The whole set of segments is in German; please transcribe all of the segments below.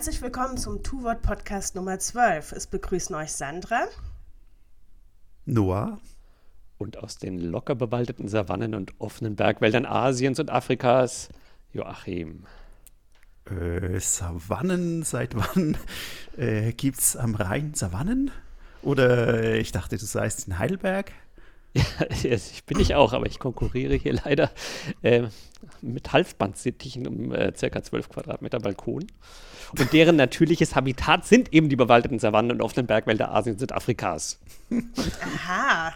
Herzlich willkommen zum Two-Wort-Podcast Nummer 12. Es begrüßen euch Sandra. Noah. Und aus den locker bewaldeten Savannen und offenen Bergwäldern Asiens und Afrikas Joachim. Äh, Savannen, seit wann äh, gibt es am Rhein Savannen? Oder äh, ich dachte, du seist in Heidelberg? Ja, ich bin ich auch, aber ich konkurriere hier leider äh, mit Halsbandsittichen um äh, circa 12 Quadratmeter Balkon. Und deren natürliches Habitat sind eben die bewaldeten Savannen und offenen Bergwälder Asiens und Afrikas. Aha.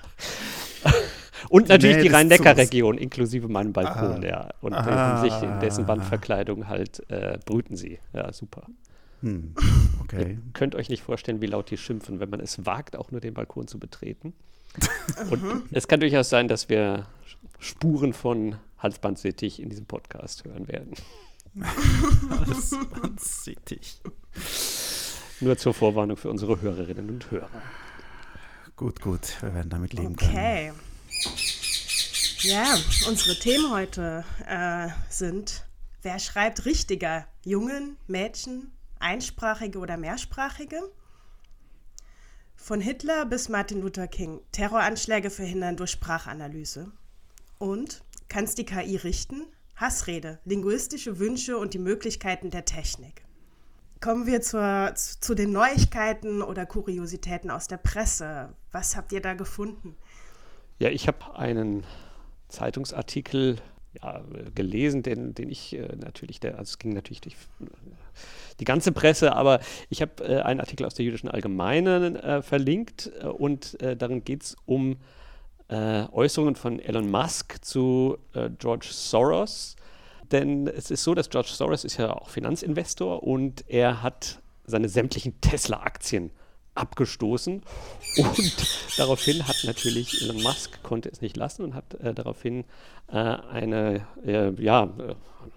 Und natürlich Nee, die Rhein-Neckar-Region, inklusive meinem Balkon, Ah. ja. Und in sich in dessen Wandverkleidung halt äh, brüten sie. Ja, super. Hm, okay. Könnt euch nicht vorstellen, wie laut die schimpfen, wenn man es wagt, auch nur den Balkon zu betreten. Und es kann durchaus sein, dass wir Spuren von Halsbandsittich in diesem Podcast hören werden. Wahnsinnig. Nur zur Vorwarnung für unsere Hörerinnen und Hörer. Gut, gut, wir werden damit leben können. Okay. Ja, unsere Themen heute äh, sind, wer schreibt richtiger? Jungen, Mädchen, einsprachige oder mehrsprachige? Von Hitler bis Martin Luther King. Terroranschläge verhindern durch Sprachanalyse. Und kann es die KI richten? Hassrede, linguistische Wünsche und die Möglichkeiten der Technik. Kommen wir zur, zu, zu den Neuigkeiten oder Kuriositäten aus der Presse. Was habt ihr da gefunden? Ja, ich habe einen Zeitungsartikel ja, äh, gelesen, den, den ich äh, natürlich, der, also es ging natürlich durch äh, die ganze Presse, aber ich habe äh, einen Artikel aus der Jüdischen Allgemeinen äh, verlinkt äh, und äh, darin geht es um äh, Äußerungen von Elon Musk zu äh, George Soros. Denn es ist so, dass George Soros ist ja auch Finanzinvestor und er hat seine sämtlichen Tesla-Aktien abgestoßen. Und daraufhin hat natürlich Elon Musk konnte es nicht lassen und hat äh, daraufhin äh, eine, äh, ja, äh,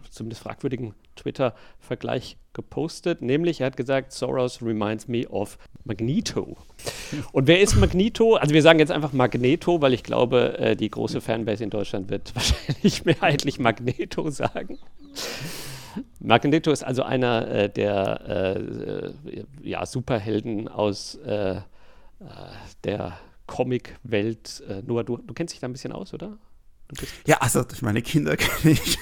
zumindest fragwürdigen Twitter-Vergleich gepostet. Nämlich, er hat gesagt, Soros reminds me of Magneto. Und wer ist Magneto? Also wir sagen jetzt einfach Magneto, weil ich glaube, äh, die große Fanbase in Deutschland wird wahrscheinlich mehrheitlich Magneto sagen. Magneto ist also einer äh, der äh, ja, Superhelden aus äh, äh, der Comic-Welt. Äh, Noah, du, du kennst dich da ein bisschen aus, oder? Ja, also durch meine Kinder kenne ich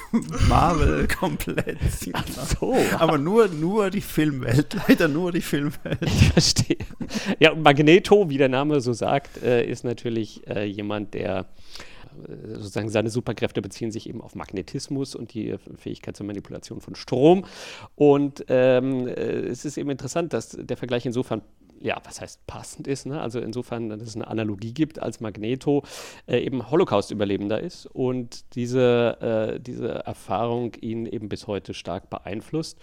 Marvel komplett. Ach so. Aber nur, nur die Filmwelt, leider nur die Filmwelt. Ich verstehe. Ja, Magneto, wie der Name so sagt, äh, ist natürlich äh, jemand, der sozusagen seine Superkräfte beziehen sich eben auf Magnetismus und die Fähigkeit zur Manipulation von Strom. Und ähm, äh, es ist eben interessant, dass der Vergleich insofern ja, was heißt passend ist, ne? also insofern, dass es eine Analogie gibt, als Magneto äh, eben Holocaust-Überlebender ist und diese, äh, diese Erfahrung ihn eben bis heute stark beeinflusst.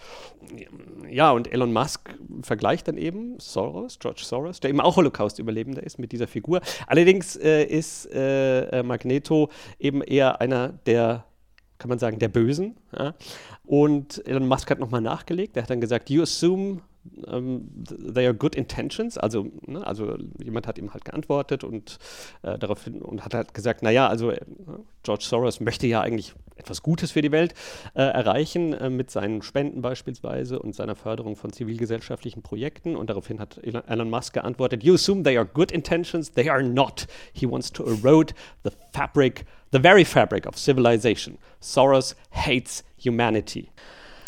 Ja, und Elon Musk vergleicht dann eben Soros, George Soros, der eben auch Holocaust-Überlebender ist mit dieser Figur. Allerdings äh, ist äh, äh, Magneto eben eher einer der kann man sagen, der Bösen. Ja? Und Elon Musk hat nochmal nachgelegt. Er hat dann gesagt, you assume um, they are good intentions. Also, ne, also jemand hat ihm halt geantwortet und äh, daraufhin und hat halt gesagt, naja, also äh, George Soros möchte ja eigentlich etwas Gutes für die Welt äh, erreichen äh, mit seinen Spenden beispielsweise und seiner Förderung von zivilgesellschaftlichen Projekten. Und daraufhin hat Elon Musk geantwortet, you assume they are good intentions, they are not. He wants to erode the fabric, the very fabric of civilization. Soros hates humanity.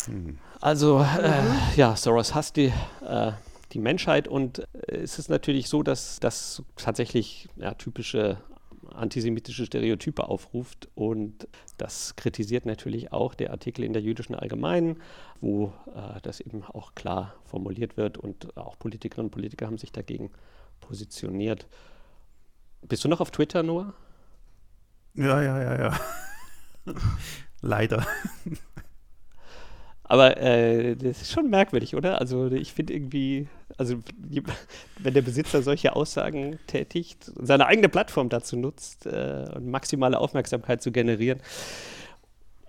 Hm. Also äh, ja, Soros hasst die, äh, die Menschheit und äh, es ist natürlich so, dass das tatsächlich ja, typische antisemitische Stereotype aufruft und das kritisiert natürlich auch der Artikel in der jüdischen Allgemeinen, wo äh, das eben auch klar formuliert wird und auch Politikerinnen und Politiker haben sich dagegen positioniert. Bist du noch auf Twitter, Noah? Ja, ja, ja, ja. Leider. Aber äh, das ist schon merkwürdig, oder? Also ich finde irgendwie, also wenn der Besitzer solche Aussagen tätigt, seine eigene Plattform dazu nutzt, äh, maximale Aufmerksamkeit zu generieren.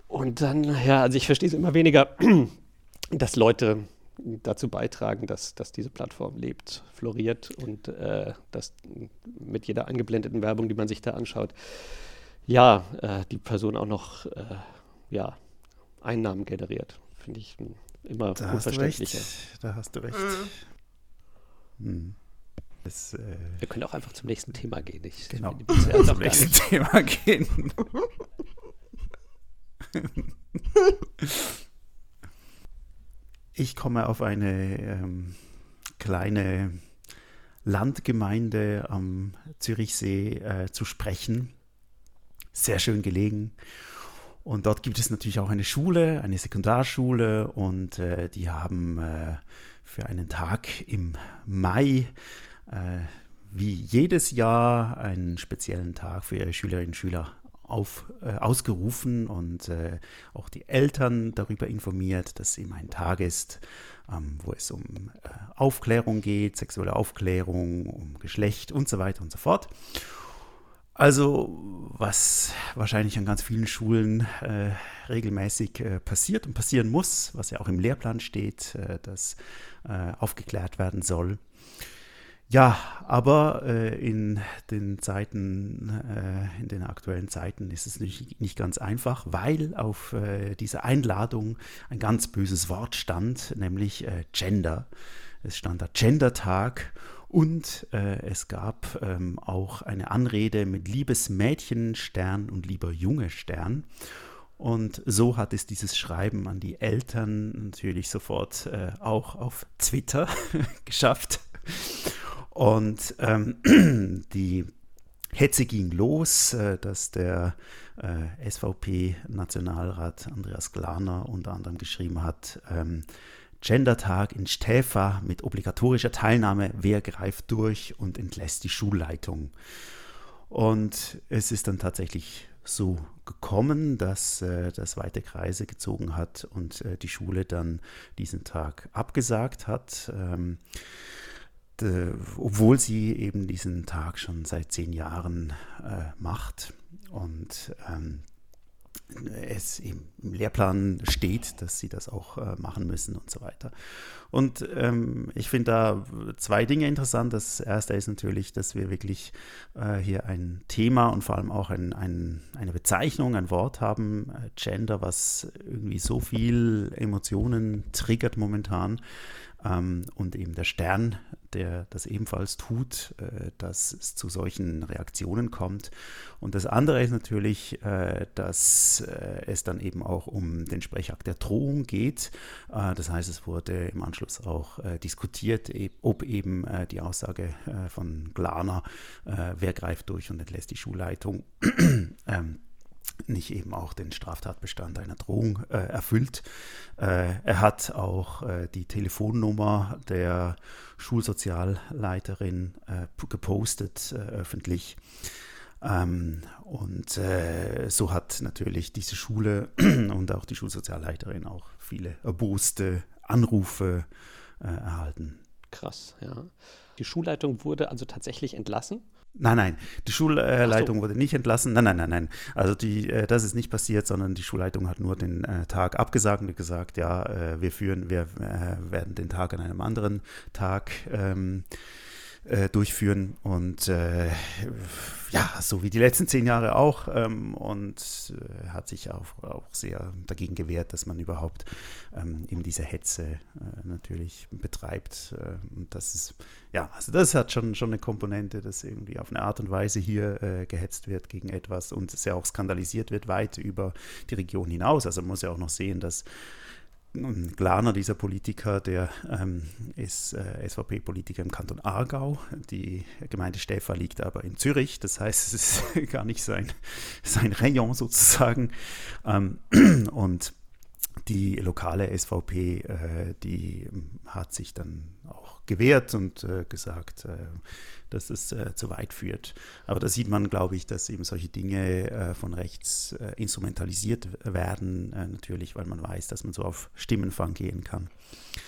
Und dann, ja, also ich verstehe es immer weniger, dass Leute dazu beitragen, dass, dass diese Plattform lebt, floriert und äh, dass mit jeder eingeblendeten Werbung, die man sich da anschaut, ja, äh, die Person auch noch äh, ja, Einnahmen generiert finde ich immer da unverständlicher. Da hast du recht. Mhm. Hm. Das, äh Wir können auch einfach zum nächsten Thema gehen. Ich, genau, zum nächsten Thema gehen. ich komme auf eine ähm, kleine Landgemeinde am Zürichsee äh, zu sprechen. Sehr schön gelegen. Und dort gibt es natürlich auch eine Schule, eine Sekundarschule und äh, die haben äh, für einen Tag im Mai äh, wie jedes Jahr einen speziellen Tag für ihre Schülerinnen und Schüler auf, äh, ausgerufen und äh, auch die Eltern darüber informiert, dass eben ein Tag ist, ähm, wo es um äh, Aufklärung geht, sexuelle Aufklärung, um Geschlecht und so weiter und so fort. Also, was wahrscheinlich an ganz vielen Schulen äh, regelmäßig äh, passiert und passieren muss, was ja auch im Lehrplan steht, äh, dass äh, aufgeklärt werden soll. Ja, aber äh, in den Zeiten, äh, in den aktuellen Zeiten ist es nicht, nicht ganz einfach, weil auf dieser Einladung ein ganz böses Wort stand, nämlich Gender. Es stand da Gendertag und äh, es gab ähm, auch eine Anrede mit liebes Mädchen Stern und lieber Junge Stern. Und so hat es dieses Schreiben an die Eltern natürlich sofort äh, auch auf Twitter geschafft. Und ähm, die Hetze ging los, äh, dass der äh, SVP-Nationalrat Andreas Glaner unter anderem geschrieben hat, ähm, Gendertag in Stäfa mit obligatorischer Teilnahme. Wer greift durch und entlässt die Schulleitung? Und es ist dann tatsächlich so gekommen, dass äh, das weite Kreise gezogen hat und äh, die Schule dann diesen Tag abgesagt hat, ähm, de, obwohl sie eben diesen Tag schon seit zehn Jahren äh, macht. Und ähm, es im Lehrplan steht, dass sie das auch äh, machen müssen und so weiter. Und ähm, ich finde da zwei Dinge interessant. Das erste ist natürlich, dass wir wirklich äh, hier ein Thema und vor allem auch ein, ein, eine Bezeichnung, ein Wort haben, äh, Gender, was irgendwie so viel Emotionen triggert momentan. Ähm, und eben der Stern, der das ebenfalls tut, äh, dass es zu solchen Reaktionen kommt. Und das andere ist natürlich, äh, dass äh, es dann eben auch um den Sprechakt der Drohung geht. Äh, das heißt, es wurde im Anschluss auch äh, diskutiert, e ob eben die Aussage von Glaner, wer greift durch und entlässt die Schulleitung, ähm, nicht eben auch den Straftatbestand einer Drohung äh, erfüllt. Äh, er hat auch äh, die Telefonnummer der Schulsozialleiterin äh, gepostet äh, öffentlich. Ähm, und äh, so hat natürlich diese Schule und auch die Schulsozialleiterin auch viele erboste Anrufe erhalten. Krass, ja. Die Schulleitung wurde also tatsächlich entlassen? Nein, nein, die Schulleitung so. wurde nicht entlassen. Nein, nein, nein, nein. Also die, äh, das ist nicht passiert, sondern die Schulleitung hat nur den äh, Tag abgesagt und gesagt, ja, äh, wir führen, wir äh, werden den Tag an einem anderen Tag ähm, äh, durchführen. Und äh, ja, so wie die letzten zehn Jahre auch ähm, und äh, hat sich auch, auch sehr dagegen gewehrt, dass man überhaupt ähm, eben diese Hetze äh, natürlich betreibt. Äh, und das ist, ja, also das hat schon, schon eine Komponente, dass irgendwie auf eine Art und Weise hier äh, gehetzt wird gegen etwas und es ja auch skandalisiert wird weit über die Region hinaus, also man muss ja auch noch sehen, dass Glaner, dieser Politiker, der ähm, ist äh, SVP-Politiker im Kanton Aargau. Die Gemeinde Stäfa liegt aber in Zürich. Das heißt, es ist gar nicht sein, sein Rayon sozusagen. Ähm, und die lokale SVP, äh, die hat sich dann auch gewehrt und äh, gesagt, äh, dass es äh, zu weit führt. Aber da sieht man, glaube ich, dass eben solche Dinge äh, von rechts äh, instrumentalisiert werden, äh, natürlich, weil man weiß, dass man so auf Stimmenfang gehen kann.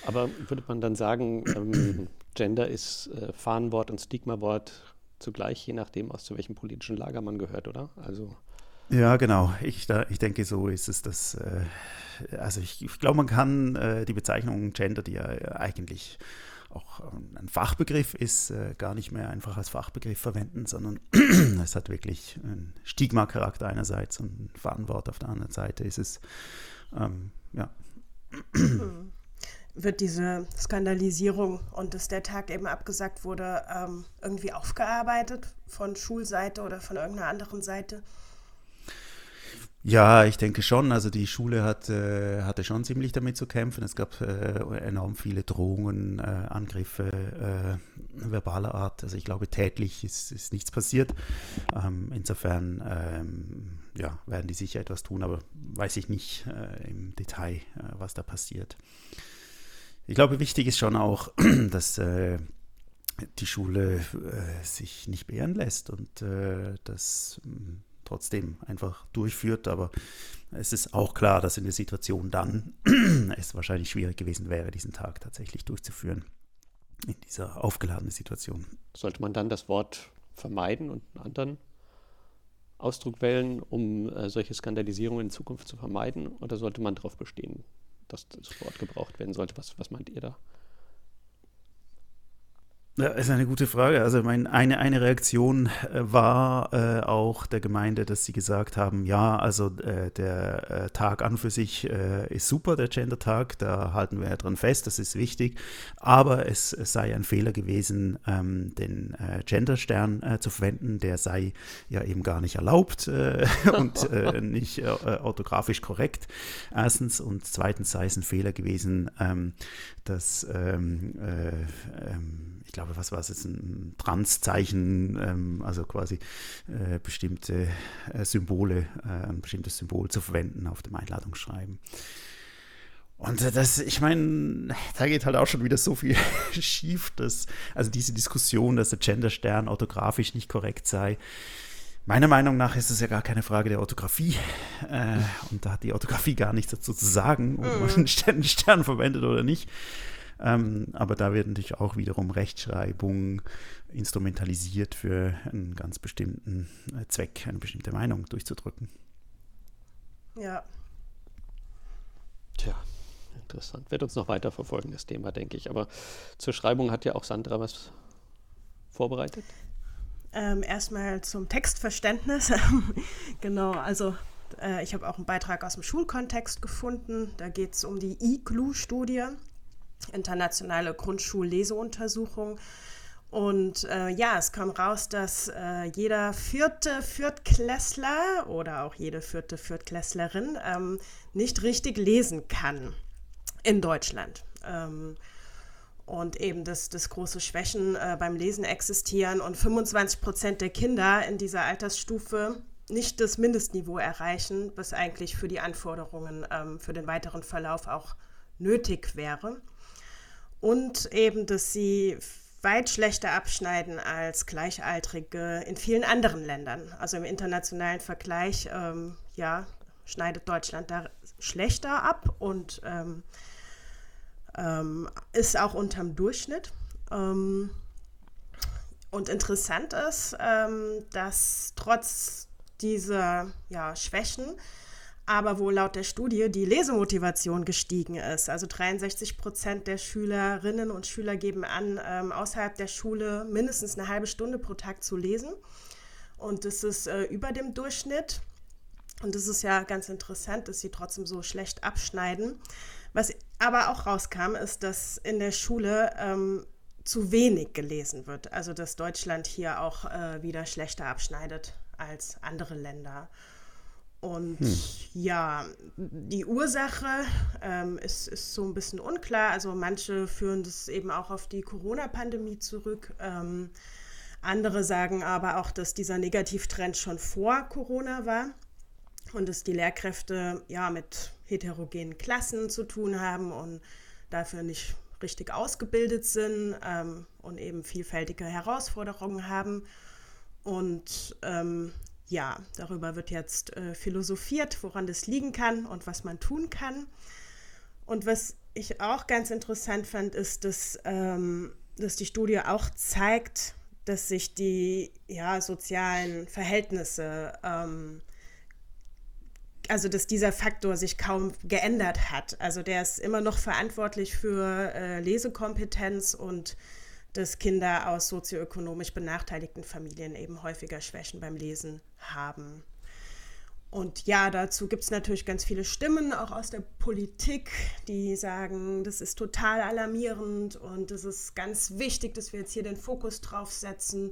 Aber würde man dann sagen, ähm, Gender ist äh, Fahnenwort und Stigmawort zugleich, je nachdem, aus zu welchem politischen Lager man gehört, oder? Also ja, genau. Ich, da, ich denke, so ist es. Dass, äh, also ich, ich glaube, man kann äh, die Bezeichnung Gender, die ja eigentlich auch ähm, ein Fachbegriff ist, äh, gar nicht mehr einfach als Fachbegriff verwenden, sondern es hat wirklich einen Stigma-Charakter einerseits und ein Fahnenwort auf der anderen Seite ist es, ähm, ja. Hm. Wird diese Skandalisierung und dass der Tag eben abgesagt wurde, ähm, irgendwie aufgearbeitet von Schulseite oder von irgendeiner anderen Seite? Ja, ich denke schon. Also die Schule hat, äh, hatte schon ziemlich damit zu kämpfen. Es gab äh, enorm viele Drohungen, äh, Angriffe äh, verbaler Art. Also ich glaube, tätlich ist, ist nichts passiert. Ähm, insofern ähm, ja, werden die sicher etwas tun, aber weiß ich nicht äh, im Detail, äh, was da passiert. Ich glaube, wichtig ist schon auch, dass die Schule sich nicht beehren lässt und dass trotzdem einfach durchführt. Aber es ist auch klar, dass in der Situation dann es wahrscheinlich schwierig gewesen wäre, diesen Tag tatsächlich durchzuführen. In dieser aufgeladenen Situation. Sollte man dann das Wort vermeiden und einen anderen Ausdruck wählen, um äh, solche Skandalisierungen in Zukunft zu vermeiden? Oder sollte man darauf bestehen, dass das Wort gebraucht werden sollte? Was, was meint ihr da? Das ist eine gute Frage. Also mein, eine, eine Reaktion äh, war äh, auch der Gemeinde, dass sie gesagt haben, ja, also äh, der äh, Tag an für sich äh, ist super, der Gender-Tag, da halten wir ja dran fest, das ist wichtig, aber es, es sei ein Fehler gewesen, ähm, den äh, Gender-Stern zu verwenden, der sei ja eben gar nicht erlaubt und nicht orthografisch korrekt, erstens, und zweitens sei es ein Fehler gewesen, ähm, dass ähm, ähm ich glaube, was war es jetzt, ein Transzeichen, ähm, also quasi äh, bestimmte äh, Symbole, äh, ein bestimmtes Symbol zu verwenden auf dem Einladungsschreiben. Und äh, das, ich meine, da geht halt auch schon wieder so viel schief, dass, also diese Diskussion, dass der Genderstern orthografisch nicht korrekt sei. Meiner Meinung nach ist es ja gar keine Frage der Orthographie. Äh, und da hat die Orthographie gar nichts dazu zu sagen, ob man einen Stern, Stern verwendet oder nicht. Ähm, aber da wird natürlich auch wiederum Rechtschreibung instrumentalisiert für einen ganz bestimmten äh, Zweck, eine bestimmte Meinung durchzudrücken. Ja. Tja, interessant. Wird uns noch weiter verfolgen, das Thema, denke ich. Aber zur Schreibung hat ja auch Sandra was vorbereitet. Ähm, erstmal zum Textverständnis. genau, also äh, ich habe auch einen Beitrag aus dem Schulkontext gefunden. Da geht es um die IGLU-Studie internationale Grundschulleseuntersuchung. Und äh, ja, es kam raus, dass äh, jeder vierte Viertklässler oder auch jede vierte Viertklässlerin ähm, nicht richtig lesen kann in Deutschland. Ähm, und eben, dass, dass große Schwächen äh, beim Lesen existieren und 25 Prozent der Kinder in dieser Altersstufe nicht das Mindestniveau erreichen, was eigentlich für die Anforderungen ähm, für den weiteren Verlauf auch nötig wäre. Und eben, dass sie weit schlechter abschneiden als Gleichaltrige in vielen anderen Ländern. Also im internationalen Vergleich, ähm, ja, schneidet Deutschland da schlechter ab und ähm, ähm, ist auch unterm Durchschnitt. Ähm, und interessant ist, ähm, dass trotz dieser ja, Schwächen aber wo laut der Studie die Lesemotivation gestiegen ist. Also 63 Prozent der Schülerinnen und Schüler geben an, ähm, außerhalb der Schule mindestens eine halbe Stunde pro Tag zu lesen. Und das ist äh, über dem Durchschnitt. Und das ist ja ganz interessant, dass sie trotzdem so schlecht abschneiden. Was aber auch rauskam, ist, dass in der Schule ähm, zu wenig gelesen wird. Also dass Deutschland hier auch äh, wieder schlechter abschneidet als andere Länder. Und hm. ja, die Ursache ähm, ist, ist so ein bisschen unklar. Also manche führen das eben auch auf die Corona-Pandemie zurück. Ähm, andere sagen aber auch, dass dieser Negativtrend schon vor Corona war und dass die Lehrkräfte ja mit heterogenen Klassen zu tun haben und dafür nicht richtig ausgebildet sind ähm, und eben vielfältige Herausforderungen haben. Und ähm, ja, darüber wird jetzt äh, philosophiert, woran das liegen kann und was man tun kann. Und was ich auch ganz interessant fand, ist, dass, ähm, dass die Studie auch zeigt, dass sich die ja, sozialen Verhältnisse, ähm, also dass dieser Faktor sich kaum geändert hat. Also der ist immer noch verantwortlich für äh, Lesekompetenz und dass Kinder aus sozioökonomisch benachteiligten Familien eben häufiger Schwächen beim Lesen haben. Und ja, dazu gibt es natürlich ganz viele Stimmen, auch aus der Politik, die sagen, das ist total alarmierend und es ist ganz wichtig, dass wir jetzt hier den Fokus drauf setzen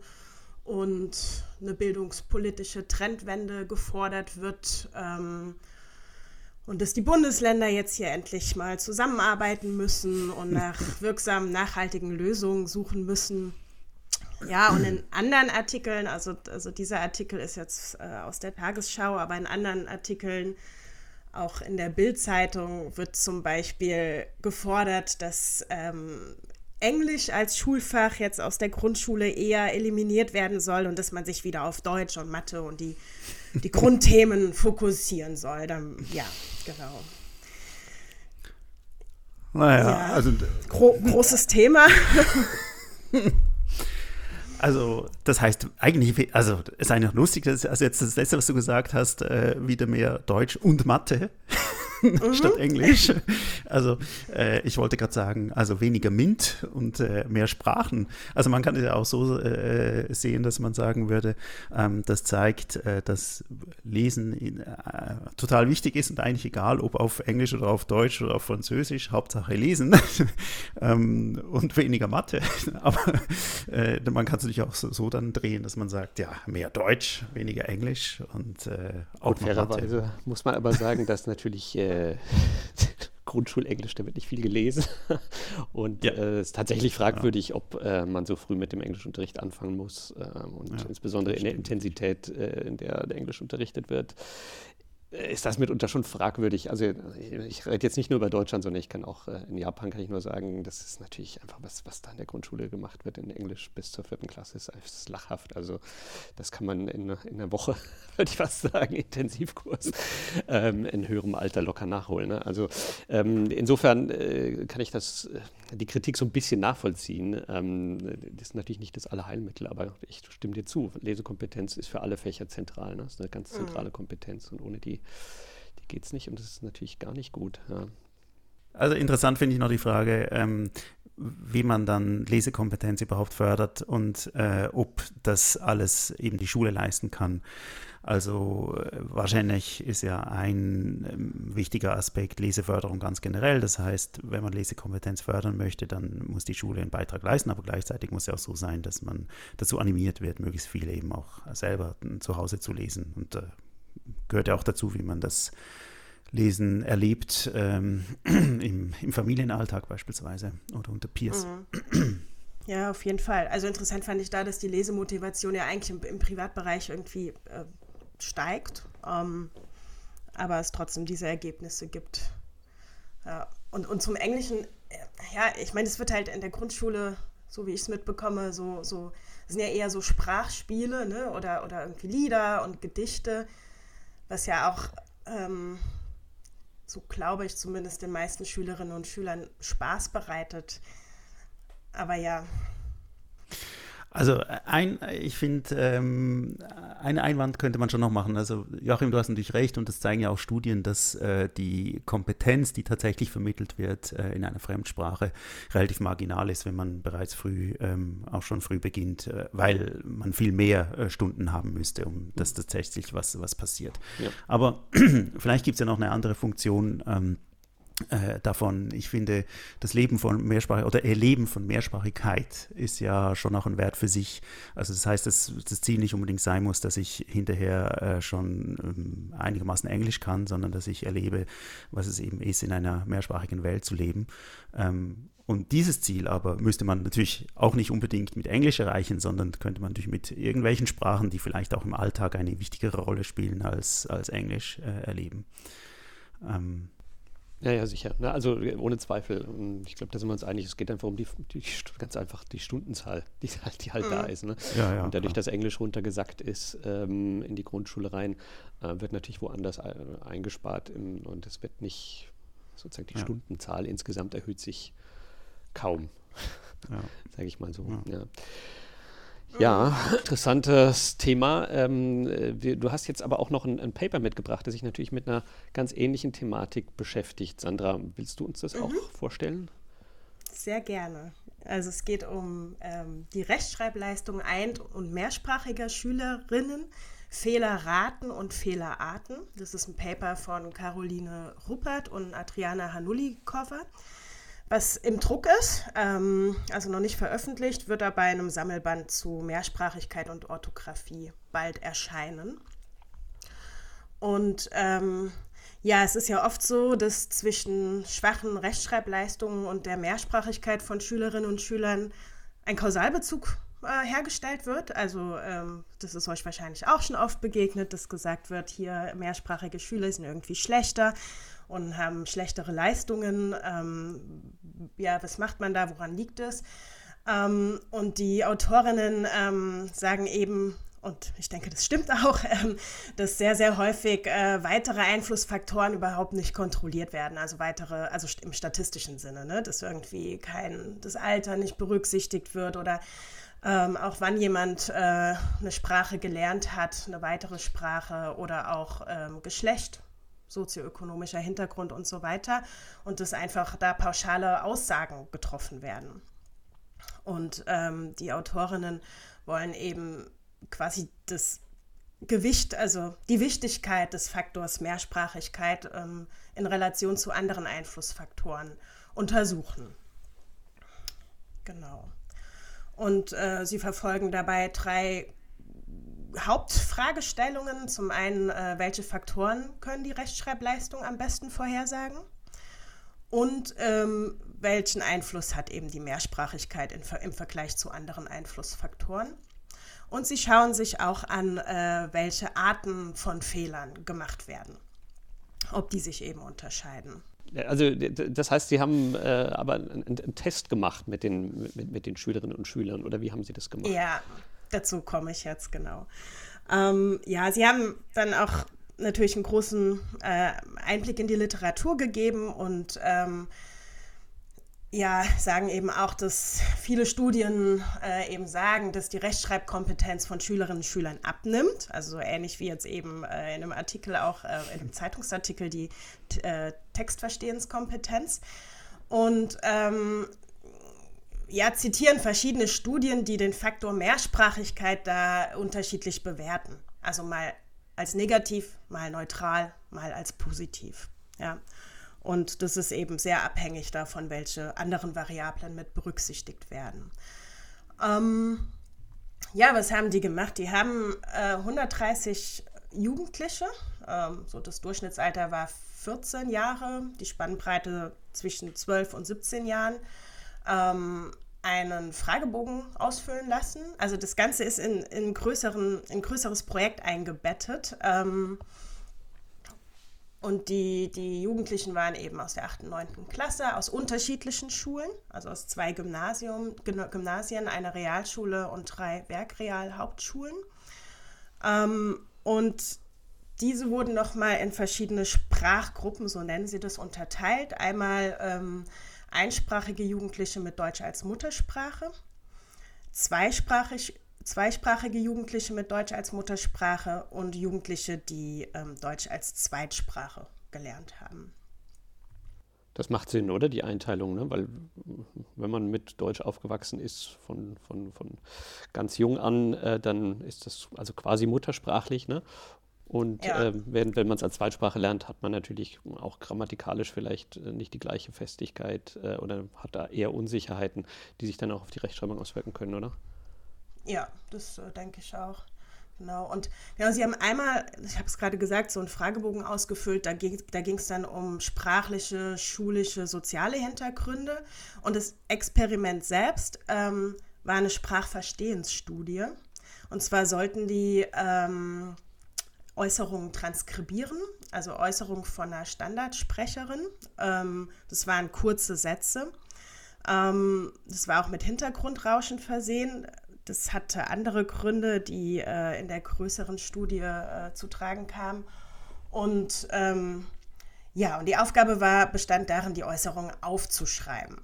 und eine bildungspolitische Trendwende gefordert wird. Ähm, und dass die Bundesländer jetzt hier endlich mal zusammenarbeiten müssen und nach wirksamen, nachhaltigen Lösungen suchen müssen. Ja, und in anderen Artikeln, also, also dieser Artikel ist jetzt äh, aus der Tagesschau, aber in anderen Artikeln, auch in der Bildzeitung, wird zum Beispiel gefordert, dass ähm, Englisch als Schulfach jetzt aus der Grundschule eher eliminiert werden soll und dass man sich wieder auf Deutsch und Mathe und die, die Grundthemen fokussieren soll. Dann, ja, genau. Naja, ja, also. Gro großes Thema. Also, das heißt eigentlich, also es ist eigentlich lustig, dass, also jetzt das letzte, was du gesagt hast, äh, wieder mehr Deutsch und Mathe mhm. statt Englisch. Also, äh, ich wollte gerade sagen, also weniger MINT und äh, mehr Sprachen. Also, man kann es ja auch so äh, sehen, dass man sagen würde, ähm, das zeigt, äh, dass Lesen in, äh, total wichtig ist und eigentlich egal, ob auf Englisch oder auf Deutsch oder auf Französisch, Hauptsache lesen ähm, und weniger Mathe. Aber man kann es natürlich auch so, so, dann drehen, dass man sagt, ja, mehr Deutsch, weniger Englisch und äh, auch und fairerweise muss man aber sagen, dass natürlich äh, Grundschulenglisch, da wird nicht viel gelesen. Und ja. äh, es ist tatsächlich fragwürdig, ob äh, man so früh mit dem Englischunterricht anfangen muss. Äh, und ja, insbesondere in der Intensität, äh, in der der Englisch unterrichtet wird ist das mitunter schon fragwürdig. Also ich rede jetzt nicht nur über Deutschland, sondern ich kann auch äh, in Japan kann ich nur sagen, das ist natürlich einfach was, was da in der Grundschule gemacht wird in Englisch bis zur vierten Klasse, ist, ist lachhaft. Also das kann man in, in einer Woche, würde ich fast sagen, Intensivkurs ähm, in höherem Alter locker nachholen. Ne? Also ähm, insofern äh, kann ich das, äh, die Kritik so ein bisschen nachvollziehen. Ähm, das ist natürlich nicht das Allerheilmittel, aber ich stimme dir zu. Lesekompetenz ist für alle Fächer zentral. Ne? Das ist eine ganz mhm. zentrale Kompetenz und ohne die die, geht es nicht und das ist natürlich gar nicht gut. Ja. Also interessant finde ich noch die Frage, ähm, wie man dann Lesekompetenz überhaupt fördert und äh, ob das alles eben die Schule leisten kann. Also äh, wahrscheinlich ist ja ein äh, wichtiger Aspekt Leseförderung ganz generell. Das heißt, wenn man Lesekompetenz fördern möchte, dann muss die Schule einen Beitrag leisten, aber gleichzeitig muss es auch so sein, dass man dazu animiert wird, möglichst viel eben auch selber zu Hause zu lesen. Und äh, gehört ja auch dazu, wie man das Lesen erlebt, ähm, im, im, Familienalltag beispielsweise oder unter Peers. Mhm. Ja, auf jeden Fall. Also interessant fand ich da, dass die Lesemotivation ja eigentlich im, im Privatbereich irgendwie äh, steigt, ähm, aber es trotzdem diese Ergebnisse gibt. Ja. Und, und zum Englischen, äh, ja, ich meine, es wird halt in der Grundschule, so wie ich es mitbekomme, so, so, sind ja eher so Sprachspiele ne? oder, oder irgendwie Lieder und Gedichte, was ja auch, ähm, so glaube ich zumindest den meisten Schülerinnen und Schülern Spaß bereitet. Aber ja, also ein, ich finde, ähm, einen Einwand könnte man schon noch machen. Also Joachim, du hast natürlich recht und das zeigen ja auch Studien, dass äh, die Kompetenz, die tatsächlich vermittelt wird äh, in einer Fremdsprache, relativ marginal ist, wenn man bereits früh, ähm, auch schon früh beginnt, äh, weil man viel mehr äh, Stunden haben müsste, um dass tatsächlich was, was passiert. Ja. Aber vielleicht gibt es ja noch eine andere Funktion. Ähm, äh, davon. Ich finde, das Leben von Mehrsprachigkeit oder Erleben von Mehrsprachigkeit ist ja schon auch ein Wert für sich. Also das heißt, dass das Ziel nicht unbedingt sein muss, dass ich hinterher äh, schon ähm, einigermaßen Englisch kann, sondern dass ich erlebe, was es eben ist, in einer mehrsprachigen Welt zu leben. Ähm, und dieses Ziel aber müsste man natürlich auch nicht unbedingt mit Englisch erreichen, sondern könnte man natürlich mit irgendwelchen Sprachen, die vielleicht auch im Alltag eine wichtigere Rolle spielen als, als Englisch, äh, erleben. Ähm, ja, ja, sicher. Na, also ohne Zweifel. Ich glaube, da sind wir uns einig. Es geht einfach um die, die ganz einfach die Stundenzahl, die halt, die halt mhm. da ist. Ne? Ja, ja, und dadurch, klar. dass Englisch runtergesackt ist ähm, in die Grundschule rein, äh, wird natürlich woanders äh, eingespart im, und es wird nicht sozusagen die ja. Stundenzahl insgesamt erhöht sich kaum. Sage ich mal so. Ja. Ja, interessantes Thema. Ähm, wir, du hast jetzt aber auch noch ein, ein, Paper mitgebracht, das sich natürlich mit einer ganz ähnlichen Thematik beschäftigt. Sandra, willst du uns das mhm. auch vorstellen? Sehr gerne. Also es geht um ähm, die Rechtschreibleistung ein- und mehrsprachiger Schülerinnen, Fehlerraten und Fehlerarten. Das ist ein Paper von Caroline Ruppert und Adriana Hanulikova was im Druck ist, ähm, also noch nicht veröffentlicht, wird er bei einem Sammelband zu Mehrsprachigkeit und Orthographie bald erscheinen. Und ähm, ja, es ist ja oft so, dass zwischen schwachen Rechtschreibleistungen und der Mehrsprachigkeit von Schülerinnen und Schülern ein Kausalbezug äh, hergestellt wird. Also ähm, das ist euch wahrscheinlich auch schon oft begegnet, dass gesagt wird, hier mehrsprachige Schüler sind irgendwie schlechter und haben schlechtere Leistungen. Ähm, ja, was macht man da? Woran liegt es? Ähm, und die Autorinnen ähm, sagen eben, und ich denke, das stimmt auch, ähm, dass sehr, sehr häufig äh, weitere Einflussfaktoren überhaupt nicht kontrolliert werden. Also weitere, also im statistischen Sinne, ne? dass irgendwie kein, das Alter nicht berücksichtigt wird oder ähm, auch wann jemand äh, eine Sprache gelernt hat, eine weitere Sprache oder auch ähm, Geschlecht sozioökonomischer Hintergrund und so weiter und dass einfach da pauschale Aussagen getroffen werden. Und ähm, die Autorinnen wollen eben quasi das Gewicht, also die Wichtigkeit des Faktors Mehrsprachigkeit ähm, in Relation zu anderen Einflussfaktoren untersuchen. Genau. Und äh, sie verfolgen dabei drei Hauptfragestellungen. Zum einen, äh, welche Faktoren können die Rechtschreibleistung am besten vorhersagen? Und ähm, welchen Einfluss hat eben die Mehrsprachigkeit in, im Vergleich zu anderen Einflussfaktoren? Und sie schauen sich auch an, äh, welche Arten von Fehlern gemacht werden, ob die sich eben unterscheiden. Also das heißt, Sie haben äh, aber einen, einen, Test gemacht mit den, mit, mit den Schülerinnen und Schülern oder wie haben Sie das gemacht? Ja, dazu komme ich jetzt genau. Ähm, ja, sie haben dann auch natürlich einen großen äh, Einblick in die Literatur gegeben und ähm, ja, sagen eben auch, dass viele Studien äh, eben sagen, dass die Rechtschreibkompetenz von Schülerinnen und Schülern abnimmt. Also so ähnlich wie jetzt eben äh, in einem Artikel, auch äh, in einem Zeitungsartikel, die äh, Textverstehenskompetenz. Und ähm, ja, zitieren verschiedene Studien, die den Faktor Mehrsprachigkeit da unterschiedlich bewerten. Also mal als negativ, mal neutral, mal als positiv. Ja. Und das ist eben sehr abhängig davon, welche anderen Variablen mit berücksichtigt werden. Ähm, ja, was haben die gemacht? Die haben äh, 130 Jugendliche, ähm, so das Durchschnittsalter war 14 Jahre, die Spannbreite zwischen 12 und 17 Jahren, ähm, einen Fragebogen ausfüllen lassen. Also das Ganze ist in, in, größeren, in größeres Projekt eingebettet. Ähm, und die, die Jugendlichen waren eben aus der 8. und 9. Klasse, aus unterschiedlichen Schulen, also aus zwei Gymnasium, Gymnasien, einer Realschule und drei Werkreal-Hauptschulen. Ähm, und diese wurden nochmal in verschiedene Sprachgruppen, so nennen sie das, unterteilt. Einmal ähm, einsprachige Jugendliche mit Deutsch als Muttersprache, zweisprachig, zweisprachige Jugendliche mit Deutsch als Muttersprache und Jugendliche, die ähm, Deutsch als Zweitsprache gelernt haben. Das macht Sinn, oder? Die Einteilung, ne? weil wenn man mit Deutsch aufgewachsen ist, von, von, von ganz jung an, äh, dann ist das also quasi muttersprachlich. Ne? Und ja. äh, wenn, wenn man es als Zweitsprache lernt, hat man natürlich auch grammatikalisch vielleicht äh, nicht die gleiche Festigkeit äh, oder hat da eher Unsicherheiten, die sich dann auch auf die Rechtschreibung auswirken können, oder? Ja, das äh, denke ich auch. Genau. Und genau, Sie haben einmal, ich habe es gerade gesagt, so einen Fragebogen ausgefüllt. Da ging da es dann um sprachliche, schulische, soziale Hintergründe. Und das Experiment selbst ähm, war eine Sprachverstehensstudie. Und zwar sollten die ähm, Äußerungen transkribieren, also Äußerungen von einer Standardsprecherin. Ähm, das waren kurze Sätze. Ähm, das war auch mit Hintergrundrauschen versehen. Das hatte andere Gründe, die äh, in der größeren Studie äh, zu tragen kamen. Und ähm, ja, und die Aufgabe war, bestand darin, die Äußerungen aufzuschreiben.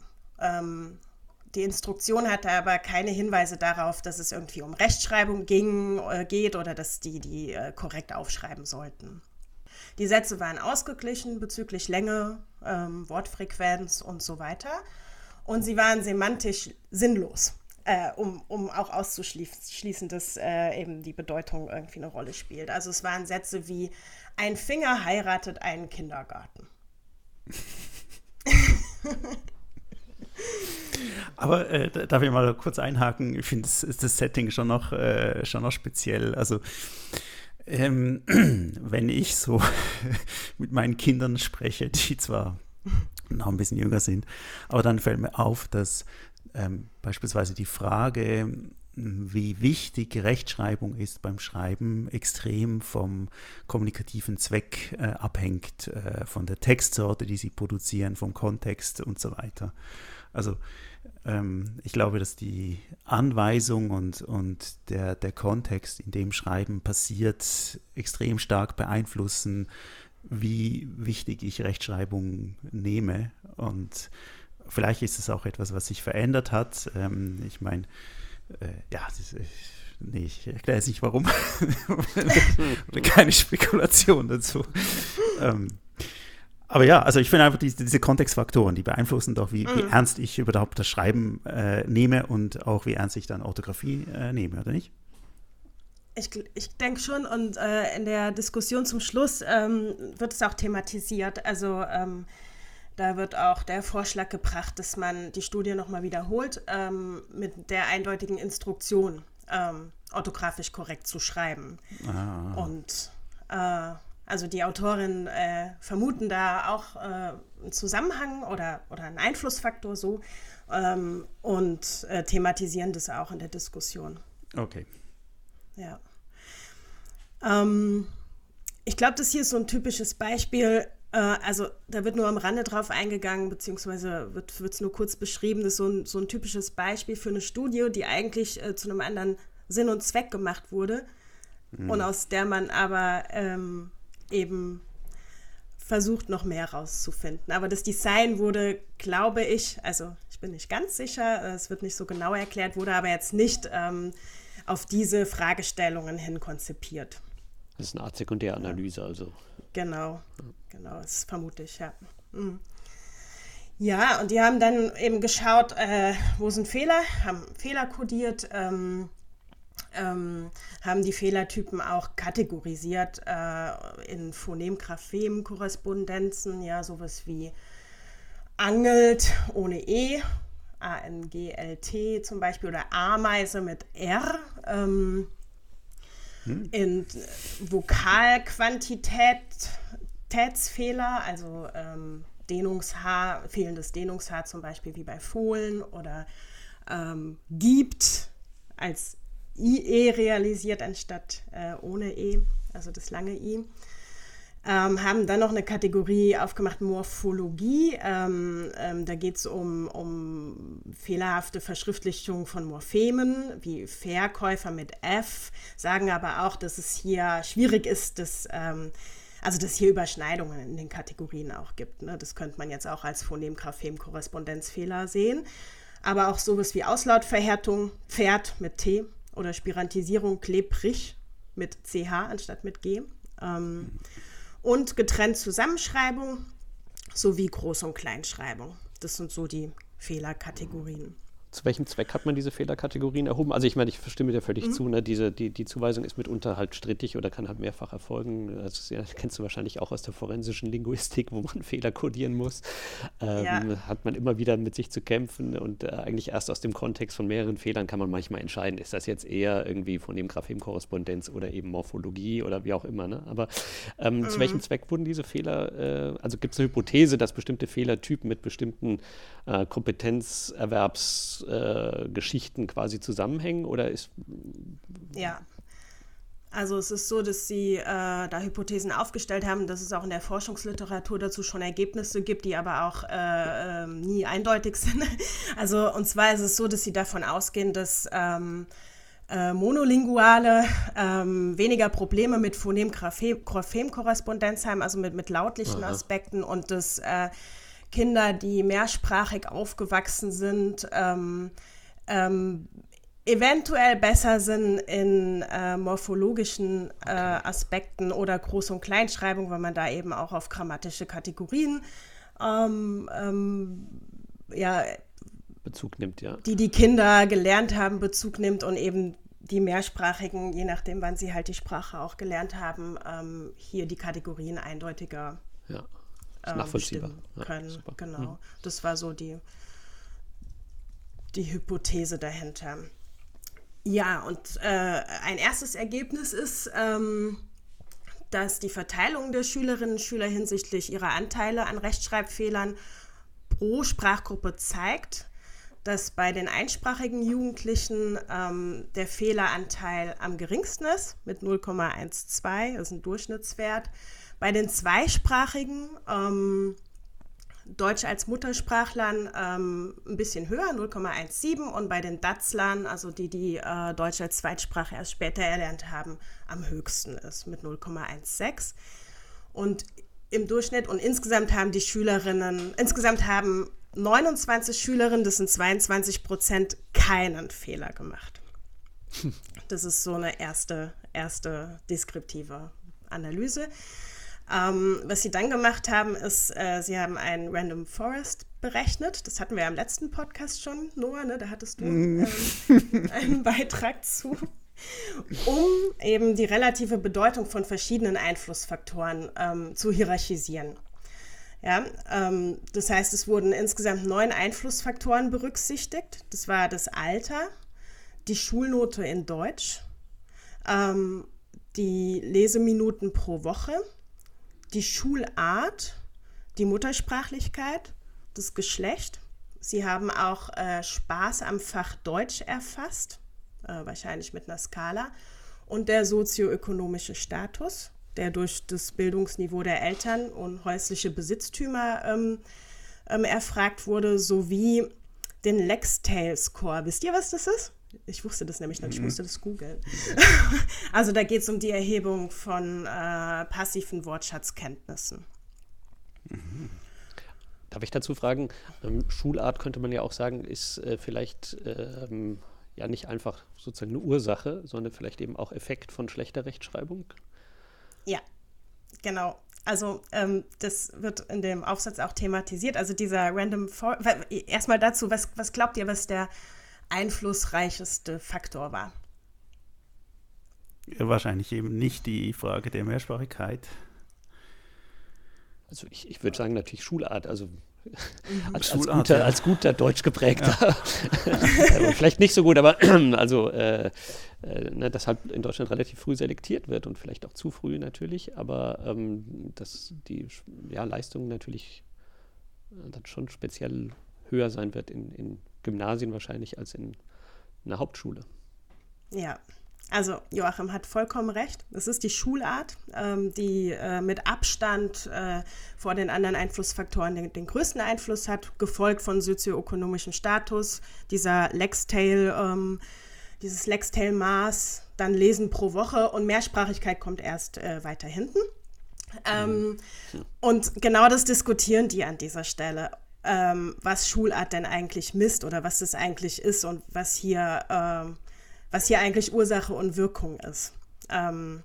Die Instruktion hatte aber keine Hinweise darauf, dass es irgendwie um Rechtschreibung ging, äh, geht oder dass die die äh, korrekt aufschreiben sollten. Die Sätze waren ausgeglichen bezüglich Länge, ähm, Wortfrequenz und so weiter. Und sie waren semantisch sinnlos äh, um, um auch auszuschließen, dass äh, eben die Bedeutung irgendwie eine Rolle spielt. Also es waren Sätze wie ein Finger heiratet einen Kindergarten. Aber äh, darf ich mal kurz einhaken? Ich finde, das, das Setting schon noch, äh, schon noch speziell. Also, ähm, wenn ich so mit meinen Kindern spreche, die zwar noch ein bisschen jünger sind, aber dann fällt mir auf, dass ähm, beispielsweise die Frage, wie wichtig Rechtschreibung ist beim Schreiben, extrem vom kommunikativen Zweck äh, abhängt, äh, von der Textsorte, die sie produzieren, vom Kontext und so weiter. Also ähm, ich glaube, dass die Anweisung und, und der, der Kontext, in dem Schreiben passiert, extrem stark beeinflussen, wie wichtig ich Rechtschreibung nehme. Und vielleicht ist es auch etwas, was sich verändert hat. Ähm, ich meine, äh, ja, ist, nee, ich erkläre jetzt nicht warum. Keine Spekulation dazu. Ähm, aber ja, also ich finde einfach diese, diese, Kontextfaktoren, die beeinflussen doch, wie, mhm. wie, ernst ich überhaupt das Schreiben äh, nehme und auch wie ernst ich dann Orthographie äh, nehme, oder nicht? Ich, ich denke schon und äh, in der Diskussion zum Schluss ähm, wird es auch thematisiert. Also ähm, da wird auch der Vorschlag gebracht, dass man die Studie nochmal wiederholt ähm, mit der eindeutigen Instruktion, ähm, orthografisch korrekt zu schreiben. Ah. Und äh, also die Autorinnen äh, vermuten da auch äh, einen Zusammenhang oder, oder einen Einflussfaktor so ähm, und äh, thematisieren das auch in der Diskussion. Okay. Ja. Ähm, ich glaube, das hier ist so ein typisches Beispiel äh, also da wird nur am Rande drauf eingegangen, beziehungsweise wird es nur kurz beschrieben. Das ist so ein, so ein typisches Beispiel für eine Studie, die eigentlich äh, zu einem anderen Sinn und Zweck gemacht wurde mhm. und aus der man aber ähm, eben versucht, noch mehr rauszufinden. Aber das Design wurde, glaube ich, also ich bin nicht ganz sicher, es wird nicht so genau erklärt, wurde aber jetzt nicht ähm, auf diese Fragestellungen hin konzipiert. Das ist eine Art Sekundäranalyse, also. Genau, genau, das vermute ich, ja. Mhm. Ja, und die haben dann eben geschaut, äh, wo sind Fehler, haben Fehler kodiert, ähm, ähm, haben die Fehlertypen auch kategorisiert äh, in Phonem-Graphem-Korrespondenzen, ja, sowas wie angelt ohne E, A-N-G-L-T zum Beispiel, oder Ameise mit R. Ähm, hm. in Vokalquantitätsfehler, also ähm, Dehnungshaar, fehlendes Dehnungshaar zum Beispiel wie bei Fohlen oder ähm, gibt, als IE realisiert anstatt äh, ohne E, also das lange I. Ähm, haben dann noch eine Kategorie aufgemacht, Morphologie. Ähm, ähm, da geht es um, um fehlerhafte Verschriftlichung von Morphemen, wie Verkäufer mit F, sagen aber auch, dass es hier schwierig ist, dass, ähm, also dass hier Überschneidungen in den Kategorien auch gibt. Ne? Das könnte man jetzt auch als Phonem-Graphem-Korrespondenzfehler sehen. Aber auch sowas wie Auslautverhärtung, Pferd mit T oder Spirantisierung, klebrig mit CH anstatt mit G. Ähm, und getrennt Zusammenschreibung sowie Groß- und Kleinschreibung. Das sind so die Fehlerkategorien. Zu welchem Zweck hat man diese Fehlerkategorien erhoben? Also ich meine, ich stimme dir völlig mhm. zu. Ne? Diese, die, die Zuweisung ist mitunter halt strittig oder kann halt mehrfach erfolgen. Das ja, kennst du wahrscheinlich auch aus der forensischen Linguistik, wo man Fehler kodieren muss. Ähm, ja. Hat man immer wieder mit sich zu kämpfen und äh, eigentlich erst aus dem Kontext von mehreren Fehlern kann man manchmal entscheiden, ist das jetzt eher irgendwie von dem Graphem-Korrespondenz oder eben Morphologie oder wie auch immer. Ne? Aber ähm, mhm. zu welchem Zweck wurden diese Fehler, äh, also gibt es eine Hypothese, dass bestimmte Fehlertypen mit bestimmten äh, Kompetenzerwerbs äh, Geschichten quasi zusammenhängen oder ist. Ja. Also es ist so, dass sie äh, da Hypothesen aufgestellt haben, dass es auch in der Forschungsliteratur dazu schon Ergebnisse gibt, die aber auch äh, ähm, nie eindeutig sind. Also und zwar ist es so, dass sie davon ausgehen, dass ähm, äh, Monolinguale ähm, weniger Probleme mit Phonem-Graphem-Korrespondenz haben, also mit, mit lautlichen Aha. Aspekten und dass äh, Kinder, die mehrsprachig aufgewachsen sind, ähm, ähm, eventuell besser sind in äh, morphologischen äh, Aspekten oder Groß- und Kleinschreibung, weil man da eben auch auf grammatische Kategorien ähm, ähm ja, Bezug nimmt, ja. Die die Kinder gelernt haben, Bezug nimmt und eben die mehrsprachigen, je nachdem, wann sie halt die Sprache auch gelernt haben, ähm, hier die Kategorien eindeutiger ja äh, nachvollziehbar. können. Ja, genau. Mhm. Das war so die, die Hypothese dahinter. Ja, und äh, ein erstes Ergebnis ist, ähm, dass die Verteilung der Schülerinnen und Schüler hinsichtlich ihrer Anteile an Rechtschreibfehlern pro Sprachgruppe zeigt, dass bei den einsprachigen Jugendlichen ähm, der Fehleranteil am geringsten ist, mit 0,12, das ist ein Durchschnittswert. Bei den zweisprachigen ähm, Deutsch als Muttersprachlern ähm, ein bisschen höher, 0,17 und bei den Datzlern, also die, die äh, Deutsch als Zweitsprache erst später erlernt haben, am höchsten ist mit 0,16. Und im Durchschnitt und insgesamt haben die Schülerinnen, insgesamt haben 29 Schülerinnen, das sind 22 Prozent, keinen Fehler gemacht. Das ist so eine erste, erste deskriptive Analyse. Ähm, was sie dann gemacht haben, ist, äh, sie haben einen Random Forest berechnet. Das hatten wir ja im letzten Podcast schon, Noah, ne? da hattest du mm. ähm, einen Beitrag zu. Um eben die relative Bedeutung von verschiedenen Einflussfaktoren ähm, zu hierarchisieren. Ja, ähm, das heißt, es wurden insgesamt neun Einflussfaktoren berücksichtigt. Das war das Alter, die Schulnote in Deutsch, ähm, die Leseminuten pro Woche, die Schulart, die Muttersprachlichkeit, das Geschlecht. Sie haben auch äh, Spaß am Fach Deutsch erfasst, äh, wahrscheinlich mit einer Skala, und der sozioökonomische Status, der durch das Bildungsniveau der Eltern und häusliche Besitztümer ähm, ähm, erfragt wurde, sowie den Lextail-Score. Wisst ihr, was das ist? Ich wusste das nämlich nicht, ich mhm. musste das googeln. also da geht es um die Erhebung von äh, passiven Wortschatzkenntnissen. Mhm. Darf ich dazu fragen, ähm, Schulart könnte man ja auch sagen, ist äh, vielleicht ähm, ja nicht einfach sozusagen eine Ursache, sondern vielleicht eben auch Effekt von schlechter Rechtschreibung? Ja, genau. Also ähm, das wird in dem Aufsatz auch thematisiert. Also dieser Random For erstmal dazu, was, was glaubt ihr, was der einflussreichste Faktor war? Ja, wahrscheinlich eben nicht die Frage der Mehrsprachigkeit. Also ich, ich würde sagen natürlich Schulart, also mhm. als, Schulart, als, guter, ja. als guter Deutsch geprägter. Ja. vielleicht nicht so gut, aber also äh, äh, ne, dass halt in Deutschland relativ früh selektiert wird und vielleicht auch zu früh natürlich, aber ähm, dass die ja, Leistung natürlich äh, dann schon speziell höher sein wird in, in Gymnasien wahrscheinlich als in einer Hauptschule. Ja, also Joachim hat vollkommen recht. Es ist die Schulart, ähm, die äh, mit Abstand äh, vor den anderen Einflussfaktoren den, den, größten Einfluss hat, gefolgt von sozioökonomischem Status, dieser Lextail, ähm, dieses Lextail-Maß, dann Lesen pro Woche und Mehrsprachigkeit kommt erst äh, weiter hinten. Ähm, mhm. Und genau das diskutieren die an dieser Stelle. Ähm, was Schulart denn eigentlich misst oder was das eigentlich ist und was hier ähm, was hier eigentlich Ursache und Wirkung ist. Ähm,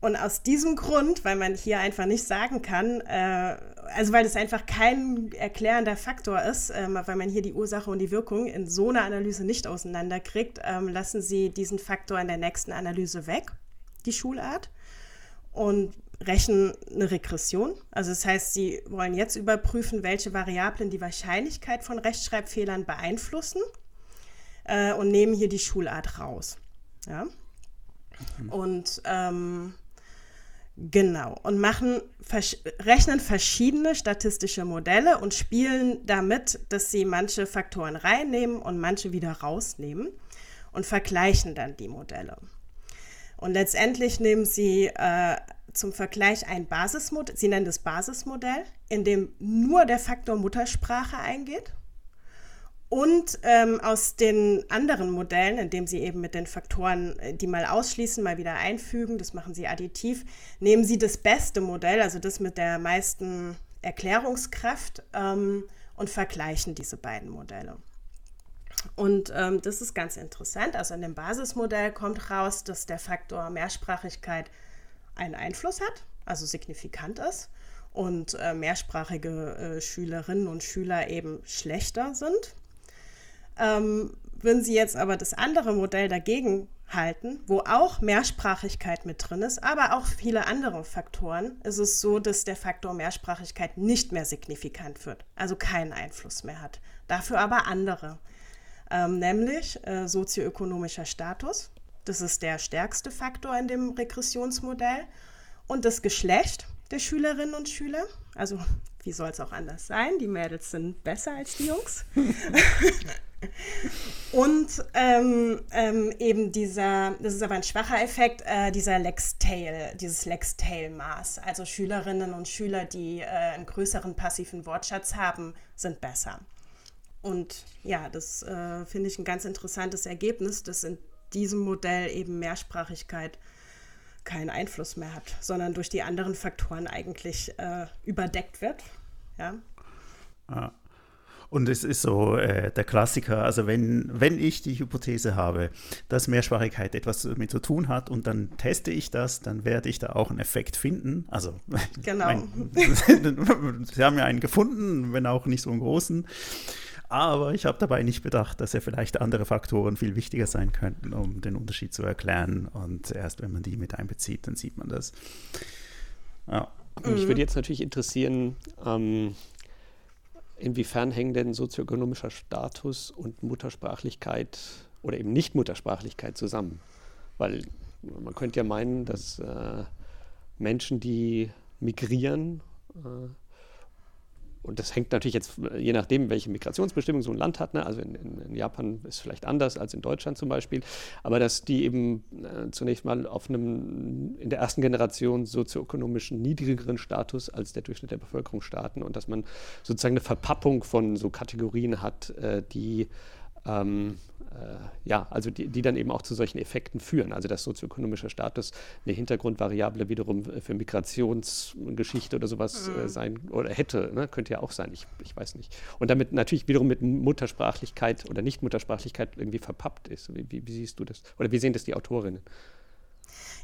und aus diesem Grund, weil man hier einfach nicht sagen kann, äh, also weil das einfach kein erklärender Faktor ist, äh, weil man hier die Ursache und die Wirkung in so einer Analyse nicht auseinanderkriegt, äh, lassen Sie diesen Faktor in der nächsten Analyse weg, die Schulart, und rechnen eine Regression. Also das heißt, Sie wollen jetzt überprüfen, welche Variablen die Wahrscheinlichkeit von Rechtschreibfehlern beeinflussen äh, und nehmen hier die Schulart raus. Ja? Und ähm, genau, und machen, vers rechnen verschiedene statistische Modelle und spielen damit, dass sie manche Faktoren reinnehmen und manche wieder rausnehmen und vergleichen dann die Modelle. Und letztendlich nehmen sie äh, zum Vergleich ein Basismodell, sie nennen das Basismodell, in dem nur der Faktor Muttersprache eingeht und ähm, aus den anderen Modellen, indem Sie eben mit den Faktoren, äh, die mal ausschließen, mal wieder einfügen, das machen Sie additiv, nehmen Sie das beste Modell, also das mit der meisten Erklärungskraft ähm, und vergleichen diese beiden Modelle. Und ähm, das ist ganz interessant. Also in dem Basismodell kommt raus, dass der Faktor Mehrsprachigkeit einen Einfluss hat, also signifikant ist und äh, mehrsprachige äh, Schülerinnen und Schüler eben schlechter sind. Ähm, würden Sie jetzt aber das andere Modell dagegen halten, wo auch Mehrsprachigkeit mit drin ist, aber auch viele andere Faktoren, ist es so, dass der Faktor Mehrsprachigkeit nicht mehr signifikant wird, also keinen Einfluss mehr hat. Dafür aber andere, ähm, nämlich äh, sozioökonomischer Status, das ist der stärkste Faktor in dem Regressionsmodell, und das Geschlecht der Schülerinnen und Schüler, also wie soll es auch anders sein, die Mädels sind besser als die Jungs. Und ähm, ähm, eben dieser, das ist aber ein schwacher Effekt, äh, dieser Lex-Tail, dieses Lex-Tail-Maß. Also Schülerinnen und Schüler, die äh, einen größeren passiven Wortschatz haben, sind besser. Und ja, das äh, finde ich ein ganz interessantes Ergebnis, dass in diesem Modell eben Mehrsprachigkeit keinen Einfluss mehr hat, sondern durch die anderen Faktoren eigentlich äh, überdeckt wird. Ja. Ah. Und es ist so äh, der Klassiker, also wenn, wenn ich die Hypothese habe, dass Mehrsprachigkeit etwas damit zu tun hat und dann teste ich das, dann werde ich da auch einen Effekt finden. Also, genau. Mein, Sie haben ja einen gefunden, wenn auch nicht so einen großen. Aber ich habe dabei nicht bedacht, dass ja vielleicht andere Faktoren viel wichtiger sein könnten, um den Unterschied zu erklären. Und erst wenn man die mit einbezieht, dann sieht man das. Ja. Mich würde jetzt natürlich interessieren, ähm, Inwiefern hängen denn sozioökonomischer Status und Muttersprachlichkeit oder eben Nicht-Muttersprachlichkeit zusammen? Weil man könnte ja meinen, dass äh, Menschen, die migrieren, äh, und das hängt natürlich jetzt, je nachdem, welche Migrationsbestimmung so ein Land hat, ne? also in, in, Japan ist vielleicht anders als in Deutschland zum Beispiel, aber dass die eben äh, zunächst mal auf einem in der ersten Generation sozioökonomischen niedrigeren Status als der Durchschnitt der Bevölkerung starten und dass man sozusagen eine Verpappung von so Kategorien hat, äh, die ähm, äh, ja, also die, die, dann eben auch zu solchen Effekten führen. Also dass sozioökonomischer Status eine Hintergrundvariable wiederum für Migrationsgeschichte oder sowas äh, mhm. sein oder hätte, ne? könnte ja auch sein, ich, ich weiß nicht. Und damit natürlich wiederum mit Muttersprachlichkeit oder Nicht-Muttersprachlichkeit irgendwie verpappt ist. Wie, wie, wie, siehst du das? Oder wie sehen das die Autorinnen?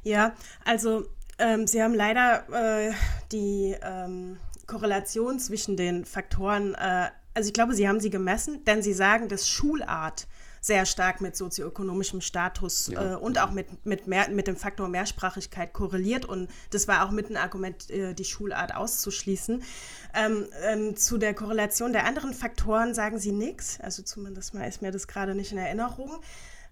Ja, also ähm, Sie haben leider äh, die ähm, Korrelation zwischen den Faktoren äh, also ich glaube, Sie haben sie gemessen, denn Sie sagen, dass Schulart sehr stark mit sozioökonomischem Status ja. äh, und auch mit, mit, mehr, mit dem Faktor Mehrsprachigkeit korreliert. Und das war auch mit ein Argument, äh, die Schulart auszuschließen. Ähm, ähm, zu der Korrelation der anderen Faktoren sagen Sie nichts. Also zumindest mal ist mir das gerade nicht in Erinnerung.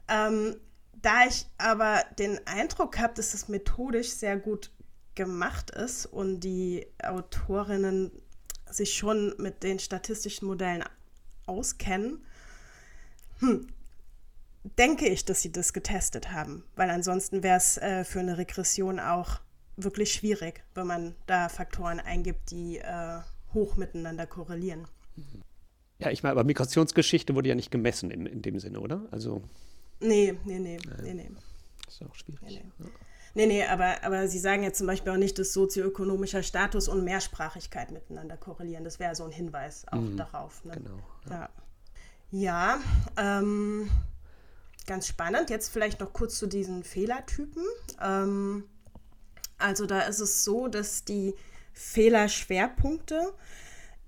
Ähm, da ich aber den Eindruck habe, dass das methodisch sehr gut gemacht ist und die Autorinnen sich schon mit den statistischen Modellen auskennen, hm, denke ich, dass sie das getestet haben, weil ansonsten wäre es äh, für eine Regression auch wirklich schwierig, wenn man da Faktoren eingibt, die äh, hoch miteinander korrelieren. Ja, ich meine, aber Migrationsgeschichte wurde ja nicht gemessen in, in dem Sinne, oder? Also. Nee, nee, nee, nee, nee. Das ist auch schwierig. Nee, nee. Ja. Nee, nee, aber, aber Sie sagen ja zum Beispiel auch nicht, dass sozioökonomischer Status und Mehrsprachigkeit miteinander korrelieren. Das wäre so ein Hinweis auch mhm, darauf. Ne? Genau. Ja, ja ähm, ganz spannend. Jetzt vielleicht noch kurz zu diesen Fehlertypen. Ähm, also da ist es so, dass die Fehlerschwerpunkte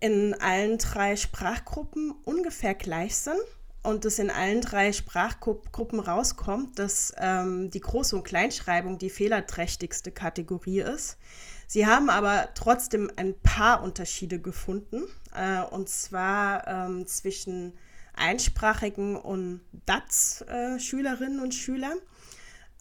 in allen drei Sprachgruppen ungefähr gleich sind und es in allen drei Sprachgruppen rauskommt, dass ähm, die Groß- und Kleinschreibung die fehlerträchtigste Kategorie ist. Sie haben aber trotzdem ein paar Unterschiede gefunden, äh, und zwar ähm, zwischen einsprachigen und DATS-Schülerinnen und Schülern.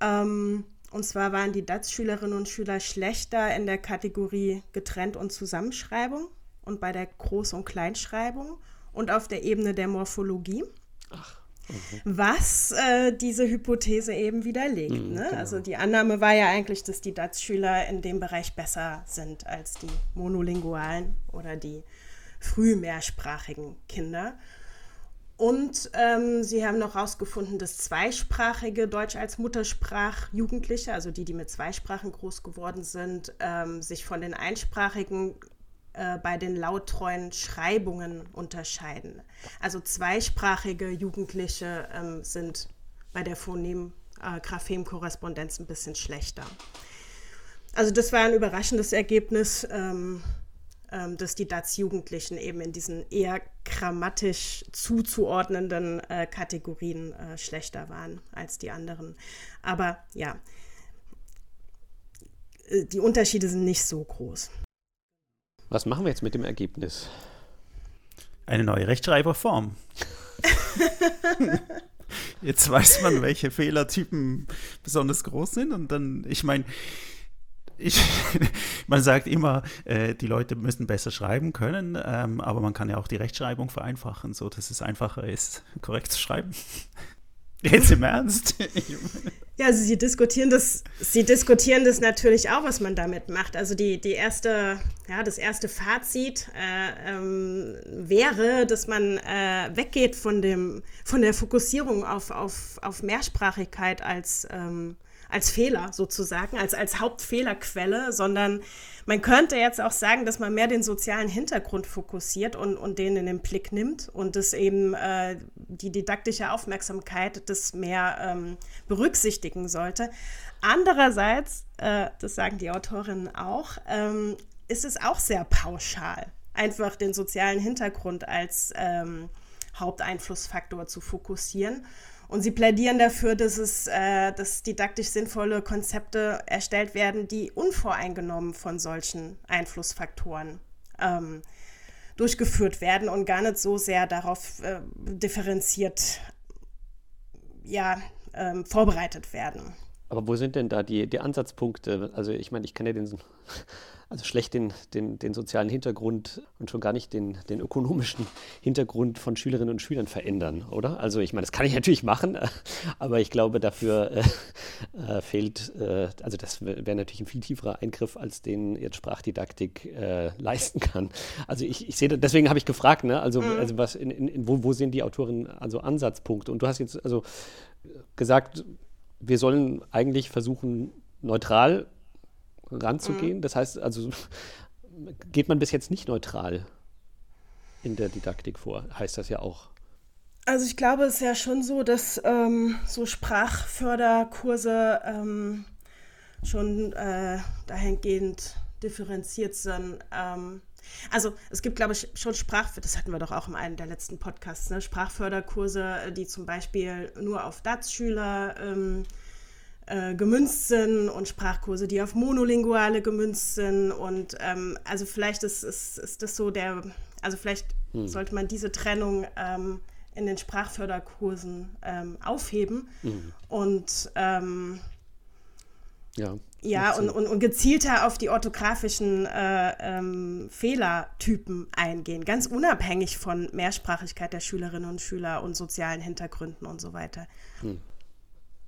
Ähm, und zwar waren die DATS-Schülerinnen und Schüler schlechter in der Kategorie Getrennt- und Zusammenschreibung und bei der Groß- und Kleinschreibung und auf der Ebene der Morphologie. Ach. Okay. Was äh, diese Hypothese eben widerlegt. Mhm, ne? genau. Also die Annahme war ja eigentlich, dass die DATS-Schüler in dem Bereich besser sind als die monolingualen oder die früh mehrsprachigen Kinder. Und ähm, sie haben noch herausgefunden, dass zweisprachige Deutsch als Muttersprach-Jugendliche, also die, die mit zwei Sprachen groß geworden sind, ähm, sich von den einsprachigen äh, bei den lauttreuen Schreibungen unterscheiden. Also zweisprachige Jugendliche ähm, sind bei der Phonem-Graphem-Korrespondenz äh, ein bisschen schlechter. Also das war ein überraschendes Ergebnis, ähm, ähm, dass die DATS-Jugendlichen eben in diesen eher grammatisch zuzuordnenden äh, Kategorien äh, schlechter waren als die anderen. Aber ja, äh, die Unterschiede sind nicht so groß. Was machen wir jetzt mit dem Ergebnis? Eine neue Rechtschreiberform. jetzt weiß man, welche Fehlertypen besonders groß sind. Und dann, ich meine, ich, man sagt immer, äh, die Leute müssen besser schreiben können, ähm, aber man kann ja auch die Rechtschreibung vereinfachen, so dass es einfacher ist, korrekt zu schreiben. Jetzt im Ernst? ja, also sie diskutieren das, sie diskutieren das natürlich auch, was man damit macht. Also die, die erste, ja, das erste Fazit äh, ähm, wäre, dass man äh, weggeht von dem, von der Fokussierung auf, auf, auf Mehrsprachigkeit als ähm, als Fehler sozusagen, als, als Hauptfehlerquelle, sondern man könnte jetzt auch sagen, dass man mehr den sozialen Hintergrund fokussiert und, und den in den Blick nimmt und das eben äh, die didaktische Aufmerksamkeit das mehr ähm, berücksichtigen sollte. Andererseits, äh, das sagen die Autorinnen auch, ähm, ist es auch sehr pauschal, einfach den sozialen Hintergrund als ähm, Haupteinflussfaktor zu fokussieren. Und sie plädieren dafür, dass es äh, dass didaktisch sinnvolle Konzepte erstellt werden, die unvoreingenommen von solchen Einflussfaktoren ähm, durchgeführt werden und gar nicht so sehr darauf äh, differenziert ja, ähm, vorbereitet werden. Aber wo sind denn da die, die Ansatzpunkte? Also ich meine, ich kann ja den also schlecht den, den, den sozialen Hintergrund und schon gar nicht den, den ökonomischen Hintergrund von Schülerinnen und Schülern verändern, oder? Also ich meine, das kann ich natürlich machen, aber ich glaube, dafür äh, äh, fehlt, äh, also das wäre natürlich ein viel tieferer Eingriff, als den jetzt Sprachdidaktik äh, leisten kann. Also ich, ich sehe, deswegen habe ich gefragt, ne? also, mhm. also was in, in, wo, wo sehen die Autoren also Ansatzpunkte? Und du hast jetzt also gesagt, wir sollen eigentlich versuchen, neutral ranzugehen. Mhm. Das heißt, also geht man bis jetzt nicht neutral in der Didaktik vor, heißt das ja auch. Also ich glaube, es ist ja schon so, dass ähm, so Sprachförderkurse ähm, schon äh, dahingehend differenziert sind. Ähm, also es gibt, glaube ich, schon Sprach, das hatten wir doch auch in einem der letzten Podcasts, ne? Sprachförderkurse, die zum Beispiel nur auf DATS-Schüler ähm, äh, gemünzt sind und Sprachkurse, die auf Monolinguale gemünzt sind. Und ähm, also vielleicht ist, ist, ist das so der, also vielleicht hm. sollte man diese Trennung ähm, in den Sprachförderkursen ähm, aufheben. Hm. Und ähm, ja, ja, und, und, und, gezielter auf die orthografischen äh, ähm, Fehlertypen eingehen, ganz unabhängig von Mehrsprachigkeit der Schülerinnen und Schüler und sozialen Hintergründen und so weiter. Hm.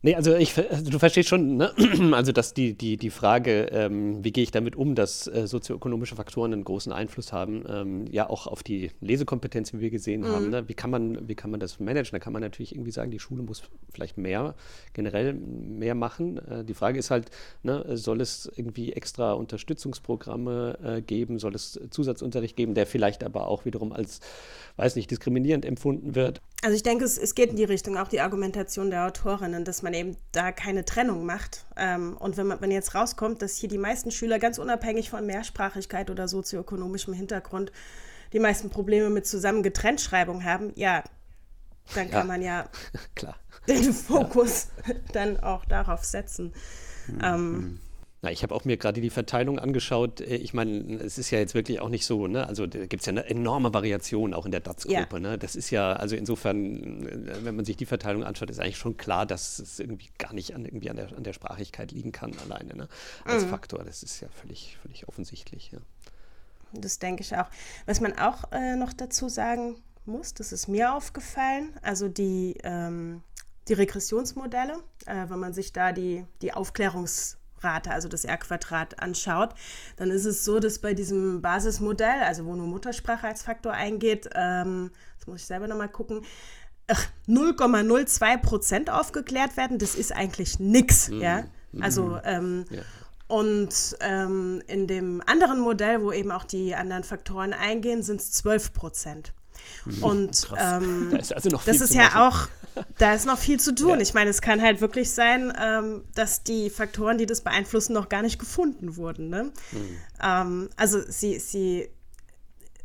Nee, also ich, also du verstehst schon, ne? also dass die, die, die Frage, ähm, wie gehe ich damit um, dass äh, sozioökonomische Faktoren einen großen Einfluss haben, ähm, ja auch auf die Lesekompetenz, wie wir gesehen mhm. haben. Ne? Wie, kann man, wie kann man das managen? Da kann man natürlich irgendwie sagen, die Schule muss vielleicht mehr, generell mehr machen. Äh, die Frage ist halt, ne, soll es irgendwie extra Unterstützungsprogramme äh, geben, soll es Zusatzunterricht geben, der vielleicht aber auch wiederum als, weiß nicht, diskriminierend empfunden wird? Also ich denke, es, es geht in die Richtung, auch die Argumentation der Autorinnen, dass man eben da keine Trennung macht. Ähm, und wenn man wenn jetzt rauskommt, dass hier die meisten Schüler ganz unabhängig von Mehrsprachigkeit oder sozioökonomischem Hintergrund die meisten Probleme mit Zusammengetrenntschreibung haben, ja, dann kann ja. man ja Klar. den Fokus ja. dann auch darauf setzen. Mhm. Ähm, na, ich habe auch mir gerade die Verteilung angeschaut. Äh, ich meine, es ist ja jetzt wirklich auch nicht so, ne? Also da gibt es ja eine enorme Variation auch in der DATS-Gruppe. Ja. Ne? Das ist ja, also insofern, äh, wenn man sich die Verteilung anschaut, ist eigentlich schon klar, dass es irgendwie gar nicht an, irgendwie an, der, an der Sprachigkeit liegen kann alleine, ne? Als mhm. Faktor. Das ist ja völlig, völlig offensichtlich, ja. Das denke ich auch. Was man auch äh, noch dazu sagen muss, das ist mir aufgefallen, also die, ähm, die Regressionsmodelle, äh, wenn man sich da die, die Aufklärungs- Rate, also das R-Quadrat, anschaut, dann ist es so, dass bei diesem Basismodell, also wo nur Muttersprache als Faktor eingeht, ähm, das muss ich selber nochmal gucken, 0,02 Prozent aufgeklärt werden. Das ist eigentlich nichts, mhm. ja. Also mhm. ähm, ja. Und ähm, in dem anderen Modell, wo eben auch die anderen Faktoren eingehen, sind es 12 Prozent. Mhm. Und ähm, da ist also das ist ja machen. auch da ist noch viel zu tun. Ja. Ich meine, es kann halt wirklich sein, ähm, dass die Faktoren, die das beeinflussen, noch gar nicht gefunden wurden. Ne? Mhm. Ähm, also sie, sie,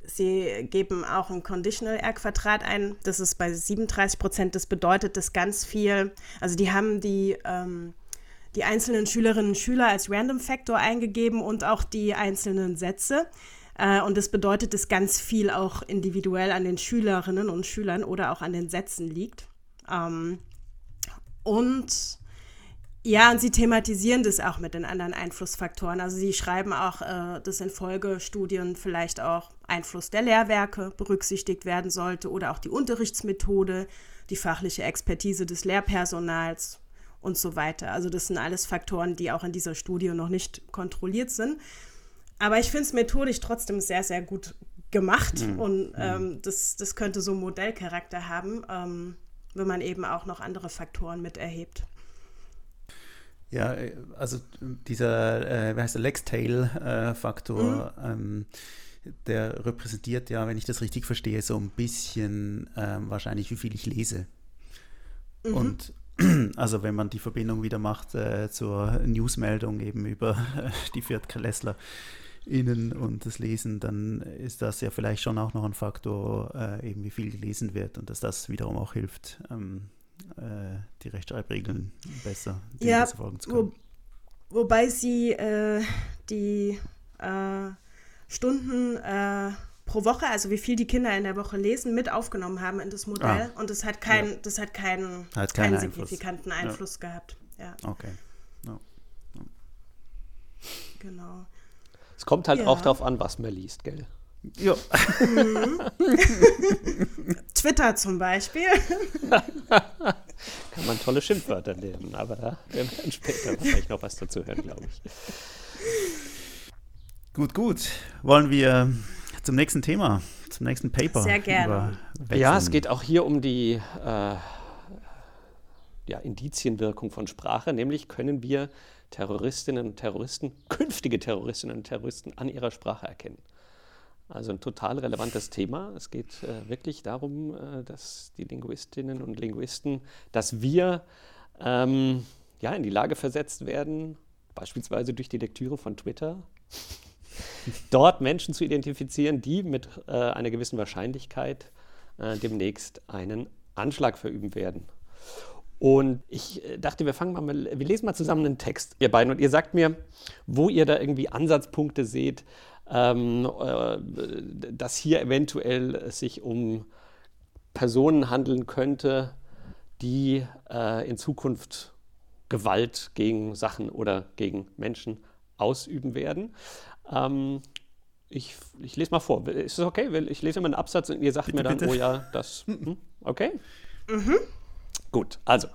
sie geben auch ein Conditional R-Quadrat ein. Das ist bei 37 Prozent. Das bedeutet, dass ganz viel, also die haben die ähm, die einzelnen Schülerinnen und Schüler als Random Factor eingegeben und auch die einzelnen Sätze. Äh, und das bedeutet, dass ganz viel auch individuell an den Schülerinnen und Schülern oder auch an den Sätzen liegt. Ähm, und ja, und sie thematisieren das auch mit den anderen Einflussfaktoren. Also sie schreiben auch, äh, dass in Folgestudien vielleicht auch Einfluss der Lehrwerke berücksichtigt werden sollte oder auch die Unterrichtsmethode, die fachliche Expertise des Lehrpersonals und so weiter. Also das sind alles Faktoren, die auch in dieser Studie noch nicht kontrolliert sind. Aber ich finde es methodisch trotzdem sehr, sehr gut gemacht mhm. und ähm, mhm. das, das könnte so Modellcharakter haben. Ähm, wenn man eben auch noch andere Faktoren mit erhebt. Ja, also dieser, äh, wie heißt der, Lex-Tail-Faktor, äh, mhm. ähm, der repräsentiert ja, wenn ich das richtig verstehe, so ein bisschen ähm, wahrscheinlich, wie viel ich lese. Mhm. Und also wenn man die Verbindung wieder macht äh, zur Newsmeldung eben über äh, die Viertklässler, Innen und das Lesen, dann ist das ja vielleicht schon auch noch ein Faktor, äh, eben wie viel gelesen wird und dass das wiederum auch hilft, ähm, äh, die Rechtschreibregeln besser, ja, besser folgen zu können. Wo, wobei sie äh, die äh, Stunden äh, pro Woche, also wie viel die Kinder in der Woche lesen, mit aufgenommen haben in das Modell ah, und das hat, kein, ja. das hat keinen, hat keinen, keinen signifikanten Einfluss ja. gehabt. Ja. Okay. No. No. Genau. Es kommt halt ja. auch darauf an, was man liest, gell? Ja. Mhm. Twitter zum Beispiel. Kann man tolle Schimpfwörter nehmen, aber da werden wir später wahrscheinlich noch was dazu hören, glaube ich. Gut, gut. Wollen wir zum nächsten Thema, zum nächsten Paper? Sehr gerne. Ja, es geht auch hier um die äh, ja, Indizienwirkung von Sprache, nämlich können wir Terroristinnen und Terroristen, künftige Terroristinnen und Terroristen an ihrer Sprache erkennen. Also ein total relevantes Thema. Es geht äh, wirklich darum, äh, dass die Linguistinnen und Linguisten, dass wir ähm, ja, in die Lage versetzt werden, beispielsweise durch die Lektüre von Twitter, dort Menschen zu identifizieren, die mit äh, einer gewissen Wahrscheinlichkeit äh, demnächst einen Anschlag verüben werden. Und ich äh, dachte, wir fangen mal, wir lesen mal zusammen einen Text, ihr beiden, und ihr sagt mir, wo ihr da irgendwie Ansatzpunkte seht, ähm, äh, dass hier eventuell es sich um Personen handeln könnte, die äh, in Zukunft Gewalt gegen Sachen oder gegen Menschen ausüben werden. Ähm, ich, ich, lese mal vor. Ist das okay? Ich lese immer einen Absatz und ihr sagt bitte, mir dann, bitte. oh ja, das. Hm, okay? Mhm. Gut, also.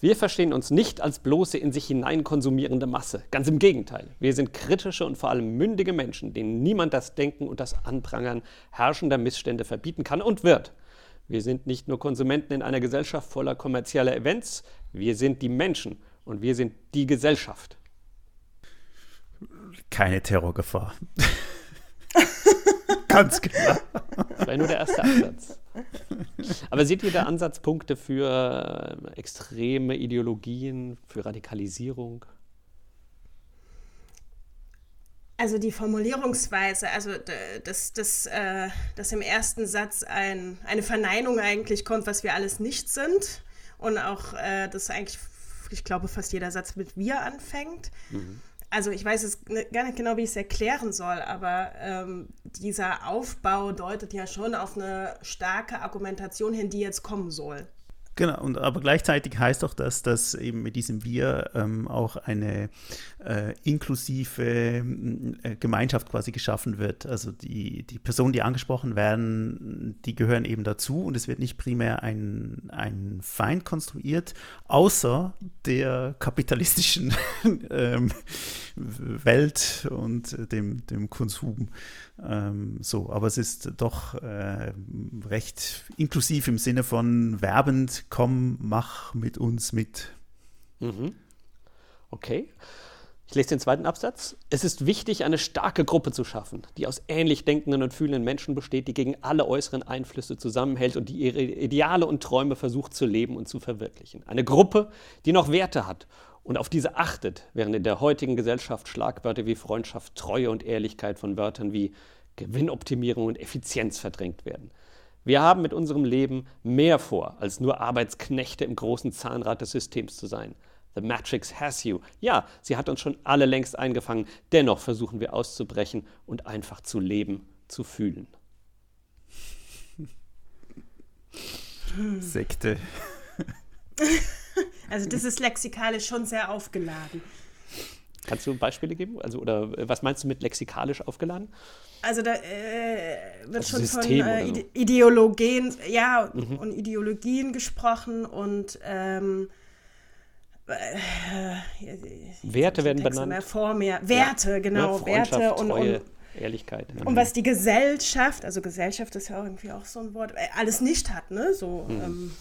Wir verstehen uns nicht als bloße in sich hinein konsumierende Masse. Ganz im Gegenteil. Wir sind kritische und vor allem mündige Menschen, denen niemand das Denken und das Anprangern herrschender Missstände verbieten kann und wird. Wir sind nicht nur Konsumenten in einer Gesellschaft voller kommerzieller Events, wir sind die Menschen und wir sind die Gesellschaft. Keine Terrorgefahr. Ganz klar. Das war nur der erste Absatz. Aber seht ihr da Ansatzpunkte für äh, extreme Ideologien, für Radikalisierung? Also die Formulierungsweise, also dass, dass, äh, dass im ersten Satz ein, eine Verneinung eigentlich kommt, was wir alles nicht sind. Und auch, äh, dass eigentlich, ich glaube, fast jeder Satz mit wir anfängt. Mhm also ich weiß es gar nicht genau, wie ich es erklären soll, aber ähm, dieser Aufbau deutet ja schon auf eine starke Argumentation hin, die jetzt kommen soll. Genau, und aber gleichzeitig heißt auch das, dass eben mit diesem Wir ähm, auch eine äh, inklusive äh, Gemeinschaft quasi geschaffen wird. Also die, die Personen, die angesprochen werden, die gehören eben dazu und es wird nicht primär ein, ein Feind konstruiert, außer der kapitalistischen ähm, Welt und dem, dem Konsum. Ähm, so, aber es ist doch äh, recht inklusiv im Sinne von werbend, komm, mach mit uns mit. Mhm. Okay. Ich lese den zweiten Absatz. Es ist wichtig, eine starke Gruppe zu schaffen, die aus ähnlich denkenden und fühlenden Menschen besteht, die gegen alle äußeren Einflüsse zusammenhält und die ihre Ideale und Träume versucht zu leben und zu verwirklichen. Eine Gruppe, die noch Werte hat und auf diese achtet, während in der heutigen Gesellschaft Schlagwörter wie Freundschaft, Treue und Ehrlichkeit von Wörtern wie Gewinnoptimierung und Effizienz verdrängt werden. Wir haben mit unserem Leben mehr vor, als nur Arbeitsknechte im großen Zahnrad des Systems zu sein. The Matrix has you. Ja, sie hat uns schon alle längst eingefangen. Dennoch versuchen wir auszubrechen und einfach zu leben, zu fühlen. Sekte. Also das ist lexikalisch schon sehr aufgeladen. Kannst du Beispiele geben? Also, oder äh, was meinst du mit lexikalisch aufgeladen? Also da äh, wird also schon System von äh, so. Ideologien, ja, mhm. und Ideologien gesprochen und ähm, äh, Werte werden benannt. Mehr vor mir. Werte, ja. genau, ja, Werte und, und Ehrlichkeit. Ja. Und was die Gesellschaft, also Gesellschaft ist ja irgendwie auch so ein Wort, äh, alles nicht hat, ne? So. Mhm. Ähm,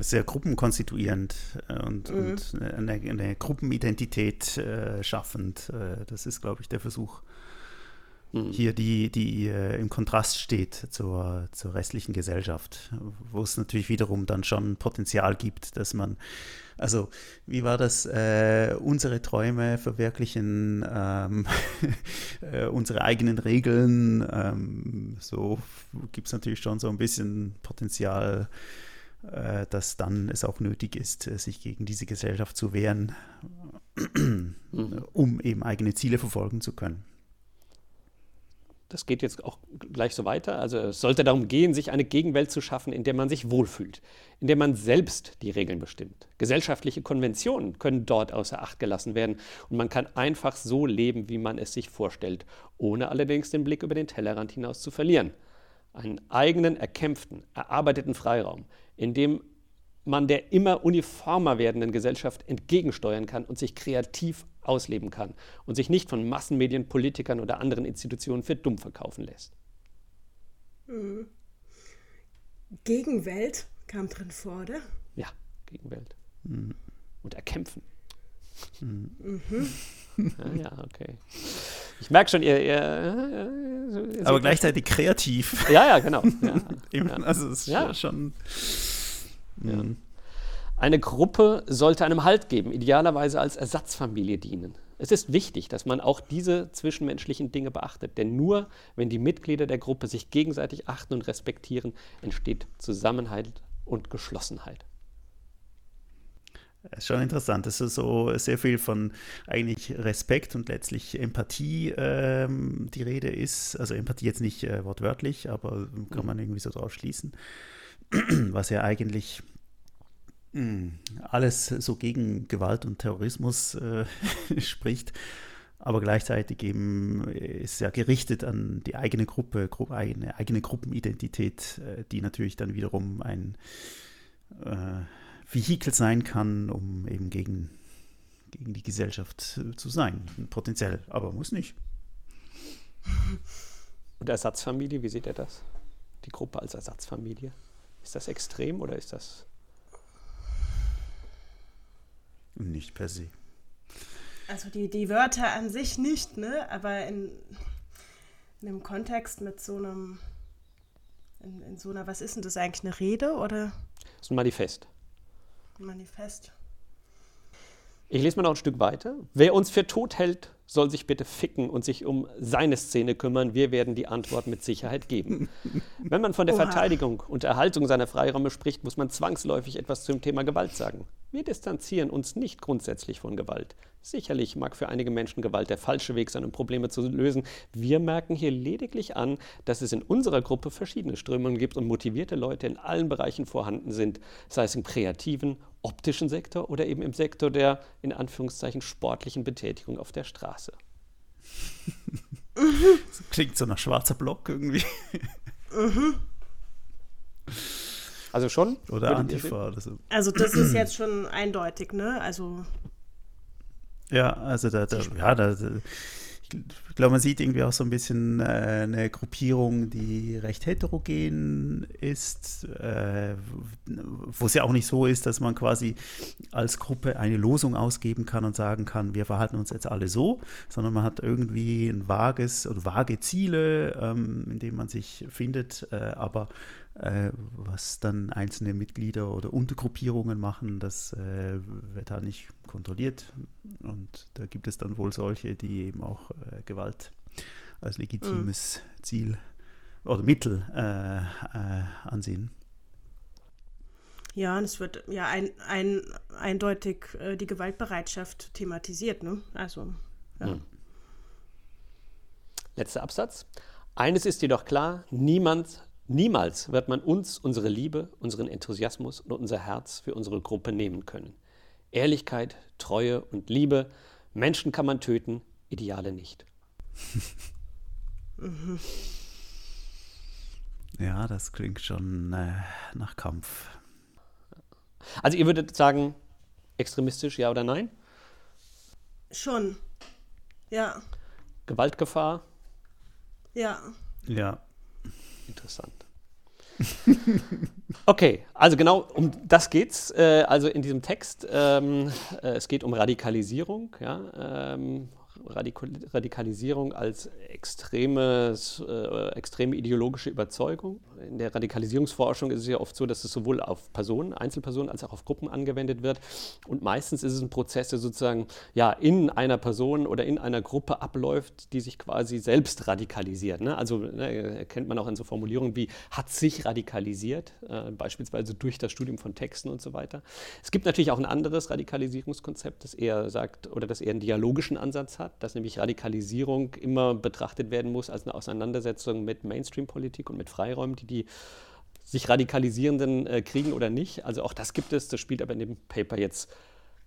sehr gruppenkonstituierend äh, und, mhm. und eine, eine, Gruppenidentität äh, schaffend. Äh, das ist, glaube ich, der Versuch, mhm. hier die, die äh, im Kontrast steht zur, zur restlichen Gesellschaft, wo es natürlich wiederum dann schon Potenzial gibt, dass man, also wie war das, äh, unsere Träume verwirklichen, ähm, äh, unsere eigenen Regeln, ähm, so gibt es natürlich schon so ein bisschen Potenzial äh, dass dann es auch nötig ist, äh, sich gegen diese Gesellschaft zu wehren, mhm. um eben eigene Ziele verfolgen zu können. Das geht jetzt auch gleich so weiter. Also es sollte darum gehen, sich eine Gegenwelt zu schaffen, in der man sich wohlfühlt, in der man selbst die Regeln bestimmt. Gesellschaftliche Konventionen können dort außer Acht gelassen werden und man kann einfach so leben, wie man es sich vorstellt, ohne allerdings den Blick über den Tellerrand hinaus zu verlieren. Einen eigenen, erkämpften, erarbeiteten Freiraum, in dem man der immer uniformer werdenden Gesellschaft entgegensteuern kann und sich kreativ ausleben kann und sich nicht von Massenmedien, Politikern oder anderen Institutionen für dumm verkaufen lässt. Mhm. Gegenwelt kam drin vor, oder? Ja, Gegenwelt. Mhm. Und erkämpfen. Mhm. Ja, ja, okay. Ich merke schon, ihr. ihr, ihr Aber gleichzeitig kreativ. Ja, ja, genau. Ja, ja. Also, es ist ja. schon. Ja. Eine Gruppe sollte einem Halt geben, idealerweise als Ersatzfamilie dienen. Es ist wichtig, dass man auch diese zwischenmenschlichen Dinge beachtet, denn nur wenn die Mitglieder der Gruppe sich gegenseitig achten und respektieren, entsteht Zusammenhalt und Geschlossenheit. Das ist schon interessant, dass so sehr viel von eigentlich Respekt und letztlich Empathie ähm, die Rede ist. Also Empathie jetzt nicht äh, wortwörtlich, aber kann man irgendwie so drauf schließen. Was ja eigentlich Hm, alles so gegen Gewalt und Terrorismus äh, spricht, aber gleichzeitig eben ist ja gerichtet an die eigene Gruppe, Gru eine eigene Gruppenidentität, äh, die natürlich dann wiederum ein äh, Vehikel sein kann, um eben gegen, gegen die Gesellschaft zu sein, potenziell, aber muss nicht. Und Ersatzfamilie, wie seht ihr das? Die Gruppe als Ersatzfamilie? Ist das extrem oder ist das nicht per se. Also die, die Wörter an sich nicht, ne? Aber in, in einem Kontext mit so einem, in, in so einer, was ist denn das eigentlich, eine Rede oder? Das ist ein Manifest. Manifest. Ich lese mal noch ein Stück weiter. Wer uns für tot hält, soll sich bitte ficken und sich um seine Szene kümmern. Wir werden die Antwort mit Sicherheit geben. Wenn man von der Oha. Verteidigung und Erhaltung seiner Freiräume spricht, muss man zwangsläufig etwas zum Thema Gewalt sagen. Wir distanzieren uns nicht grundsätzlich von Gewalt. Sicherlich mag für einige Menschen Gewalt der falsche Weg sein, um Probleme zu lösen. Wir merken hier lediglich an, dass es in unserer Gruppe verschiedene Strömungen gibt und motivierte Leute in allen Bereichen vorhanden sind, sei es im kreativen, optischen Sektor oder eben im Sektor der in Anführungszeichen sportlichen Betätigung auf der Straße. das klingt so nach schwarzer Block irgendwie. Also schon? Oder Antifa oder so. Also das ist jetzt schon eindeutig, ne? Also. Ja, also da, da ja, da, ich glaube, man sieht irgendwie auch so ein bisschen äh, eine Gruppierung, die recht heterogen ist, äh, wo es ja auch nicht so ist, dass man quasi als Gruppe eine Losung ausgeben kann und sagen kann, wir verhalten uns jetzt alle so, sondern man hat irgendwie ein vages oder vage Ziele, ähm, in denen man sich findet, äh, aber äh, was dann einzelne Mitglieder oder Untergruppierungen machen, das äh, wird da nicht kontrolliert. Und da gibt es dann wohl solche, die eben auch äh, Gewalt als legitimes mhm. Ziel oder Mittel äh, äh, ansehen. Ja, und es wird ja ein, ein, eindeutig äh, die Gewaltbereitschaft thematisiert. Ne? Also, ja. Mhm. Letzter Absatz. Eines ist jedoch klar, niemand Niemals wird man uns unsere Liebe, unseren Enthusiasmus und unser Herz für unsere Gruppe nehmen können. Ehrlichkeit, Treue und Liebe, Menschen kann man töten, Ideale nicht. ja, das klingt schon äh, nach Kampf. Also ihr würdet sagen, extremistisch, ja oder nein? Schon. Ja. Gewaltgefahr? Ja. Ja. Interessant. Okay, also genau um das geht's. Äh, also in diesem Text, ähm, äh, es geht um Radikalisierung, ja, ähm, Radikalisierung als extremes, äh, extreme ideologische Überzeugung. In der Radikalisierungsforschung ist es ja oft so, dass es sowohl auf Personen, Einzelpersonen als auch auf Gruppen angewendet wird. Und meistens ist es ein Prozess, der sozusagen ja, in einer Person oder in einer Gruppe abläuft, die sich quasi selbst radikalisiert. Ne? Also ne, kennt man auch in so Formulierungen wie hat sich radikalisiert, äh, beispielsweise durch das Studium von Texten und so weiter. Es gibt natürlich auch ein anderes Radikalisierungskonzept, das eher sagt oder das eher einen dialogischen Ansatz hat, dass nämlich Radikalisierung immer betrachtet werden muss als eine Auseinandersetzung mit Mainstream-Politik und mit Freiräumen, die die sich radikalisierenden äh, kriegen oder nicht. Also auch das gibt es, das spielt aber in dem Paper jetzt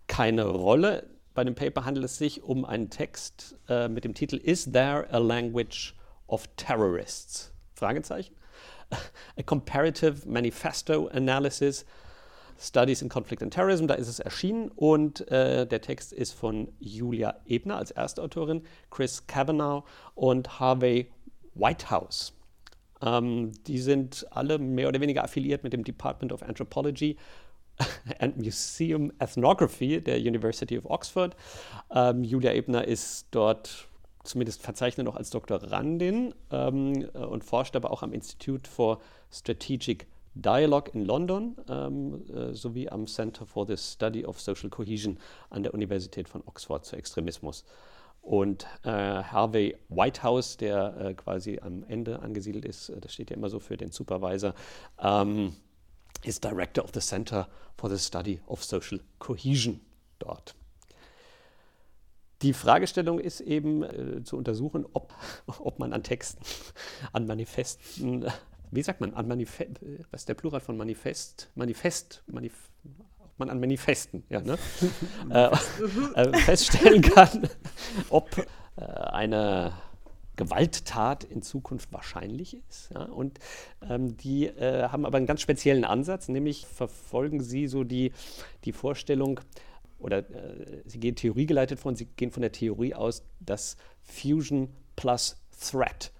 keine Rolle. Bei dem Paper handelt es sich um einen Text äh, mit dem Titel Is there a language of terrorists? Fragezeichen. A comparative manifesto analysis Studies in Conflict and Terrorism, da ist es erschienen und äh, der Text ist von Julia Ebner als Erstautorin, Chris Cavanaugh und Harvey Whitehouse. Ähm, die sind alle mehr oder weniger affiliiert mit dem Department of Anthropology and Museum Ethnography der University of Oxford. Ähm, Julia Ebner ist dort zumindest verzeichnet noch als Doktorandin ähm, und forscht aber auch am Institute for Strategic Dialogue in London ähm, äh, sowie am Center for the Study of Social Cohesion an der Universität von Oxford zu Extremismus. Und äh, Harvey Whitehouse, der äh, quasi am Ende angesiedelt ist, äh, das steht ja immer so für den Supervisor, ähm, ist Director of the Center for the Study of Social Cohesion dort. Die Fragestellung ist eben äh, zu untersuchen, ob, ob man an Texten, an Manifesten wie sagt man, an Manifest, was ist der Plural von Manifest? Manifest, Manif man an Manifesten ja, ne? äh, äh, feststellen kann, ob äh, eine Gewalttat in Zukunft wahrscheinlich ist. Ja? Und ähm, die äh, haben aber einen ganz speziellen Ansatz, nämlich verfolgen sie so die, die Vorstellung, oder äh, sie gehen theoriegeleitet vor und sie gehen von der Theorie aus, dass Fusion plus Threat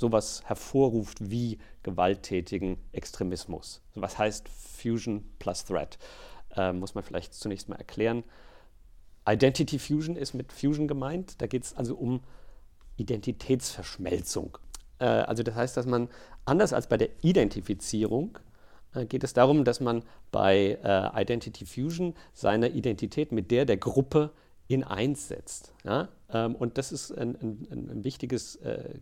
sowas hervorruft wie gewalttätigen Extremismus. Was heißt Fusion plus Threat? Äh, muss man vielleicht zunächst mal erklären. Identity Fusion ist mit Fusion gemeint. Da geht es also um Identitätsverschmelzung. Äh, also das heißt, dass man anders als bei der Identifizierung äh, geht es darum, dass man bei äh, Identity Fusion seine Identität mit der der Gruppe in eins setzt. Ja? Ähm, und das ist ein, ein, ein wichtiges äh,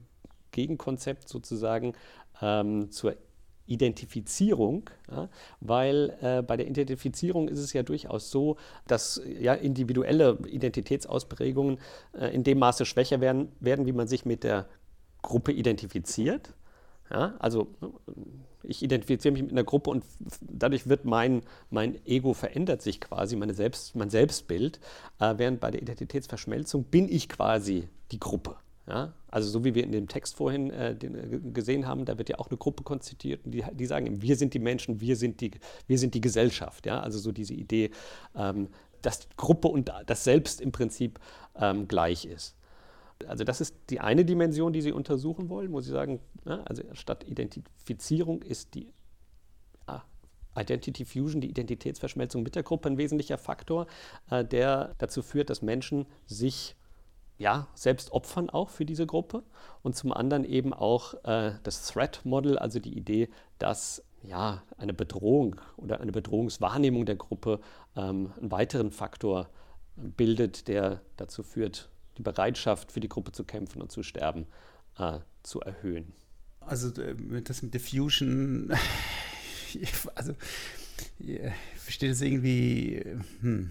Gegenkonzept sozusagen ähm, zur Identifizierung, ja, weil äh, bei der Identifizierung ist es ja durchaus so, dass ja, individuelle Identitätsausprägungen äh, in dem Maße schwächer werden, werden, wie man sich mit der Gruppe identifiziert. Ja, also ich identifiziere mich mit einer Gruppe und dadurch wird mein, mein Ego verändert sich quasi, meine Selbst, mein Selbstbild, äh, während bei der Identitätsverschmelzung bin ich quasi die Gruppe. Ja? Also so wie wir in dem Text vorhin äh, den, äh, gesehen haben, da wird ja auch eine Gruppe konstituiert die, die sagen, wir sind die Menschen, wir sind die, wir sind die Gesellschaft. Ja? Also so diese Idee, ähm, dass Gruppe und das Selbst im Prinzip ähm, gleich ist. Also das ist die eine Dimension, die Sie untersuchen wollen, wo Sie sagen, ja, also statt Identifizierung ist die ja, Identity Fusion, die Identitätsverschmelzung mit der Gruppe ein wesentlicher Faktor, äh, der dazu führt, dass Menschen sich ja, selbst opfern auch für diese Gruppe und zum anderen eben auch äh, das Threat Model, also die Idee, dass ja, eine Bedrohung oder eine Bedrohungswahrnehmung der Gruppe ähm, einen weiteren Faktor bildet, der dazu führt, die Bereitschaft für die Gruppe zu kämpfen und zu sterben äh, zu erhöhen. Also äh, das mit der Fusion, also ich verstehe das irgendwie, hm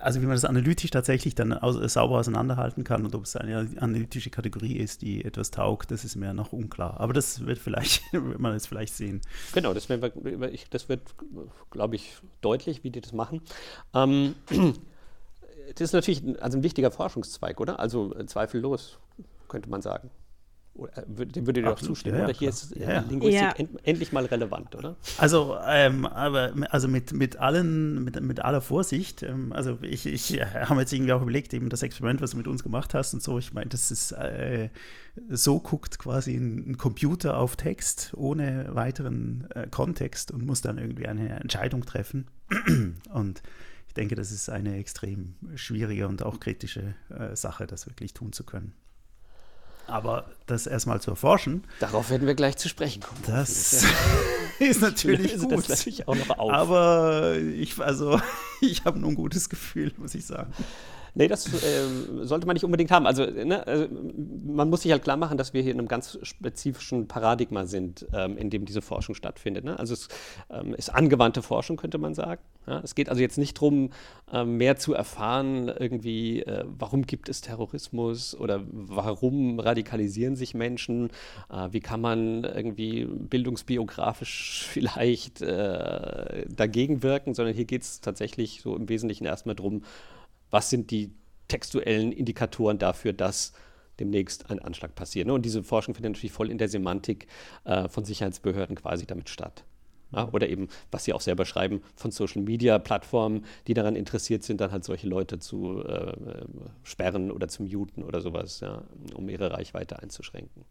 also wie man das analytich tatsächlich dann aus, sauber auseinanderhalten kann und ob es eine analytische Kategorie ist, die etwas taugt, das ist mir noch unklar. Aber das wird vielleicht, wird man jetzt vielleicht sehen. Genau, das, wir, das wird, glaube ich, deutlich, wie die das machen. Ähm, das ist natürlich also ein wichtiger Forschungszweig, oder? Also äh, zweifellos, könnte man sagen. Äh, dem würde dir doch zustimmen, ja, oder? Hier ist ja, Linguistik ja. end, endlich mal relevant, oder? Also, ähm, aber also mit, mit allen, mit, mit aller Vorsicht, ähm, also ich, ich habe jetzt irgendwie auch überlegt, eben das Experiment, was du mit uns gemacht hast und so, ich meine, das ist äh, so guckt quasi ein, ein, Computer auf Text ohne weiteren äh, Kontext und muss dann irgendwie eine Entscheidung treffen. und ich denke, das ist eine extrem schwierige und auch kritische äh, Sache, das wirklich tun zu können. Aber das erstmal zu erforschen. Darauf werden wir gleich zu sprechen kommen. Das ist natürlich gut. Das natürlich auch noch auf. Aber ich, also, ich habe ein ungutes Gefühl, muss ich sagen. Nee, das äh, sollte man nicht unbedingt haben. Also, ne, also, man muss sich halt klar machen, dass wir hier in einem ganz spezifischen Paradigma sind, ähm, in dem diese Forschung stattfindet. Ne? Also es ähm, ist angewandte Forschung, könnte man sagen. Ja? Es geht also jetzt nicht darum, ähm, mehr zu erfahren, irgendwie, äh, warum gibt es Terrorismus oder warum radikalisieren sich Menschen, äh, wie kann man irgendwie bildungsbiografisch vielleicht äh, dagegen wirken, sondern hier geht es tatsächlich so im Wesentlichen erstmal darum, was sind die textuellen Indikatoren dafür, dass demnächst ein Anschlag passiert. Ne? Und diese Forschung findet natürlich voll in der Semantik äh, von Sicherheitsbehörden quasi damit statt. Ja? Oder eben, was Sie auch selber schreiben, von Social-Media-Plattformen, die daran interessiert sind, dann halt solche Leute zu äh, sperren oder zu muten oder sowas, ja, um ihre Reichweite einzuschränken.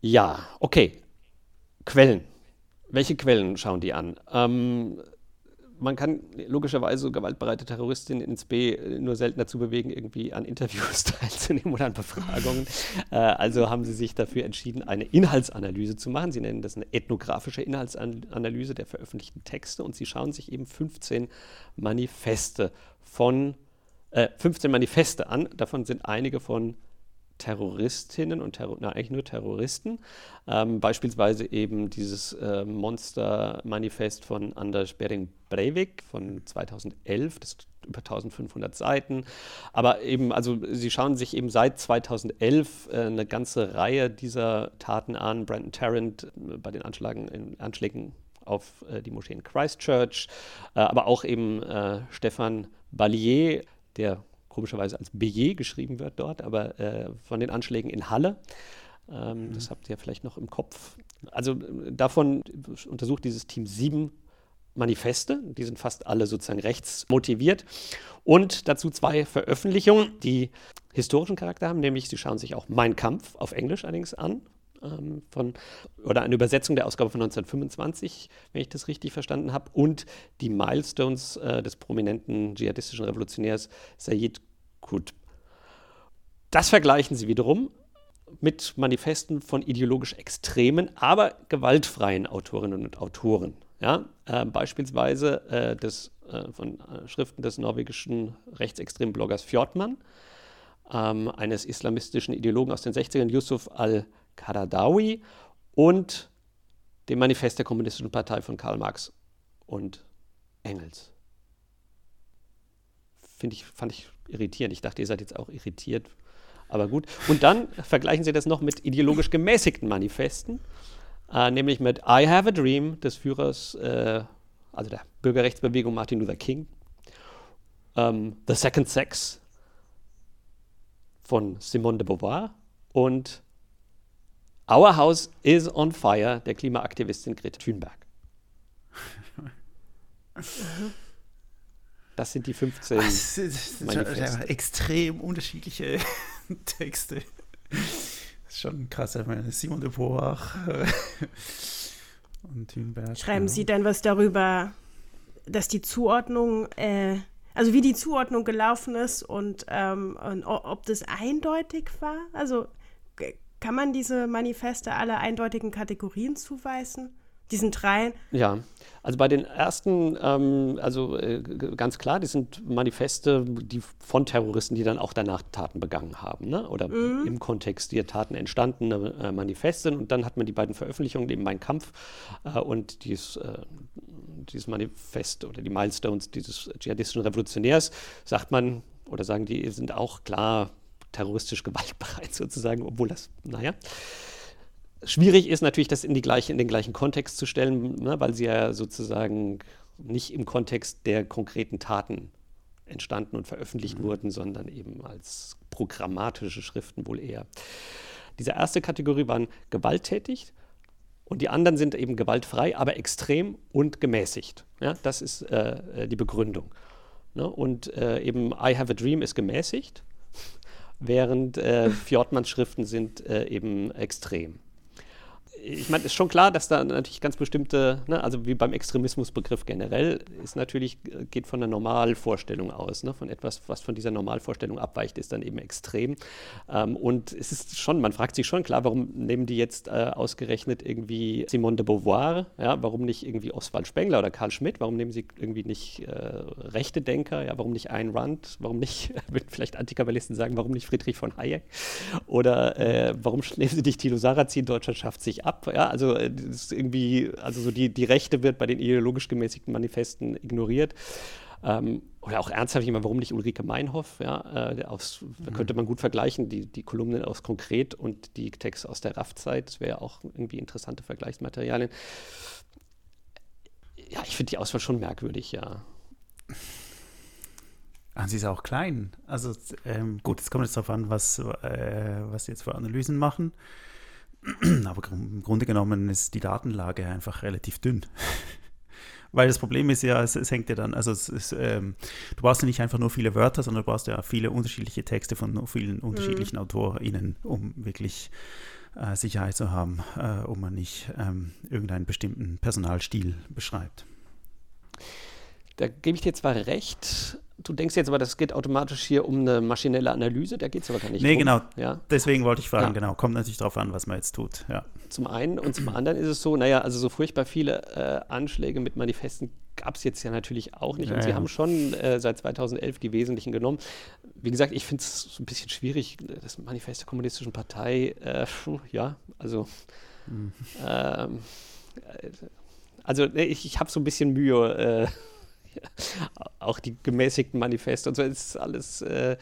Ja, okay. Quellen. Welche Quellen schauen die an? Ähm, man kann logischerweise gewaltbereite Terroristinnen ins B nur selten dazu bewegen, irgendwie an Interviews teilzunehmen oder an Befragungen. äh, also haben sie sich dafür entschieden, eine Inhaltsanalyse zu machen. Sie nennen das eine ethnografische Inhaltsanalyse der veröffentlichten Texte und sie schauen sich eben 15 Manifeste von äh, 15 Manifeste an. Davon sind einige von Terroristinnen und Terror, na, eigentlich nur Terroristen. Ähm, beispielsweise eben dieses äh, Monster-Manifest von Anders Bering Breivik von 2011, das ist über 1500 Seiten. Aber eben, also sie schauen sich eben seit 2011 äh, eine ganze Reihe dieser Taten an. Brandon Tarrant äh, bei den Anschlagen, in, Anschlägen auf äh, die Moschee in Christchurch, äh, aber auch eben äh, Stefan Ballier, der komischerweise als Billet geschrieben wird dort, aber äh, von den Anschlägen in Halle. Ähm, mhm. Das habt ihr vielleicht noch im Kopf. Also äh, davon untersucht dieses Team sieben Manifeste, die sind fast alle sozusagen rechts motiviert. Und dazu zwei Veröffentlichungen, die historischen Charakter haben, nämlich sie schauen sich auch Mein Kampf auf Englisch allerdings an. Ähm, von, oder eine Übersetzung der Ausgabe von 1925, wenn ich das richtig verstanden habe, und die Milestones äh, des prominenten dschihadistischen Revolutionärs Sayyid Qutb. Das vergleichen sie wiederum mit Manifesten von ideologisch extremen, aber gewaltfreien Autorinnen und Autoren. Ja, äh, beispielsweise äh, des, äh, von äh, Schriften des norwegischen rechtsextremen Bloggers Fjordmann, ähm, eines islamistischen Ideologen aus den 60ern, Yusuf al-Qaradawi, und dem Manifest der Kommunistischen Partei von Karl Marx und Engels. Finde ich, fand ich irritierend. Ich dachte, ihr seid jetzt auch irritiert. Aber gut. Und dann vergleichen Sie das noch mit ideologisch gemäßigten Manifesten äh, nämlich mit I Have a Dream des Führers, äh, also der Bürgerrechtsbewegung Martin Luther King, ähm, The Second Sex von Simone de Beauvoir und Our House is on Fire der Klimaaktivistin Greta Thunberg. Das sind die 15 das ist, extrem unterschiedliche Texte ist schon krass. Ich meine, Simon de Beauvoir und Thunberg. Schreiben ja. Sie denn was darüber, dass die Zuordnung, äh, also wie die Zuordnung gelaufen ist und, ähm, und ob das eindeutig war? Also kann man diese Manifeste alle eindeutigen Kategorien zuweisen? Diesen dreien? Ja, also bei den ersten, ähm, also äh, ganz klar, die sind Manifeste die von Terroristen, die dann auch danach Taten begangen haben, ne? oder mhm. im Kontext der Taten entstandene äh, Manifeste. Und dann hat man die beiden Veröffentlichungen, eben Mein Kampf äh, und dies, äh, dieses Manifest oder die Milestones dieses dschihadistischen Revolutionärs, sagt man oder sagen die, sind auch klar terroristisch gewaltbereit sozusagen, obwohl das, naja. Schwierig ist natürlich, das in, die gleiche, in den gleichen Kontext zu stellen, ne, weil sie ja sozusagen nicht im Kontext der konkreten Taten entstanden und veröffentlicht mhm. wurden, sondern eben als programmatische Schriften wohl eher. Diese erste Kategorie waren gewalttätig und die anderen sind eben gewaltfrei, aber extrem und gemäßigt. Ja, das ist äh, äh die Begründung. Ne? Und äh, eben I Have a Dream ist gemäßigt, während äh, Fjordmanns Schriften sind äh, eben extrem ich meine, ist schon klar, dass da natürlich ganz bestimmte, ne, also wie beim Extremismusbegriff generell, ist natürlich, äh, geht von der Normalvorstellung aus. Ne, von etwas, was von dieser Normalvorstellung abweicht, ist dann eben extrem. Ähm, und es ist schon, man fragt sich schon klar, warum nehmen die jetzt äh, ausgerechnet irgendwie Simone de Beauvoir, ja, warum nicht irgendwie Oswald Spengler oder Karl Schmidt, warum nehmen sie irgendwie nicht äh, rechte Denker, ja, warum nicht Ayn Rand, warum nicht, würden vielleicht Antikabbalisten sagen, warum nicht Friedrich von Hayek? Oder äh, warum nehmen sie nicht Thilo Sarrazin, Deutschland schafft sich ab, ab. Ja, also äh, irgendwie, also so die, die Rechte wird bei den ideologisch gemäßigten Manifesten ignoriert. Ähm, oder auch ernsthaft jemand, warum nicht Ulrike Meinhoff? Ja, äh, aus, mhm. könnte man gut vergleichen, die, die Kolumnen aus Konkret und die Texte aus der RAF-Zeit. Das wäre ja auch irgendwie interessante Vergleichsmaterialien. Ja, ich finde die Auswahl schon merkwürdig, ja. Ah, sie ist auch klein. Also ähm, gut, es kommt jetzt darauf an, was, äh, was sie jetzt für Analysen machen. Aber im Grunde genommen ist die Datenlage einfach relativ dünn. Weil das Problem ist ja, es, es hängt ja dann, also ist, ähm, du brauchst ja nicht einfach nur viele Wörter, sondern du brauchst ja viele unterschiedliche Texte von vielen unterschiedlichen mhm. AutorInnen, um wirklich äh, Sicherheit zu haben, äh, ob man nicht ähm, irgendeinen bestimmten Personalstil beschreibt. Da gebe ich dir zwar recht, du denkst jetzt aber, das geht automatisch hier um eine maschinelle Analyse, da geht es aber gar nicht Nee, drum. genau. Ja? Deswegen wollte ich fragen, ja. genau. Kommt natürlich darauf an, was man jetzt tut. Ja. Zum einen und zum anderen ist es so, naja, also so furchtbar viele äh, Anschläge mit Manifesten gab es jetzt ja natürlich auch nicht. Ja, und sie haben schon äh, seit 2011 die wesentlichen genommen. Wie gesagt, ich finde es so ein bisschen schwierig, das Manifest der Kommunistischen Partei, äh, ja, also mhm. ähm, äh, also ich, ich habe so ein bisschen Mühe, äh, auch die gemäßigten Manifeste und so ist alles äh,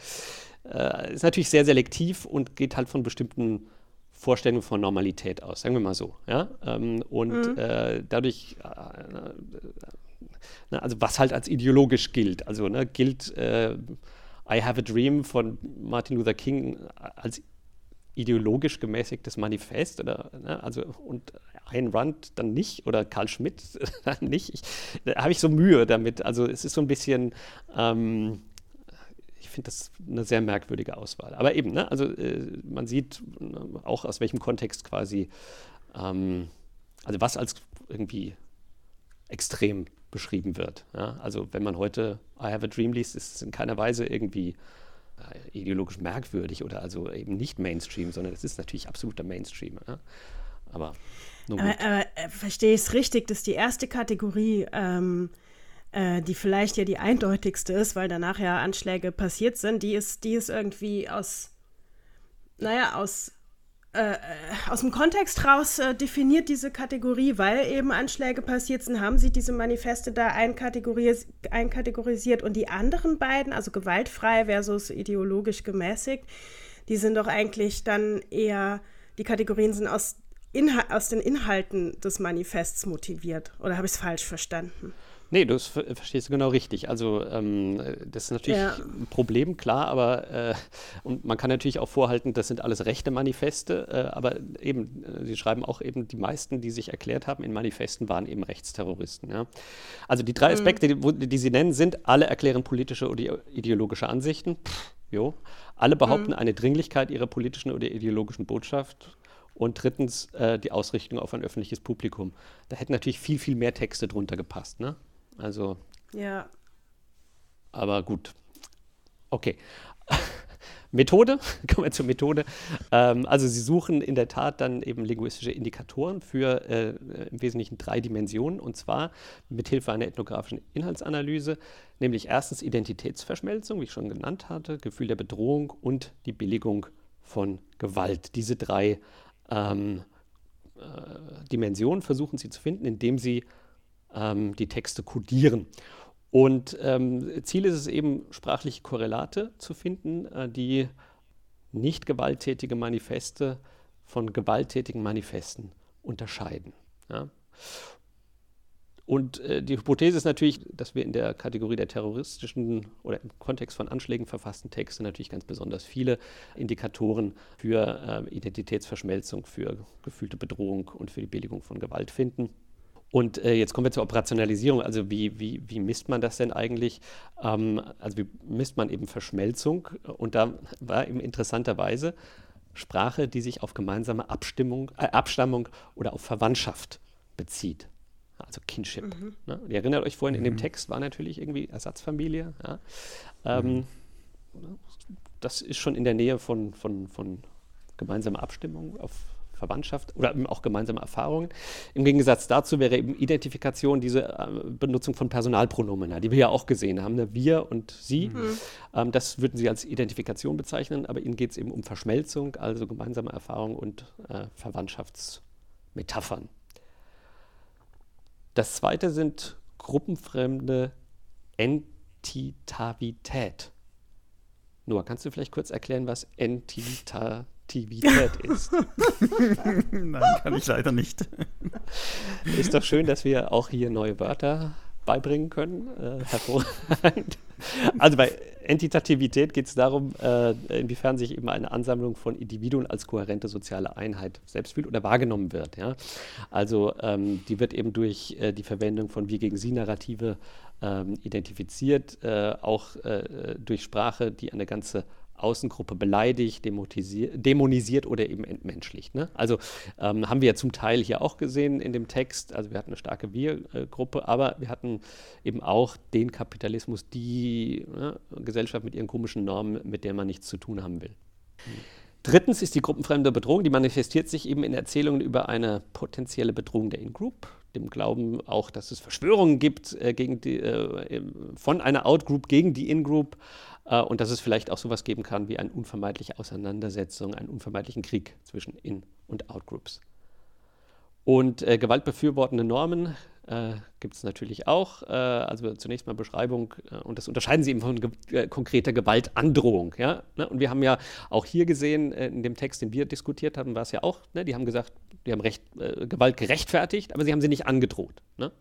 äh, ist natürlich sehr selektiv und geht halt von bestimmten Vorstellung von Normalität aus, sagen wir mal so. Ja? Ähm, und mhm. äh, dadurch, äh, äh, also was halt als ideologisch gilt. Also ne, gilt äh, I Have a Dream von Martin Luther King als ideologisch gemäßigtes Manifest oder ne, also und Ayn Rand dann nicht oder Karl Schmidt dann nicht. Ich, da habe ich so Mühe damit. Also es ist so ein bisschen ähm, ich finde das eine sehr merkwürdige Auswahl. Aber eben, ne, also äh, man sieht äh, auch aus welchem Kontext quasi, ähm, also was als irgendwie extrem beschrieben wird. Ja? Also wenn man heute I Have a Dream liest, ist es in keiner Weise irgendwie äh, ideologisch merkwürdig oder also eben nicht Mainstream, sondern es ist natürlich absoluter Mainstream. Ja? Aber, aber, aber äh, verstehe ich es richtig, dass die erste Kategorie ähm, äh, die vielleicht ja die eindeutigste ist, weil danach ja Anschläge passiert sind, die ist, die ist irgendwie aus, naja, aus, äh, äh, aus dem Kontext raus äh, definiert diese Kategorie, weil eben Anschläge passiert sind, haben sie diese Manifeste da einkategoris einkategorisiert. Und die anderen beiden, also gewaltfrei versus ideologisch gemäßigt, die sind doch eigentlich dann eher, die Kategorien sind aus, Inhal aus den Inhalten des Manifests motiviert. Oder habe ich es falsch verstanden? Nee, du verstehst genau richtig. Also ähm, das ist natürlich ja. ein Problem, klar, aber äh, und man kann natürlich auch vorhalten, das sind alles rechte Manifeste, äh, aber eben, äh, sie schreiben auch eben, die meisten, die sich erklärt haben in Manifesten, waren eben Rechtsterroristen. Ja? Also die drei mhm. Aspekte, die, die, sie nennen, sind, alle erklären politische oder ideologische Ansichten. Pff, jo. Alle behaupten mhm. eine Dringlichkeit ihrer politischen oder ideologischen Botschaft. Und drittens äh, die Ausrichtung auf ein öffentliches Publikum. Da hätten natürlich viel, viel mehr Texte drunter gepasst. Ne? Also. Ja. Aber gut. Okay. Methode, kommen wir zur Methode. Ähm, also Sie suchen in der Tat dann eben linguistische Indikatoren für äh, im Wesentlichen drei Dimensionen und zwar mit Hilfe einer ethnografischen Inhaltsanalyse, nämlich erstens Identitätsverschmelzung, wie ich schon genannt hatte, Gefühl der Bedrohung und die Billigung von Gewalt. Diese drei ähm, äh, Dimensionen versuchen Sie zu finden, indem Sie ähm, die Texte kodieren. Und ähm, Ziel ist es eben, sprachliche Korrelate zu finden, äh, die nicht gewalttätige Manifeste von gewalttätigen Manifesten unterscheiden. Ja. Und äh, die Hypothese ist natürlich, dass wir in der Kategorie der terroristischen oder im Kontext von Anschlägen verfassten Texte natürlich ganz besonders viele Indikatoren für äh, Identitätsverschmelzung, für gefühlte Bedrohung und für die Billigung von Gewalt finden. Und äh, jetzt kommen wir zur Operationalisierung. Also wie, wie, wie misst man das denn eigentlich? Ähm, also wie misst man eben Verschmelzung? Und da war eben interessanterweise Sprache, die sich auf gemeinsame Abstimmung, äh, Abstammung oder auf Verwandtschaft bezieht. Also Kinship. Mhm. Ne? Ihr erinnert euch vorhin, mhm. in dem mhm. Text war natürlich irgendwie Ersatzfamilie. Ja? Ähm, mhm. Das ist schon in der Nähe von, von, von gemeinsamer Abstimmung auf Verwandtschaft oder auch gemeinsame Erfahrungen. Im Gegensatz dazu wäre eben Identifikation diese äh, Benutzung von Personalpronomen, die wir ja auch gesehen haben, ne? wir und sie. Mhm. Ähm, das würden sie als Identifikation bezeichnen, aber ihnen geht es eben um Verschmelzung, also gemeinsame Erfahrungen und äh, Verwandtschaftsmetaphern. Das zweite sind gruppenfremde Entitavität. Noah, kannst du vielleicht kurz erklären, was Entitavität Aktivität ist. Nein, kann ich leider nicht. Ist doch schön, dass wir auch hier neue Wörter beibringen können. Äh, hervorragend. Also bei Entitativität geht es darum, äh, inwiefern sich eben eine Ansammlung von Individuen als kohärente soziale Einheit selbst fühlt oder wahrgenommen wird. Ja? Also ähm, die wird eben durch äh, die Verwendung von Wir gegen Sie-Narrative ähm, identifiziert, äh, auch äh, durch Sprache, die eine ganze Außengruppe beleidigt, dämonisiert oder eben entmenschlicht. Ne? Also ähm, haben wir ja zum Teil hier auch gesehen in dem Text. Also wir hatten eine starke Wir-Gruppe, aber wir hatten eben auch den Kapitalismus, die ne, Gesellschaft mit ihren komischen Normen, mit der man nichts zu tun haben will. Drittens ist die gruppenfremde Bedrohung, die manifestiert sich eben in Erzählungen über eine potenzielle Bedrohung der In-Group, dem Glauben auch, dass es Verschwörungen gibt äh, gegen die, äh, von einer Out-Group gegen die In-Group, und dass es vielleicht auch sowas geben kann wie eine unvermeidliche Auseinandersetzung, einen unvermeidlichen Krieg zwischen In- und Outgroups. Und äh, gewaltbefürwortende Normen äh, gibt es natürlich auch. Äh, also zunächst mal Beschreibung, äh, und das unterscheiden sie eben von ge äh, konkreter Gewaltandrohung. Ja? Ne? Und wir haben ja auch hier gesehen, äh, in dem Text, den wir diskutiert haben, war es ja auch, ne? die haben gesagt, die haben Recht, äh, Gewalt gerechtfertigt, aber sie haben sie nicht angedroht. Ne?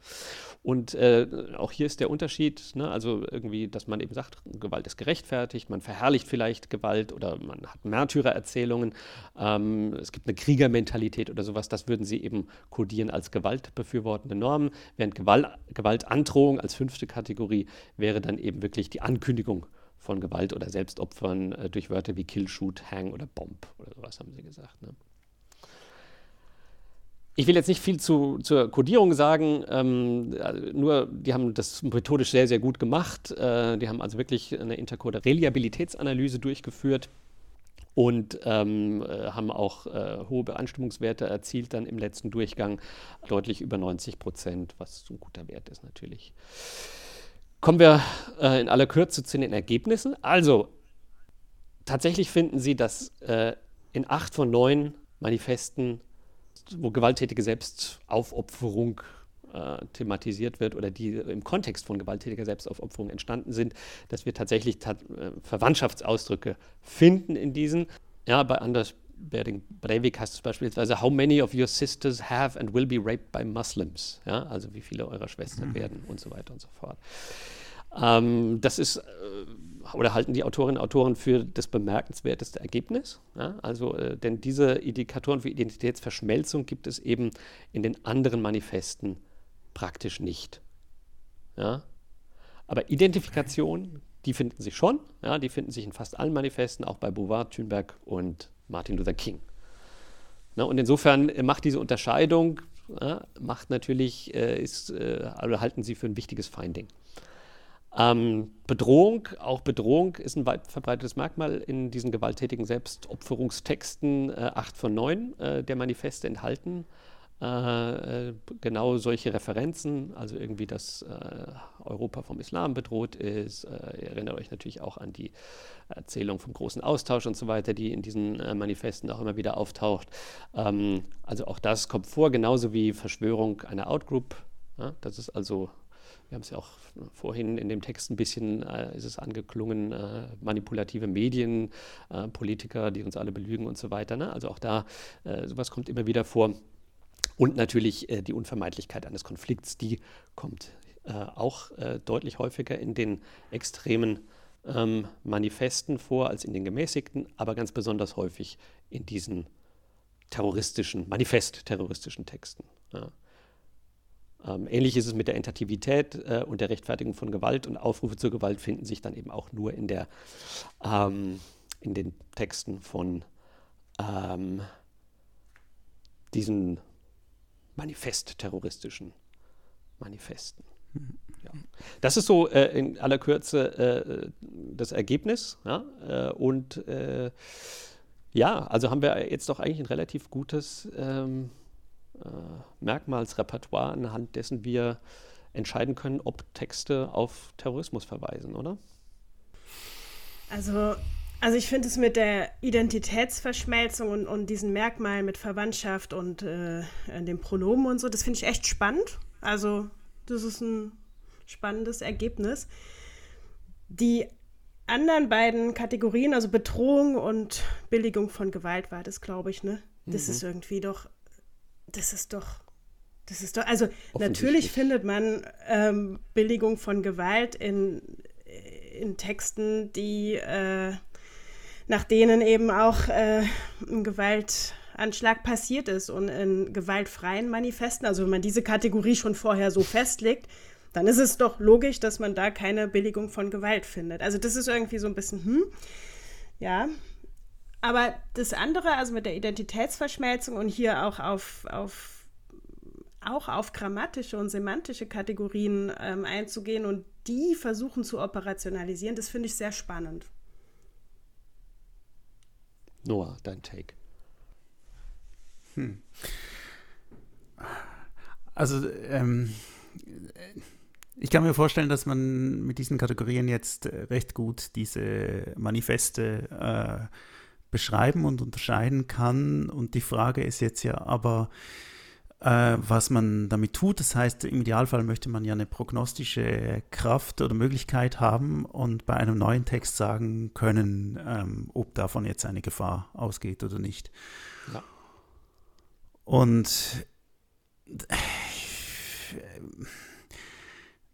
Und äh, auch hier ist der Unterschied, ne? also irgendwie, dass man eben sagt, Gewalt ist gerechtfertigt, man verherrlicht vielleicht Gewalt oder man hat Märtyrererzählungen, ähm, es gibt eine Kriegermentalität oder sowas, das würden sie eben kodieren als gewaltbefürwortende Normen, während Gewalt, Gewaltandrohung als fünfte Kategorie wäre dann eben wirklich die Ankündigung von Gewalt oder Selbstopfern äh, durch Wörter wie Kill, Shoot, Hang oder Bomb oder sowas haben sie gesagt. Ne? Ich will jetzt nicht viel zu, zur Codierung sagen, ähm, nur die haben das methodisch sehr, sehr gut gemacht. Äh, die haben also wirklich eine intercode Reliabilitätsanalyse durchgeführt und ähm, äh, haben auch äh, hohe Beanstimmungswerte erzielt dann im letzten Durchgang, deutlich über 90 Prozent, was ein guter Wert ist natürlich. Kommen wir äh, in aller Kürze zu den Ergebnissen. Also, tatsächlich finden Sie, dass äh, in acht von neun Manifesten wo gewalttätige Selbstaufopferung äh, thematisiert wird oder die im Kontext von gewalttätiger Selbstaufopferung entstanden sind, dass wir tatsächlich ta äh, Verwandtschaftsausdrücke finden in diesen. Ja, bei Anders Bering Breivik heißt es beispielsweise, How many of your sisters have and will be raped by Muslims? Ja, also wie viele eurer Schwestern mhm. werden und so weiter und so fort. Ähm, das ist, äh, oder halten die Autorinnen und Autoren für das bemerkenswerteste Ergebnis. Ja? Also, äh, denn diese Indikatoren für Identitätsverschmelzung gibt es eben in den anderen Manifesten praktisch nicht. Ja? Aber Identifikation, die finden sich schon. Ja? Die finden sich in fast allen Manifesten, auch bei Beauvoir, Thünberg und Martin Luther King. Na, und insofern macht diese Unterscheidung, ja, macht natürlich, äh, ist, äh, also halten sie für ein wichtiges Finding. Ähm, Bedrohung, auch Bedrohung ist ein weit verbreitetes Merkmal in diesen gewalttätigen Selbstopferungstexten. Äh, acht von neun äh, der Manifeste enthalten äh, äh genau solche Referenzen, also irgendwie, dass äh, Europa vom Islam bedroht ist. Ihr erinnert euch natürlich auch an die Erzählung vom großen Austausch und so weiter, die in diesen Manifesten auch immer wieder auftaucht. Ähm, also auch das kommt vor, genauso wie Verschwörung einer Outgroup. Das ist also wir haben es ja auch vorhin in dem Text ein bisschen, äh, ist es angeklungen, äh, manipulative Medien, äh, Politiker, die uns alle belügen und so weiter. Ne? Also auch da, äh, sowas kommt immer wieder vor. Und natürlich äh, die Unvermeidlichkeit eines Konflikts, die kommt äh, auch deutlich häufiger in den extremen ähm, Manifesten vor als in den gemäßigten, aber ganz besonders häufig in diesen terroristischen, manifest-terroristischen Texten. Ja. Ähm, ähnlich ist es mit der Entativität äh, und der Rechtfertigung von Gewalt und Aufrufe zur Gewalt finden sich dann eben auch nur in, der, ähm, in den Texten von ähm, diesen manifest-terroristischen Manifesten. Ja. Das ist so äh, in aller Kürze äh, das Ergebnis. Ja? Äh, und äh, ja, also haben wir jetzt doch eigentlich ein relativ gutes ähm, äh, Merkmalsrepertoire, anhand dessen wir entscheiden können, ob Texte auf Terrorismus verweisen, oder? Also, also ich finde es mit der Identitätsverschmelzung und, und diesen Merkmalen mit Verwandtschaft und äh, dem Pronomen und so, das finde ich echt spannend. Also, das ist ein spannendes Ergebnis. Die anderen beiden Kategorien, also Bedrohung und Billigung von Gewalt war das, glaube ich, ne? Das mhm. ist irgendwie doch das ist doch, das ist doch, also natürlich findet man ähm, Billigung von Gewalt in, in Texten, die äh, nach denen eben auch äh, ein Gewaltanschlag passiert ist und in gewaltfreien Manifesten, also wenn man diese Kategorie schon vorher so festlegt, dann ist es doch logisch, dass man da keine Billigung von Gewalt findet. Also das ist irgendwie so ein bisschen, hm, ja, aber das andere, also mit der Identitätsverschmelzung und hier auch auf, auf, auch auf grammatische und semantische Kategorien ähm, einzugehen und die versuchen zu operationalisieren, das finde ich sehr spannend. Noah, dein Take. Hm. Also, ähm, ich kann mir vorstellen, dass man mit diesen Kategorien jetzt recht gut diese Manifeste äh, beschreiben und unterscheiden kann. Und die Frage ist jetzt ja aber, äh, was man damit tut. Das heißt, im Idealfall möchte man ja eine prognostische Kraft oder Möglichkeit haben und bei einem neuen Text sagen können, ähm, ob davon jetzt eine Gefahr ausgeht oder nicht. Ja. Und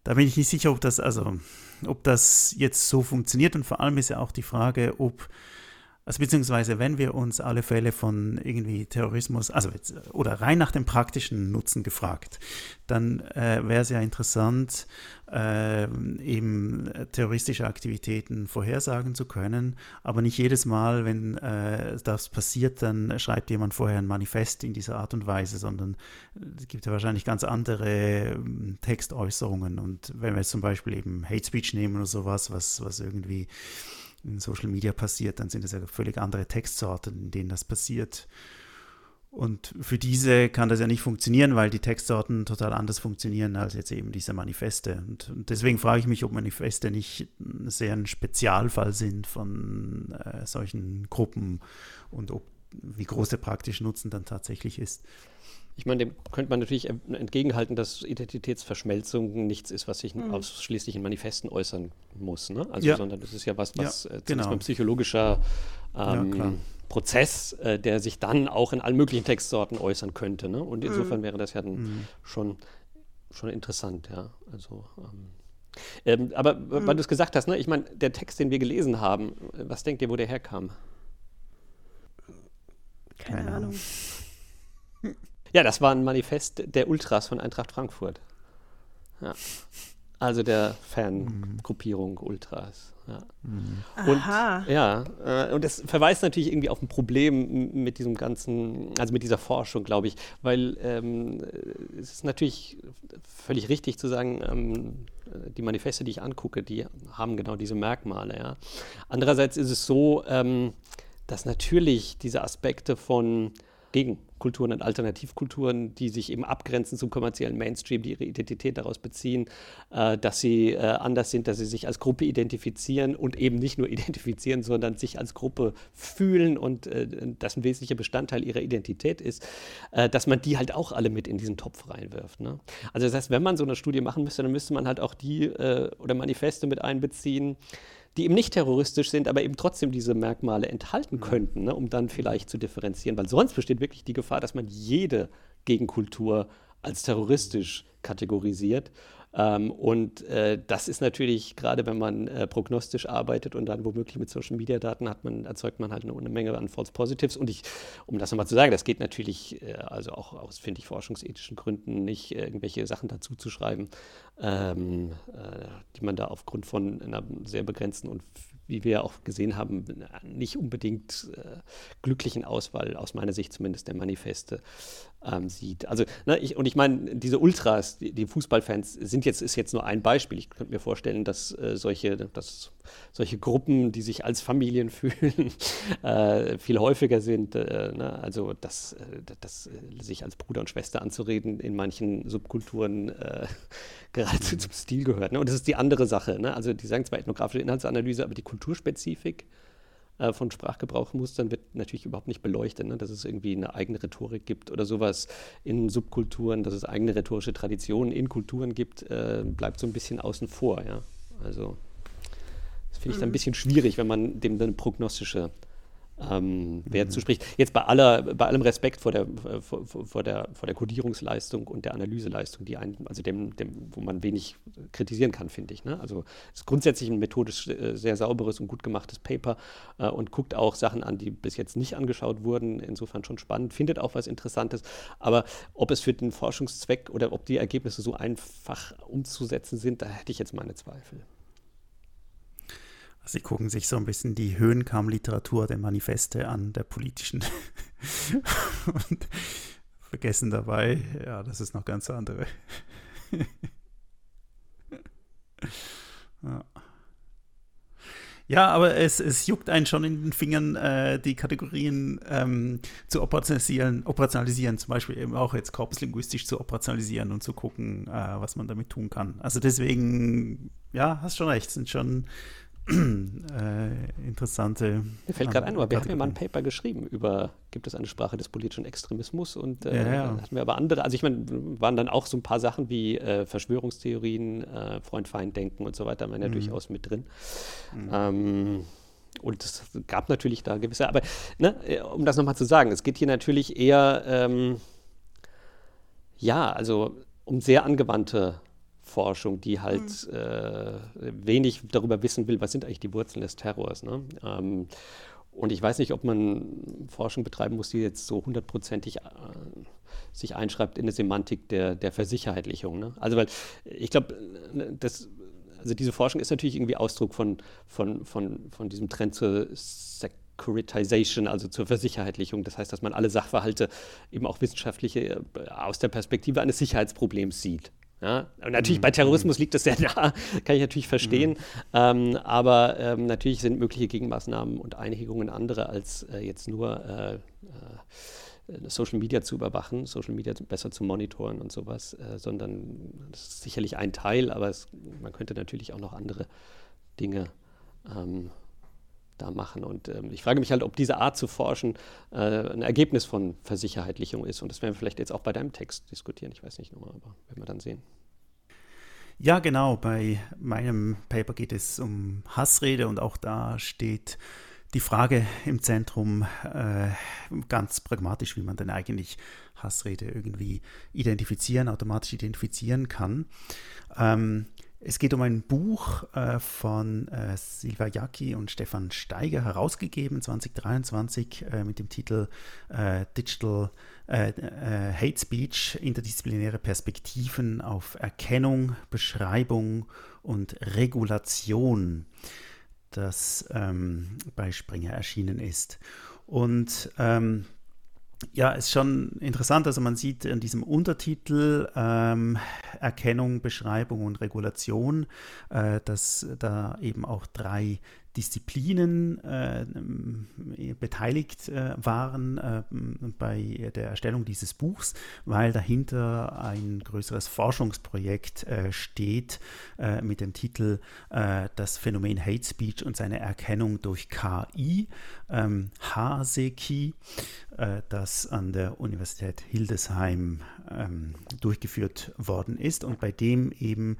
da bin ich nicht sicher, ob das, also, ob das jetzt so funktioniert. Und vor allem ist ja auch die Frage, ob also beziehungsweise wenn wir uns alle Fälle von irgendwie Terrorismus, also oder rein nach dem praktischen Nutzen gefragt, dann äh, wäre es ja interessant, äh, eben terroristische Aktivitäten vorhersagen zu können. Aber nicht jedes Mal, wenn äh, das passiert, dann schreibt jemand vorher ein Manifest in dieser Art und Weise, sondern es gibt ja wahrscheinlich ganz andere ähm, Textäußerungen. Und wenn wir jetzt zum Beispiel eben Hate Speech nehmen oder sowas, was, was irgendwie in Social Media passiert, dann sind es ja völlig andere Textsorten, in denen das passiert. Und für diese kann das ja nicht funktionieren, weil die Textsorten total anders funktionieren als jetzt eben diese Manifeste. Und, und deswegen frage ich mich, ob Manifeste nicht sehr ein Spezialfall sind von äh, solchen Gruppen und ob, wie groß der praktische Nutzen dann tatsächlich ist. Ich meine, dem könnte man natürlich entgegenhalten, dass Identitätsverschmelzung nichts ist, was sich mhm. ausschließlich in Manifesten äußern muss. Ne? Also, ja. sondern das ist ja was, was ja, äh, genau. ein psychologischer ähm, ja, Prozess, äh, der sich dann auch in allen möglichen Textsorten äußern könnte. Ne? Und insofern mhm. wäre das ja dann mhm. schon, schon interessant, ja. Also ähm, ähm, aber mhm. weil du es gesagt hast, ne? ich meine, der Text, den wir gelesen haben, was denkt ihr, wo der herkam? Keine, Keine Ahnung. Ja, das war ein Manifest der Ultras von Eintracht Frankfurt. Ja. Also der Fangruppierung Ultras. Ja. Mhm. Und, Aha. Ja, äh, und das verweist natürlich irgendwie auf ein Problem mit diesem ganzen, also mit dieser Forschung, glaube ich, weil ähm, es ist natürlich völlig richtig zu sagen, ähm, die Manifeste, die ich angucke, die haben genau diese Merkmale. Ja. Andererseits ist es so, ähm, dass natürlich diese Aspekte von Gegenkulturen und Alternativkulturen, die sich eben abgrenzen zum kommerziellen Mainstream, die ihre Identität daraus beziehen, äh, dass sie äh, anders sind, dass sie sich als Gruppe identifizieren und eben nicht nur identifizieren, sondern sich als Gruppe fühlen und äh, das ein wesentlicher Bestandteil ihrer Identität ist, äh, dass man die halt auch alle mit in diesen Topf reinwirft. Ne? Also das heißt, wenn man so eine Studie machen müsste, dann müsste man halt auch die äh, oder Manifeste mit einbeziehen, die eben nicht terroristisch sind, aber eben trotzdem diese Merkmale enthalten könnten, ne, um dann vielleicht zu differenzieren. Weil sonst besteht wirklich die Gefahr, dass man jede Gegenkultur als terroristisch kategorisiert ähm, und äh, das ist natürlich, gerade wenn man äh, prognostisch arbeitet und dann womöglich mit Social Media Daten hat, man, erzeugt man halt eine, eine Menge an False Positives. Und ich, um das nochmal zu sagen, das geht natürlich, äh, also auch aus, finde ich, forschungsethischen Gründen nicht, äh, irgendwelche Sachen dazu zu schreiben, ähm, äh, die man da aufgrund von einer sehr begrenzten und wie wir auch gesehen haben, nicht unbedingt äh, glücklichen Auswahl, aus meiner Sicht zumindest der Manifeste, ähm, sieht. Also, ne, ich, und ich meine, diese Ultras, die, die, Fußballfans, sind jetzt, ist jetzt nur ein Beispiel. Ich könnte mir vorstellen, dass äh, solche, dass solche Gruppen, die sich als Familien fühlen, äh, viel häufiger sind. Äh, ne? Also, dass, äh, dass äh, sich als Bruder und Schwester anzureden in manchen Subkulturen äh, geradezu zum Stil gehört. Ne? Und das ist die andere Sache. Ne? Also, die sagen zwar ethnografische Inhaltsanalyse, aber die Kulturspezifik äh, von Sprachgebrauchmustern wird natürlich überhaupt nicht beleuchtet, ne? dass es irgendwie eine eigene Rhetorik gibt oder sowas in Subkulturen, dass es eigene rhetorische Traditionen in Kulturen gibt, äh, bleibt so ein bisschen außen vor. Ja? Also das finde ich dann ein mhm. bisschen schwierig, wenn man dem eine prognostische ähm, Wert mhm. zuspricht. Jetzt bei, aller, bei allem Respekt vor der, vor, vor, der, vor der Codierungsleistung und der Analyseleistung, die ein, also dem, dem, wo man wenig kritisieren kann, finde ich. Ne? Also es ist grundsätzlich ein methodisch äh, sehr sauberes und gut gemachtes Paper äh, und guckt auch Sachen an, die bis jetzt nicht angeschaut wurden. Insofern schon spannend, findet auch was Interessantes. Aber ob es für den Forschungszweck oder ob die Ergebnisse so einfach umzusetzen sind, da hätte ich jetzt meine Zweifel. Sie gucken sich so ein bisschen die Höhenkamm-Literatur der Manifeste an, der politischen. und vergessen dabei, ja, das ist noch ganz andere. ja. Ja, aber es, es juckt einen schon in den Fingern, äh, die Kategorien ähm, zu operationalisieren, operationalisieren, zum Beispiel eben auch jetzt korpuslinguistisch zu operationalisieren und zu gucken, äh, was man damit tun kann. Also deswegen, ja, hast schon recht, sind schon äh, interessante. Mir fällt gerade ein, aber wir haben ja mal ein Paper geschrieben über, gibt es eine Sprache des politischen Extremismus und äh, ja, ja. hatten wir aber andere, also ich meine, waren dann auch so ein paar Sachen wie äh, Verschwörungstheorien, äh, Freund-Feind-Denken und so weiter, waren ja mhm. durchaus mit drin. Mhm. Ähm, und es gab natürlich da gewisse, aber ne, äh, um das nochmal zu sagen, es geht hier natürlich eher, ähm, ja, also um sehr angewandte Forschung, die halt mhm. äh, wenig darüber wissen will, was sind eigentlich die Wurzeln des Terrors. Ne? Ähm, und ich weiß nicht, ob man Forschung betreiben muss, die jetzt so hundertprozentig äh, sich einschreibt in eine Semantik der, der Versicherheitlichung. Ne? Also, weil ich glaube, das also diese Forschung ist natürlich irgendwie Ausdruck von, von, von, von diesem Trend zur Securitization, also zur Versicherheitlichung. Das heißt, dass man alle Sachverhalte eben auch wissenschaftliche äh, aus der Perspektive eines Sicherheitsproblems sieht. Ja, und natürlich mhm. bei Terrorismus liegt das sehr nah, kann ich natürlich verstehen. Mhm. Ähm, aber ähm, natürlich sind mögliche Gegenmaßnahmen und Einhegungen andere als äh, jetzt nur äh, äh, Social Media zu überwachen, Social Media besser zu monitoren und sowas, äh, sondern das ist sicherlich ein Teil, aber es, man könnte natürlich auch noch andere Dinge ähm, da machen. Und ähm, ich frage mich halt, ob diese Art zu forschen äh, ein Ergebnis von Versicherheitlichung ist. Und das werden wir vielleicht jetzt auch bei deinem Text diskutieren. Ich weiß nicht nochmal, aber werden wir dann sehen. Ja, genau. Bei meinem Paper geht es um Hassrede und auch da steht die Frage im Zentrum, äh, ganz pragmatisch, wie man denn eigentlich Hassrede irgendwie identifizieren, automatisch identifizieren kann. Ähm, es geht um ein Buch äh, von äh, Silva Jacki und Stefan Steiger, herausgegeben 2023 äh, mit dem Titel äh, Digital äh, äh, Hate Speech, interdisziplinäre Perspektiven auf Erkennung, Beschreibung und Regulation das ähm, bei Springer erschienen ist. Und ähm, ja, ist schon interessant. Also man sieht in diesem Untertitel ähm, Erkennung, Beschreibung und Regulation, äh, dass da eben auch drei Disziplinen äh, beteiligt äh, waren äh, bei der Erstellung dieses Buchs, weil dahinter ein größeres Forschungsprojekt äh, steht äh, mit dem Titel äh, Das Phänomen Hate Speech und seine Erkennung durch KI, ähm, HASEKI, das an der Universität Hildesheim ähm, durchgeführt worden ist und bei dem eben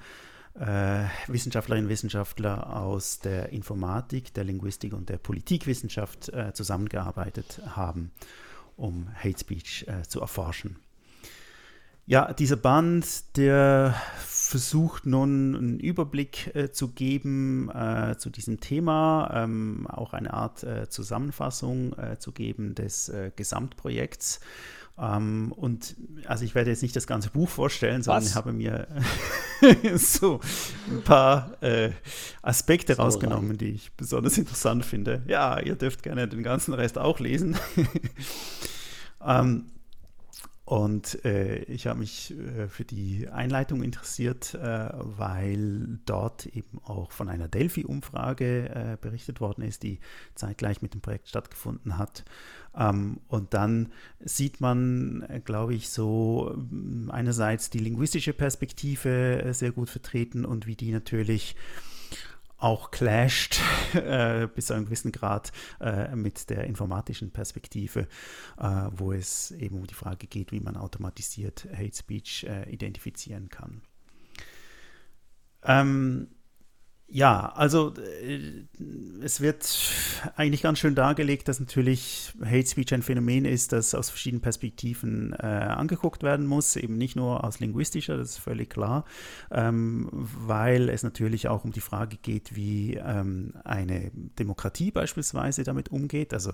äh, Wissenschaftlerinnen und Wissenschaftler aus der Informatik, der Linguistik und der Politikwissenschaft äh, zusammengearbeitet haben, um Hate Speech äh, zu erforschen. Ja, dieser Band, der versucht nun einen Überblick äh, zu geben äh, zu diesem Thema, ähm, auch eine Art äh, Zusammenfassung äh, zu geben des äh, Gesamtprojekts. Ähm, und also ich werde jetzt nicht das ganze Buch vorstellen, sondern Was? habe mir so ein paar äh, Aspekte so rausgenommen, lang. die ich besonders interessant finde. Ja, ihr dürft gerne den ganzen Rest auch lesen. ähm, und äh, ich habe mich äh, für die Einleitung interessiert, äh, weil dort eben auch von einer Delphi-Umfrage äh, berichtet worden ist, die zeitgleich mit dem Projekt stattgefunden hat. Ähm, und dann sieht man, äh, glaube ich, so ähm, einerseits die linguistische Perspektive äh, sehr gut vertreten und wie die natürlich auch clasht äh, bis zu einem gewissen Grad äh, mit der informatischen Perspektive, äh, wo es eben um die Frage geht, wie man automatisiert Hate Speech äh, identifizieren kann. Ähm, ja, also äh, es wird eigentlich ganz schön dargelegt, dass natürlich Hate Speech ein Phänomen ist, das aus verschiedenen Perspektiven äh, angeguckt werden muss, eben nicht nur aus linguistischer, das ist völlig klar, ähm, weil es natürlich auch um die Frage geht, wie ähm, eine Demokratie beispielsweise damit umgeht. Also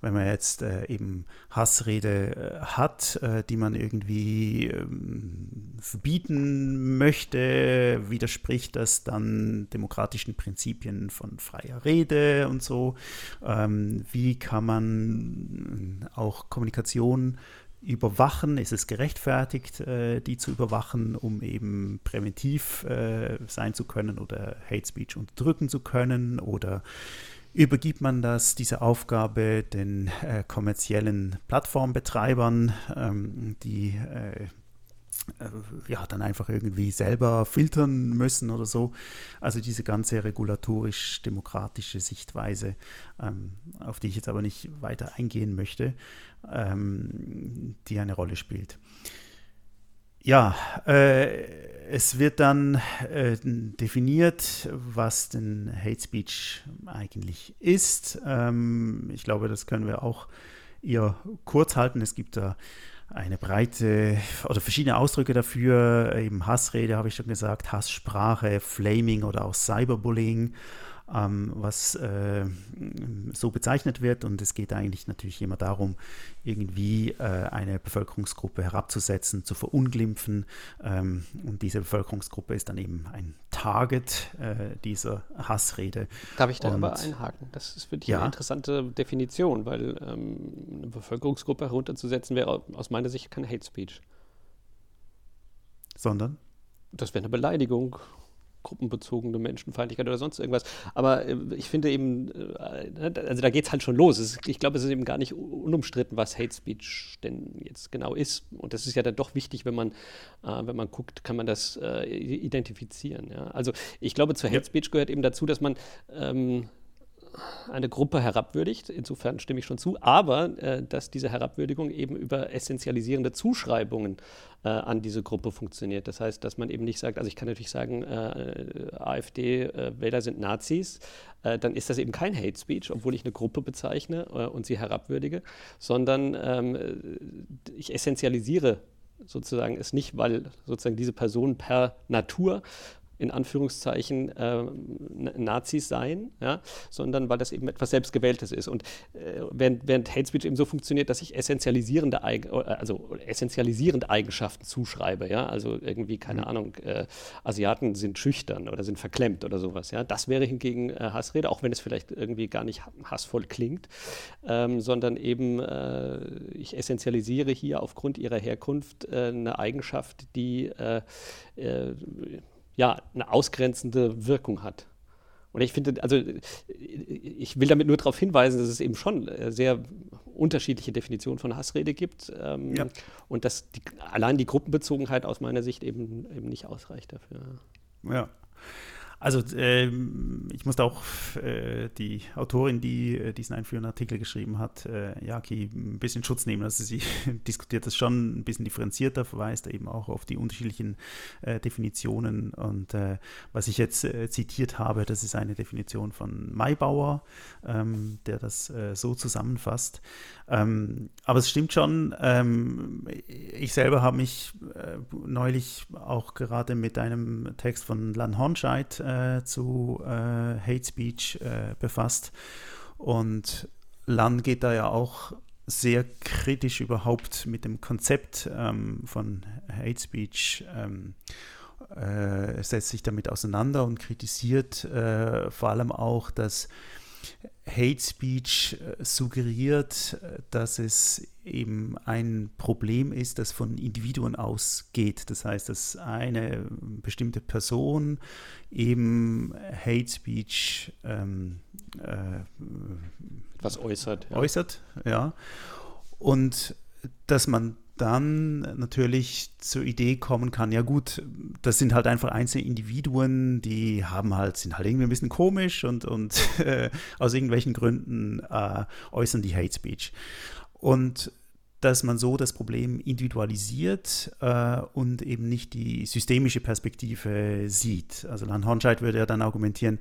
wenn man jetzt äh, eben Hassrede äh, hat, äh, die man irgendwie ähm, verbieten möchte, widerspricht das dann demokratischen Prinzipien von freier Rede und so. Ähm, wie kann man auch Kommunikation überwachen? Ist es gerechtfertigt, äh, die zu überwachen, um eben präventiv äh, sein zu können oder Hate Speech unterdrücken zu können? Oder übergibt man das, diese Aufgabe den äh, kommerziellen Plattformbetreibern, ähm, die äh, ja, dann einfach irgendwie selber filtern müssen oder so. Also diese ganze regulatorisch-demokratische Sichtweise, ähm, auf die ich jetzt aber nicht weiter eingehen möchte, ähm, die eine Rolle spielt. Ja, äh, es wird dann äh, definiert, was denn Hate Speech eigentlich ist. Ähm, ich glaube, das können wir auch eher kurz halten. Es gibt da eine breite oder verschiedene Ausdrücke dafür. Eben Hassrede habe ich schon gesagt, Hasssprache, Flaming oder auch Cyberbullying ähm, was äh, so bezeichnet wird. Und es geht eigentlich natürlich immer darum, irgendwie äh, eine Bevölkerungsgruppe herabzusetzen, zu verunglimpfen. Ähm, und diese Bevölkerungsgruppe ist dann eben ein Target äh, dieser Hassrede. Darf ich da und, aber einhaken? Das ist wirklich ja. eine interessante Definition, weil ähm, eine Bevölkerungsgruppe herunterzusetzen wäre aus meiner Sicht kein Hate Speech. Sondern? Das wäre eine Beleidigung gruppenbezogene Menschenfeindlichkeit oder sonst irgendwas. Aber äh, ich finde eben, äh, ne, also da geht es halt schon los. Ist, ich glaube, es ist eben gar nicht unumstritten, was Hate Speech denn jetzt genau ist. Und das ist ja dann doch wichtig, wenn man, äh, wenn man guckt, kann man das äh, identifizieren. Ja? Also ich glaube, zu Hate Speech gehört eben dazu, dass man ähm, eine Gruppe herabwürdigt. Insofern stimme ich schon zu. Aber äh, dass diese Herabwürdigung eben über essentialisierende Zuschreibungen äh, an diese Gruppe funktioniert. Das heißt, dass man eben nicht sagt, also ich kann natürlich sagen, äh, AfD-Wähler äh, sind Nazis, äh, dann ist das eben kein Hate Speech, obwohl ich eine Gruppe bezeichne äh, und sie herabwürdige, sondern ähm, ich essentialisiere sozusagen es nicht, weil sozusagen diese Person per Natur in Anführungszeichen äh, Nazis seien, ja, sondern weil das eben etwas Selbstgewähltes ist. Und äh, während, während Hate Speech eben so funktioniert, dass ich essentialisierende, also essentialisierende Eigenschaften zuschreibe, ja, also irgendwie, keine mhm. Ahnung, äh, Asiaten sind schüchtern oder sind verklemmt oder sowas, ja, das wäre hingegen äh, Hassrede, auch wenn es vielleicht irgendwie gar nicht hassvoll klingt, ähm, sondern eben äh, ich essentialisiere hier aufgrund ihrer Herkunft äh, eine Eigenschaft, die ja, eine ausgrenzende Wirkung hat. Und ich finde, also ich will damit nur darauf hinweisen, dass es eben schon äh, sehr unterschiedliche Definitionen von Hassrede gibt ähm, ja. und dass die, allein die Gruppenbezogenheit aus meiner Sicht eben, eben nicht ausreicht dafür. Ja. Also ähm, ich musste auch äh, die Autorin, die äh, diesen einführenden Artikel geschrieben hat, äh, Jaki, ein bisschen Schutz nehmen. Also sie diskutiert das schon ein bisschen differenzierter, verweist eben auch auf die unterschiedlichen äh, Definitionen. Und äh, was ich jetzt äh, zitiert habe, das ist eine Definition von Maybauer, ähm, der das so zusammenfasst. Ähm, aber es stimmt schon, ähm, ich selber habe mich neulich auch gerade mit einem Text von Lan Hornscheid äh, zu äh, Hate Speech äh, befasst. Und Lan geht da ja auch sehr kritisch überhaupt mit dem Konzept ähm, von Hate Speech. Ähm, äh, setzt sich damit auseinander und kritisiert äh, vor allem auch, dass Hate Speech äh, suggeriert, dass es eben ein Problem ist, das von Individuen ausgeht. Das heißt, dass eine bestimmte Person eben Hate Speech ähm, äh, was äußert. Ja. Äußert, ja. Und dass man dann natürlich zur Idee kommen kann, ja gut, das sind halt einfach einzelne Individuen, die haben halt, sind halt irgendwie ein bisschen komisch und, und äh, aus irgendwelchen Gründen äh, äußern die Hate Speech. Und dass man so das Problem individualisiert äh, und eben nicht die systemische Perspektive sieht. Also Lan Hornscheid würde ja dann argumentieren,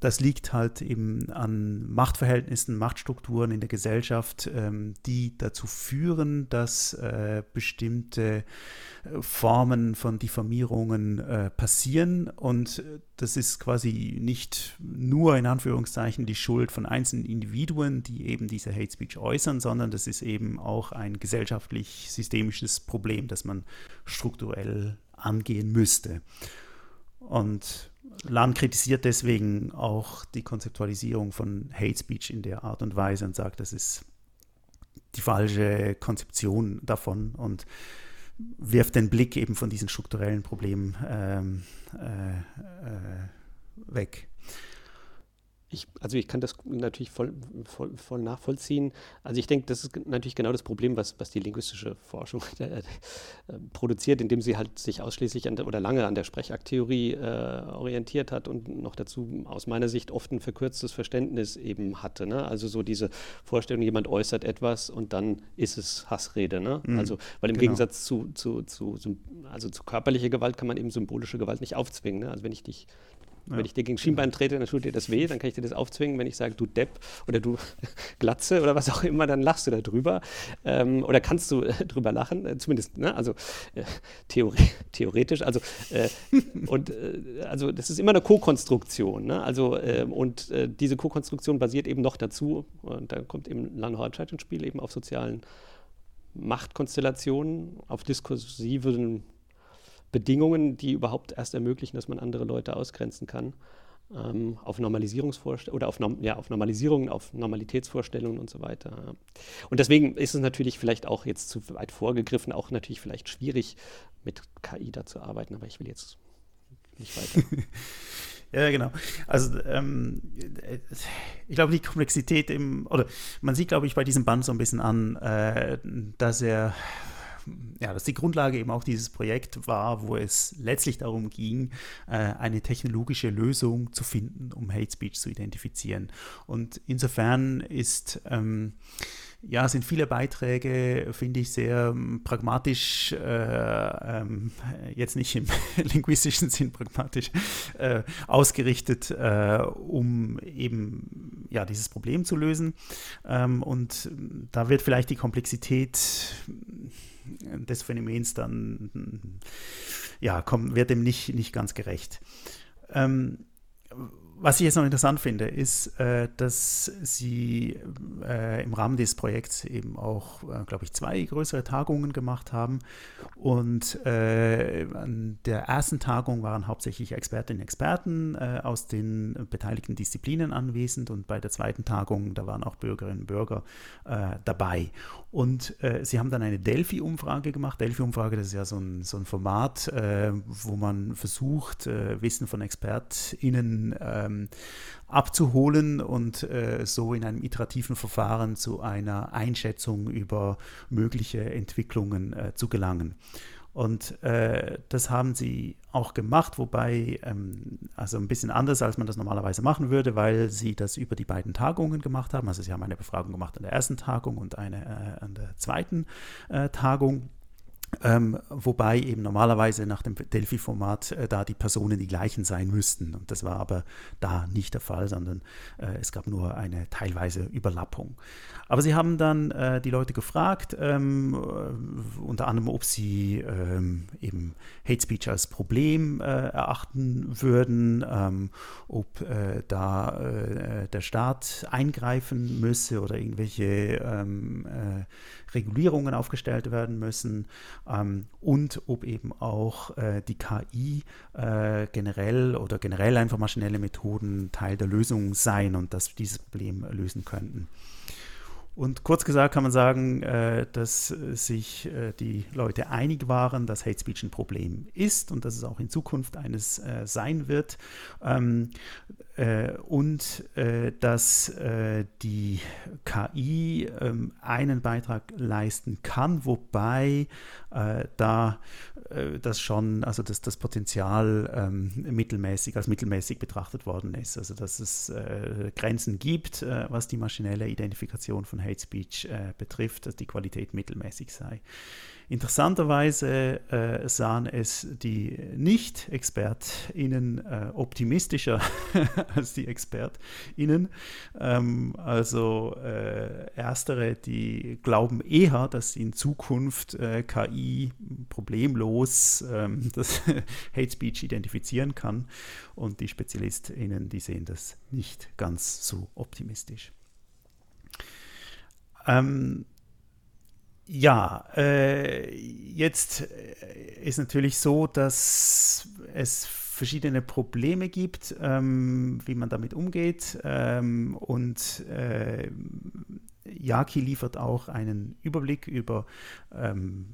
das liegt halt eben an Machtverhältnissen, Machtstrukturen in der Gesellschaft, ähm, die dazu führen, dass äh, bestimmte Formen von Diffamierungen äh, passieren. Und das ist quasi nicht nur in Anführungszeichen die Schuld von einzelnen Individuen, die eben diese Hate Speech äußern, sondern das ist eben auch ein gesellschaftlich-systemisches Problem, das man strukturell angehen müsste. Und Lan kritisiert deswegen auch die Konzeptualisierung von Hate Speech in der Art und Weise und sagt, das ist die falsche Konzeption davon und wirft den Blick eben von diesen strukturellen Problemen ähm, äh, äh, weg. Ich, also ich kann das natürlich voll, voll, voll nachvollziehen. Also ich denke, das ist natürlich genau das Problem, was, was die linguistische Forschung äh, produziert, indem sie halt sich ausschließlich der, oder lange an der Sprechakttheorie äh, orientiert hat und noch dazu aus meiner Sicht oft ein verkürztes Verständnis eben hatte. Ne? Also so diese Vorstellung, jemand äußert etwas und dann ist es Hassrede. Ne? Mhm, also weil im genau. Gegensatz zu, zu, zu, also zu körperlicher Gewalt kann man eben symbolische Gewalt nicht aufzwingen. Ne? Also wenn ich dich ja. Wenn ich dir gegen Schienbein trete, dann tut dir das weh, dann kann ich dir das aufzwingen. Wenn ich sage, du Depp oder du Glatze oder was auch immer, dann lachst du da drüber. Ähm, oder kannst du äh, drüber lachen, äh, zumindest, ne? also äh, theori theoretisch. Also, äh, und, äh, also das ist immer eine Co-Konstruktion. Ne? Also, und diese Co-Konstruktion basiert eben noch dazu, und da kommt eben Lange ins Spiel, eben auf sozialen Machtkonstellationen, auf diskursiven Bedingungen, die überhaupt erst ermöglichen, dass man andere Leute ausgrenzen kann. Ähm, auf Normalisierungsvorstellungen oder auf, ja, auf Normalisierungen, auf Normalitätsvorstellungen und so weiter. Und deswegen ist es natürlich vielleicht auch jetzt zu weit vorgegriffen, auch natürlich vielleicht schwierig, mit KI da zu arbeiten, aber ich will jetzt nicht weiter. Ja, genau. Also ähm, ich glaube, die Komplexität im, oder man sieht, glaube ich, bei diesem Band so ein bisschen an, äh, dass er ja, dass die Grundlage eben auch dieses Projekt war, wo es letztlich darum ging, äh, eine technologische Lösung zu finden, um Hate Speech zu identifizieren. Und insofern ist ähm, ja, sind viele Beiträge, finde ich, sehr ähm, pragmatisch, äh, ähm, jetzt nicht im linguistischen Sinn pragmatisch, äh, ausgerichtet, äh, um eben ja, dieses Problem zu lösen. Ähm, und da wird vielleicht die Komplexität des Phänomens dann ja, komm, wird dem nicht, nicht ganz gerecht. Ähm, was ich jetzt noch interessant finde, ist, äh, dass Sie äh, im Rahmen des Projekts eben auch, äh, glaube ich, zwei größere Tagungen gemacht haben. Und äh, an der ersten Tagung waren hauptsächlich Expertinnen und Experten äh, aus den beteiligten Disziplinen anwesend. Und bei der zweiten Tagung, da waren auch Bürgerinnen und Bürger äh, dabei. Und Sie haben dann eine Delphi-Umfrage gemacht. Delphi-Umfrage, das ist ja so ein, so ein Format, wo man versucht, Wissen von ExpertInnen ähm, abzuholen und äh, so in einem iterativen Verfahren zu einer Einschätzung über mögliche Entwicklungen äh, zu gelangen. Und äh, das haben sie auch gemacht, wobei, ähm, also ein bisschen anders, als man das normalerweise machen würde, weil sie das über die beiden Tagungen gemacht haben. Also sie haben eine Befragung gemacht an der ersten Tagung und eine äh, an der zweiten äh, Tagung. Ähm, wobei eben normalerweise nach dem Delphi-Format äh, da die Personen die gleichen sein müssten. Und das war aber da nicht der Fall, sondern äh, es gab nur eine teilweise Überlappung. Aber sie haben dann äh, die Leute gefragt, ähm, äh, unter anderem, ob sie ähm, eben Hate Speech als Problem äh, erachten würden, ähm, ob äh, da der Staat eingreifen müsse oder irgendwelche ähm, äh, Regulierungen aufgestellt werden müssen ähm, und ob eben auch die KI generell oder generell einfach maschinelle Methoden Teil der Lösung seien und dass dieses Problem lösen könnten. Und kurz gesagt kann man sagen, äh, dass sich äh, die Leute einig waren, dass Hate Speech ein Problem ist und dass es auch in Zukunft eines äh, sein wird. Ähm, äh, und dass die KI ähm, einen Beitrag leisten kann, wobei da das schon, also dass das Potenzial ähm, mittelmäßig als mittelmäßig betrachtet worden ist. Also dass es Grenzen gibt, was die maschinelle Identifikation von Hate Speech betrifft, dass die Qualität mittelmäßig sei. Interessanterweise äh, sahen es die Nicht-ExpertInnen äh, optimistischer als die ExpertInnen. Ähm, also äh, Erstere, die glauben eher, dass in Zukunft äh, KI problemlos ähm, das Hate Speech identifizieren kann. Und die SpezialistInnen, die sehen das nicht ganz so optimistisch. Ähm, ja, äh, jetzt ist natürlich so, dass es verschiedene Probleme gibt, ähm, wie man damit umgeht. Ähm, und äh, Yaki liefert auch einen Überblick über ähm,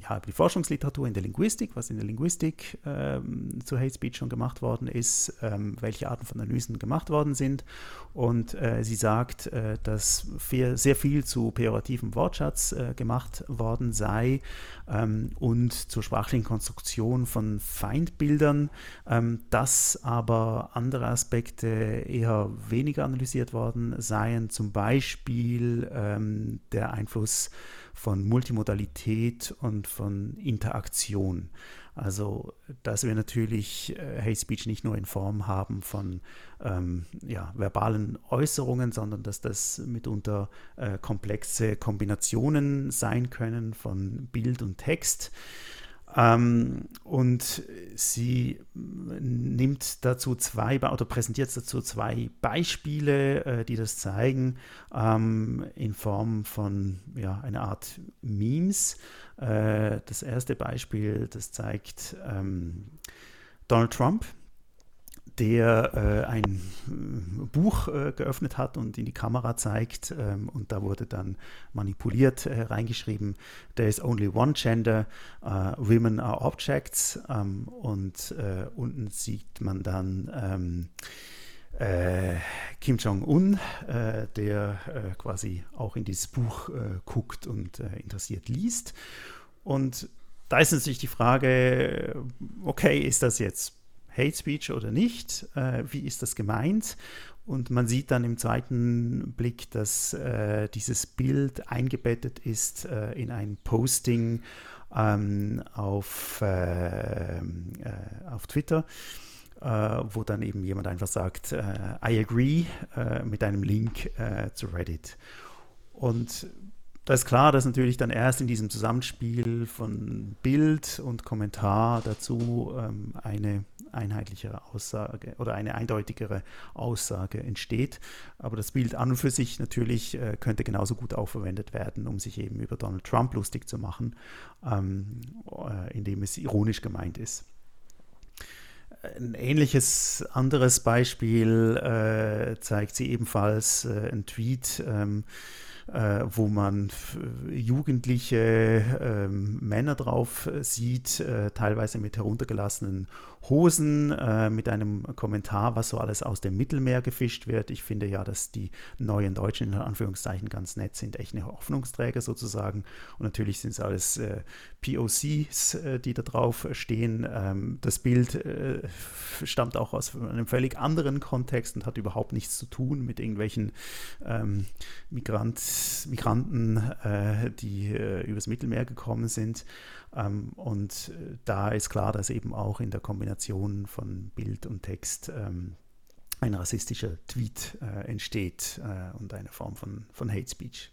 ja, über die Forschungsliteratur in der Linguistik, was in der Linguistik ähm, zu Hate Speech schon gemacht worden ist, ähm, welche Arten von Analysen gemacht worden sind. Und äh, sie sagt, äh, dass viel, sehr viel zu pejorativem Wortschatz äh, gemacht worden sei ähm, und zur sprachlichen Konstruktion von Feindbildern, ähm, dass aber andere Aspekte eher weniger analysiert worden seien, zum Beispiel ähm, der Einfluss von Multimodalität und von Interaktion. Also, dass wir natürlich äh, Hate Speech nicht nur in Form haben von ähm, ja, verbalen Äußerungen, sondern dass das mitunter äh, komplexe Kombinationen sein können von Bild und Text. Ähm, und sie nimmt dazu zwei oder präsentiert dazu zwei Beispiele, äh, die das zeigen, ähm, in Form von ja, einer Art Memes. Äh, das erste Beispiel, das zeigt ähm, Donald Trump, der äh, ein äh, Buch äh, geöffnet hat und in die Kamera zeigt. Ähm, und da wurde dann manipuliert äh, reingeschrieben, there is only one gender, uh, women are objects. Ähm, und äh, unten sieht man dann ähm, äh, Kim Jong-un, der quasi auch in dieses Buch guckt und interessiert liest. Und da ist natürlich die Frage, okay, ist das jetzt Hate Speech oder nicht? Äh, wie ist das gemeint? Und man sieht dann im zweiten Blick, dass äh, dieses Bild eingebettet ist äh, in ein Posting ähm, auf, äh, äh, auf Twitter, äh, wo dann eben jemand einfach sagt, I agree, mit einem Link zu Reddit. Und da ist klar, dass natürlich dann erst in diesem Zusammenspiel von Bild und Kommentar dazu ähm, eine einheitlichere Aussage oder eine eindeutigere Aussage entsteht. Aber das Bild an und für sich natürlich äh, könnte genauso gut auch verwendet werden, um sich eben über Donald Trump lustig zu machen, ähm, äh, indem es ironisch gemeint ist. Ein ähnliches anderes Beispiel äh, zeigt sie ebenfalls äh, ein Tweet. Äh, wo man jugendliche ähm, Männer drauf sieht, äh, teilweise mit heruntergelassenen Hosen, äh, mit einem Kommentar, was so alles aus dem Mittelmeer gefischt wird. Ich finde ja, dass die neuen Deutschen in Anführungszeichen ganz nett sind, echt eine Hoffnungsträger sozusagen. Und natürlich sind es alles äh, POCs, äh, die da drauf stehen. Ähm, das Bild äh, stammt auch aus einem völlig anderen Kontext und hat überhaupt nichts zu tun mit irgendwelchen ähm, Migrant Migranten, äh, die äh, übers Mittelmeer gekommen sind. Ähm, und äh, da ist klar, dass eben auch in der Kombination von Bild und Text ähm, ein rassistischer Tweet äh, entsteht äh, und eine Form von, von Hate Speech.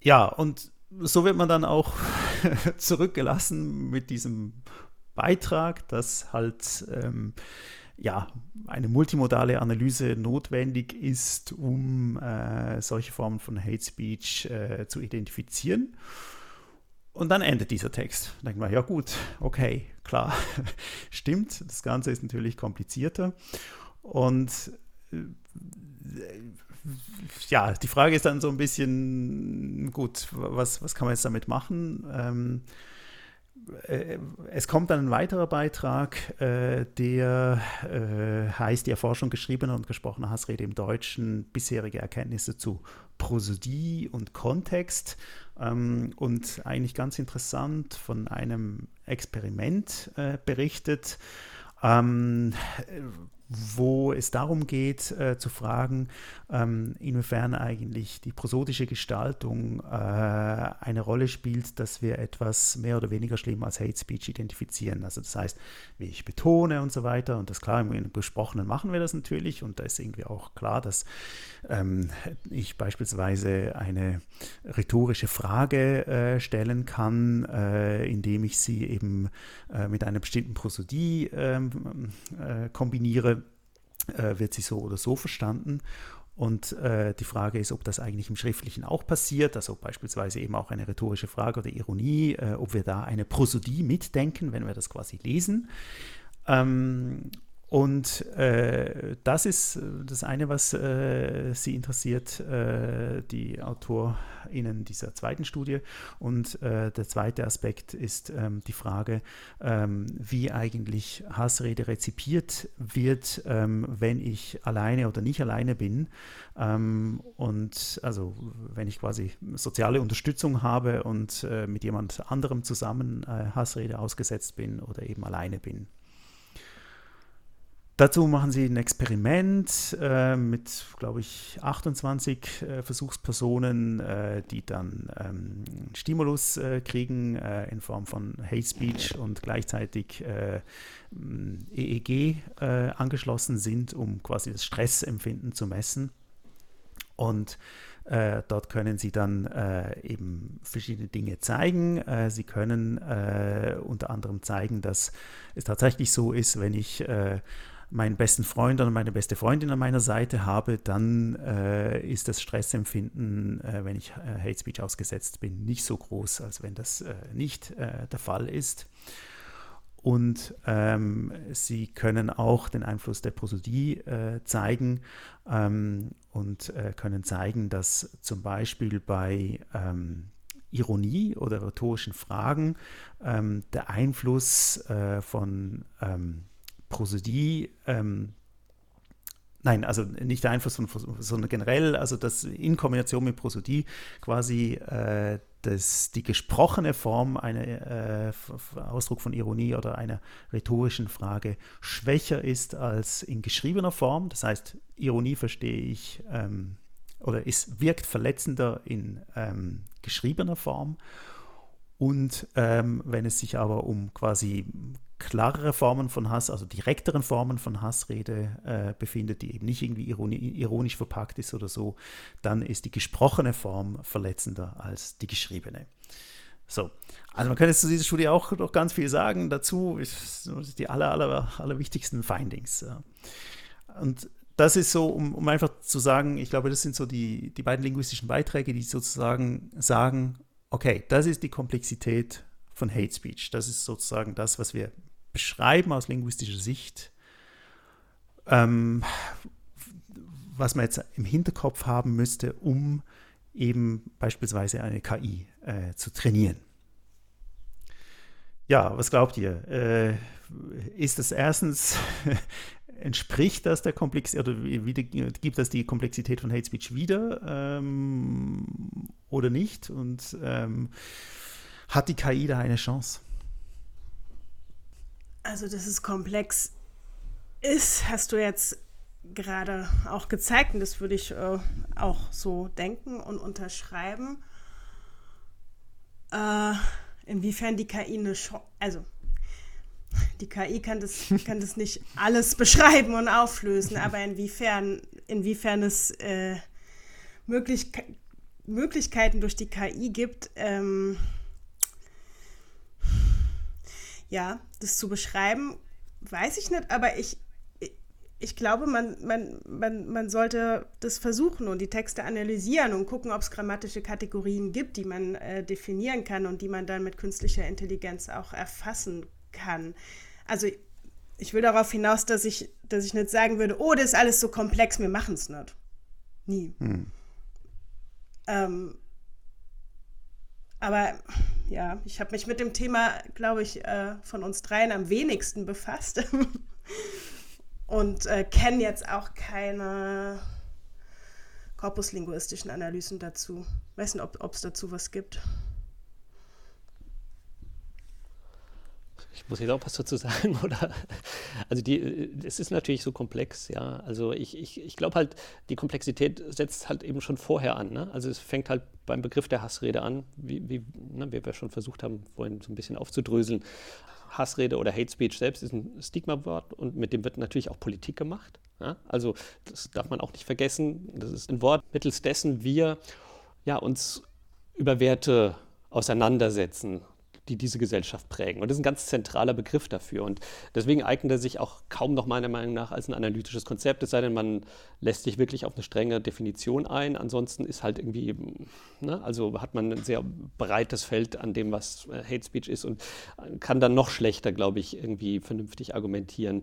Ja, und so wird man dann auch zurückgelassen mit diesem Beitrag, dass halt ähm, ja, eine multimodale Analyse notwendig ist, um äh, solche Formen von Hate Speech äh, zu identifizieren. Und dann endet dieser Text. Da denkt man, ja gut, okay, klar, stimmt. Das Ganze ist natürlich komplizierter. Und äh, ja, die Frage ist dann so ein bisschen, gut, was, was kann man jetzt damit machen? Ähm, äh, es kommt dann ein weiterer Beitrag, äh, der heißt die Erforschung geschriebener und gesprochener Hassrede im Deutschen, bisherige Erkenntnisse zu Prosodie und Kontext. Ähm, und eigentlich ganz interessant von einem Experiment äh, berichtet. Ähm, wo es darum geht, äh, zu fragen, ähm, inwiefern eigentlich die prosodische Gestaltung äh, eine Rolle spielt, dass wir etwas mehr oder weniger schlimm als Hate Speech identifizieren. Also das heißt, wie ich betone und so weiter. Und das klar, im Besprochenen machen wir das natürlich. Und da ist irgendwie auch klar, dass ähm, ich beispielsweise eine rhetorische Frage äh, stellen kann, äh, indem ich sie eben äh, mit einer bestimmten Prosodie ähm, äh, kombiniere äh, wird sie so oder so verstanden. Und äh, die Frage ist, ob das eigentlich im Schriftlichen auch passiert, also beispielsweise eben auch eine rhetorische Frage oder Ironie, äh, ob wir da eine Prosodie mitdenken, wenn wir das quasi lesen. Ähm, und äh, das ist das eine, was äh, Sie interessiert, äh, die AutorInnen dieser zweiten Studie. Und äh, der zweite Aspekt ist ähm, die Frage, ähm, wie eigentlich Hassrede rezipiert wird, ähm, wenn ich alleine oder nicht alleine bin. Ähm, und also wenn ich quasi soziale Unterstützung habe und äh, mit jemand anderem zusammen äh, Hassrede ausgesetzt bin oder eben alleine bin. Dazu machen sie ein Experiment äh, mit, glaube ich, 28 äh, Versuchspersonen, äh, die dann ähm, Stimulus äh, kriegen äh, in Form von Hate Speech und gleichzeitig EEG äh, angeschlossen sind, um quasi das Stressempfinden zu messen. Und äh, dort können Sie dann äh, eben verschiedene Dinge zeigen. Äh, Sie können unter anderem zeigen, dass es tatsächlich so ist, wenn ich meinen besten Freund oder meine beste Freundin an meiner Seite habe, dann äh, ist das Stressempfinden, äh, wenn ich äh, Hate Speech ausgesetzt bin, nicht so groß, als wenn das äh, nicht äh, der Fall ist. Und ähm, sie können auch den Einfluss der Prosodie äh, zeigen ähm, und können zeigen, dass zum Beispiel bei ähm, Ironie oder rhetorischen Fragen ähm, der Einfluss von ähm, Prosodie, ähm, nein, also nicht der Einfluss, von, sondern generell, also das in Kombination mit Prosodie quasi äh, das, die gesprochene Form, einer äh, Ausdruck von Ironie oder einer rhetorischen Frage schwächer ist als in geschriebener Form. Das heißt, Ironie verstehe ich ähm, oder es wirkt verletzender in ähm, geschriebener Form. Und ähm, wenn es sich aber um quasi klarere Formen von Hass, also direkteren Formen von Hassrede äh, befindet, die eben nicht irgendwie ironi ironisch verpackt ist oder so, dann ist die gesprochene Form verletzender als die geschriebene. So, also man könnte zu dieser Studie auch noch ganz viel sagen. Dazu die aller, aller, aller wichtigsten Findings. Und das ist so, um, um einfach zu sagen, ich glaube, das sind so die, die beiden linguistischen Beiträge, die sozusagen sagen, okay, das ist die Komplexität von Hate Speech. Das ist sozusagen das, was wir beschreiben aus linguistischer Sicht, ähm, was man jetzt im Hinterkopf haben müsste, um eben beispielsweise eine KI äh, zu trainieren. Ja, was glaubt ihr? Äh, ist das erstens, entspricht das der Komplexität oder wie, gibt das die Komplexität von Hate Speech wieder ähm, oder nicht? Und ähm, hat die KI da eine Chance? Also, dass es komplex ist, hast du jetzt gerade auch gezeigt und das würde ich äh, auch so denken und unterschreiben. Äh, inwiefern die KI eine Chance, also die KI kann das, kann das nicht alles beschreiben und auflösen, aber inwiefern, inwiefern es äh, Möglich Möglichkeiten durch die KI gibt, ähm, ja, das zu beschreiben, weiß ich nicht, aber ich, ich glaube, man, man, man, man sollte das versuchen und die Texte analysieren und gucken, ob es grammatische Kategorien gibt, die man äh, definieren kann und die man dann mit künstlicher Intelligenz auch erfassen kann. Also ich will darauf hinaus, dass ich, dass ich nicht sagen würde, oh, das ist alles so komplex, wir machen es nicht. Nie. Hm. Ähm, aber ja, ich habe mich mit dem Thema, glaube ich, äh, von uns dreien am wenigsten befasst und äh, kenne jetzt auch keine korpuslinguistischen Analysen dazu. Weiß nicht, ob es dazu was gibt. Ich muss jetzt auch was dazu sagen, oder? Also die, es ist natürlich so komplex, ja. Also ich, ich, ich glaube halt, die Komplexität setzt halt eben schon vorher an. Ne? Also es fängt halt beim Begriff der Hassrede an, wie, wie, ne, wie wir schon versucht haben, vorhin so ein bisschen aufzudröseln. Hassrede oder Hate Speech selbst ist ein Stigma-Wort und mit dem wird natürlich auch Politik gemacht. Ja? Also das darf man auch nicht vergessen. Das ist ein Wort, mittels dessen wir ja, uns über Werte auseinandersetzen, die diese Gesellschaft prägen. Und das ist ein ganz zentraler Begriff dafür. Und deswegen eignet er sich auch kaum noch meiner Meinung nach als ein analytisches Konzept, es sei denn, man lässt sich wirklich auf eine strenge Definition ein. Ansonsten ist halt irgendwie, ne, also hat man ein sehr breites Feld an dem, was äh, Hate Speech ist und kann dann noch schlechter, glaube ich, irgendwie vernünftig argumentieren.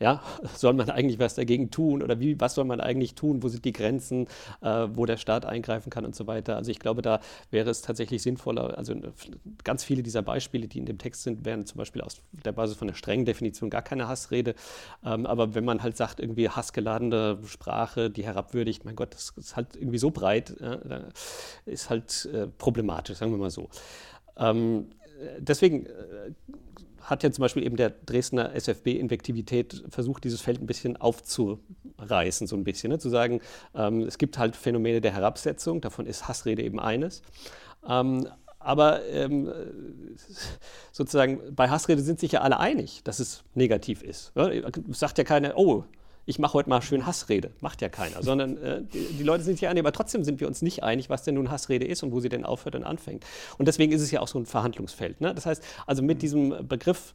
Ja, soll man eigentlich was dagegen tun oder wie, was soll man eigentlich tun? Wo sind die Grenzen, äh, wo der Staat eingreifen kann und so weiter? Also ich glaube, da wäre es tatsächlich sinnvoller, also ganz viele dieser Beispiele, die in dem Text sind, wären zum Beispiel aus der Basis von der strengen Definition gar keine Hassrede. Ähm, aber wenn man halt sagt, irgendwie hassgeladene Sprache, die herabwürdigt, mein Gott, das ist halt irgendwie so breit, ja, ist halt äh, problematisch, sagen wir mal so. Ähm, deswegen äh, hat ja zum Beispiel eben der Dresdner SFB-Invektivität versucht, dieses Feld ein bisschen aufzureißen, so ein bisschen, ne? zu sagen, ähm, es gibt halt Phänomene der Herabsetzung, davon ist Hassrede eben eines. Ähm, aber ähm, sozusagen bei Hassrede sind sich ja alle einig, dass es negativ ist. Ja? Sagt ja keiner, oh, ich mache heute mal schön Hassrede. Macht ja keiner, sondern äh, die, die, Leute sind sich einig, aber trotzdem sind wir uns nicht einig, was denn nun Hassrede ist und wo sie denn aufhört und anfängt. Und deswegen ist es ja auch so ein Verhandlungsfeld. Ne? Das heißt, also mit diesem Begriff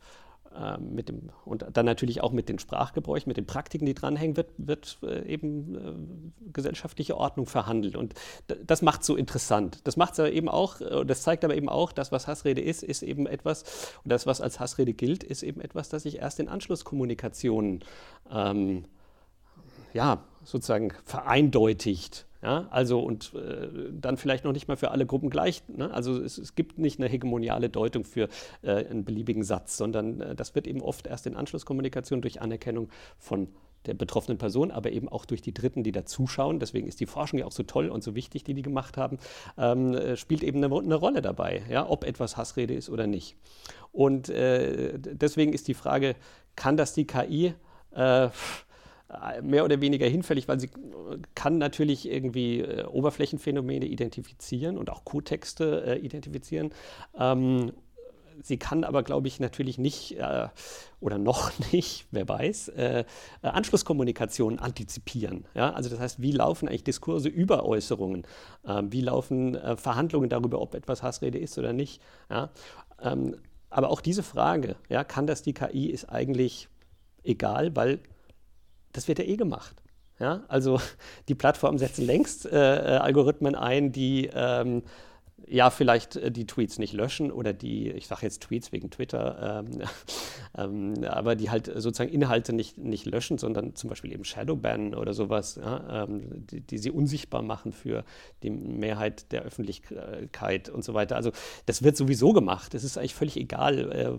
äh, mit dem, und dann natürlich auch mit den Sprachgebräuchen, mit den Praktiken, die dranhängen, wird, wird äh, eben äh, gesellschaftliche Ordnung verhandelt. Und das macht es so interessant. Das macht es eben auch, das zeigt aber eben auch, dass was Hassrede ist, ist eben etwas, und das, was als Hassrede gilt, ist eben etwas, das sich erst in Anschlusskommunikationen ähm, ja, sozusagen vereindeutigt. Ja, also und äh, dann vielleicht noch nicht mal für alle Gruppen gleich. Ne? Also es, es, gibt nicht eine hegemoniale Deutung für äh, einen beliebigen Satz, sondern äh, das wird eben oft erst in Anschlusskommunikation durch Anerkennung von der betroffenen Person, aber eben auch durch die Dritten, die da zuschauen. Deswegen ist die Forschung ja auch so toll und so wichtig, die die gemacht haben, ähm, äh, spielt eben eine, eine, Rolle dabei, ja, ob etwas Hassrede ist oder nicht. Und äh, deswegen ist die Frage, kann das die KI? Äh, mehr oder weniger hinfällig, weil sie kann natürlich irgendwie äh, Oberflächenphänomene identifizieren und auch Codetexte äh, identifizieren. Ähm, sie kann aber, glaube ich, natürlich nicht äh, oder noch nicht, wer weiß, äh, äh, Anschlusskommunikation antizipieren. Ja? Also das heißt, wie laufen eigentlich Diskurse über Äußerungen? Ähm, wie laufen äh, Verhandlungen darüber, ob etwas Hassrede ist oder nicht? Ja? Ähm, aber auch diese Frage, ja, kann das die KI, ist eigentlich egal, weil das wird ja eh gemacht. Ja? Also die Plattformen setzen längst äh, äh, Algorithmen ein, die ähm, ja, vielleicht äh, die Tweets nicht löschen oder die, ich sage jetzt Tweets wegen Twitter, ähm, ähm, aber die halt sozusagen Inhalte nicht, nicht löschen, sondern zum Beispiel eben Shadowbannen oder sowas, ja, ähm, die, die, sie unsichtbar machen für die Mehrheit der Öffentlichkeit und so weiter. Also das wird sowieso gemacht. Es ist eigentlich völlig egal, äh,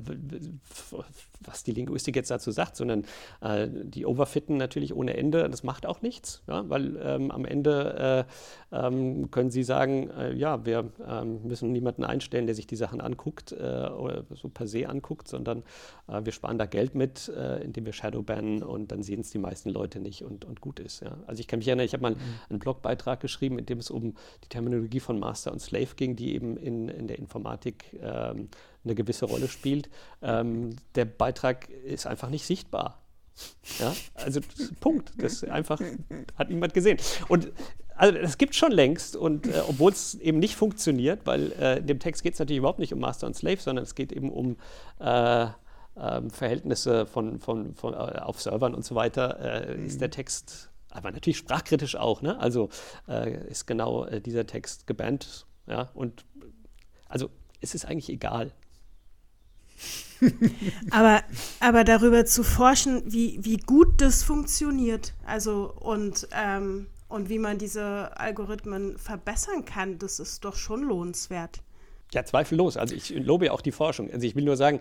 was die Linguistik jetzt dazu sagt, sondern äh, die overfitten natürlich ohne Ende. Das macht auch nichts, ja, weil ähm, am Ende äh, ähm, können sie sagen, äh, ja, wir ähm, müssen niemanden einstellen, der sich die Sachen anguckt äh, oder so per se anguckt, sondern äh, wir sparen da Geld mit, äh, indem wir Shadowbannen und dann sehen es die meisten Leute nicht und, und gut ist. Ja. Also ich kann mich erinnern, ich habe mal mhm. einen Blogbeitrag geschrieben, in dem es um die Terminologie von Master und Slave ging, die eben in, in der Informatik ähm, eine gewisse Rolle spielt. Ähm, der Beitrag ist einfach nicht sichtbar. Ja, also Punkt. Das einfach hat niemand gesehen. Und also das gibt schon längst und äh, obwohl es eben nicht funktioniert, weil äh, in dem Text geht es natürlich überhaupt nicht um Master und Slave, sondern es geht eben um äh, ähm, Verhältnisse von, von, von äh, auf Servern und so weiter, mhm. ist der Text, aber natürlich sprachkritisch auch, ne? Also äh, ist genau dieser Text gebannt, ja, und also es ist eigentlich egal, aber, aber darüber zu forschen, wie, wie gut das funktioniert, also und, ähm, und wie man diese Algorithmen verbessern kann, das ist doch schon lohnenswert. Ja, zweifellos. Also ich lobe ja auch die Forschung. Also ich will nur sagen,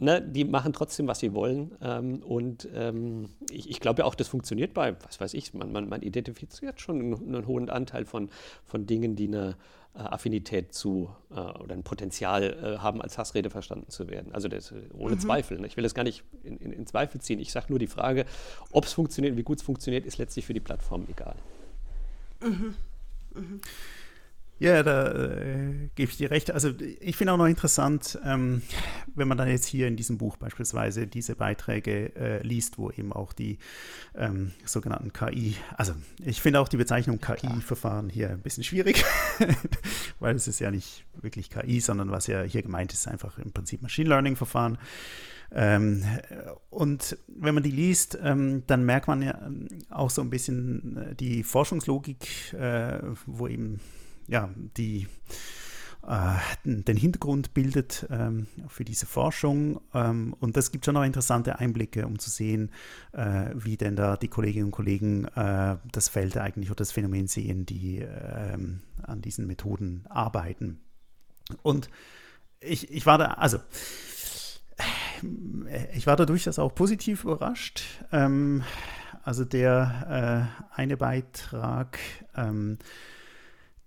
ne, die machen trotzdem, was sie wollen. Ähm, und ähm, ich, ich glaube ja auch, das funktioniert bei, was weiß ich, man, man, man identifiziert schon einen, einen, hohen Anteil von, von Dingen, die eine Affinität zu äh, oder ein Potenzial äh, haben, als Hassrede verstanden zu werden. Also das, ohne mhm. Zweifel. Ne? Ich will das gar nicht in, in, in Zweifel ziehen. Ich sage nur, die Frage, ob es funktioniert, wie gut es funktioniert, ist letztlich für die Plattform egal. Mhm. Mhm. Ja, da äh, gebe ich dir recht. Also ich finde auch noch interessant, ähm, wenn man dann jetzt hier in diesem Buch beispielsweise diese Beiträge äh, liest, wo eben auch die ähm, sogenannten KI, also ich finde auch die Bezeichnung KI-Verfahren hier ein bisschen schwierig, weil es ist ja nicht wirklich KI, sondern was ja hier gemeint ist, einfach im Prinzip Machine Learning-Verfahren. Ähm, und wenn man die liest, ähm, dann merkt man ja ähm, auch so ein bisschen äh, die Forschungslogik, äh, wo eben ja, die äh, den Hintergrund bildet ähm, für diese Forschung. Ähm, und das gibt schon noch interessante Einblicke, um zu sehen, äh, wie denn da die Kolleginnen und Kollegen äh, das Feld eigentlich oder das Phänomen sehen, die ähm, an diesen Methoden arbeiten. Und ich, ich war da, also ich war da durchaus auch positiv überrascht. Ähm, also der äh, eine Beitrag, ähm,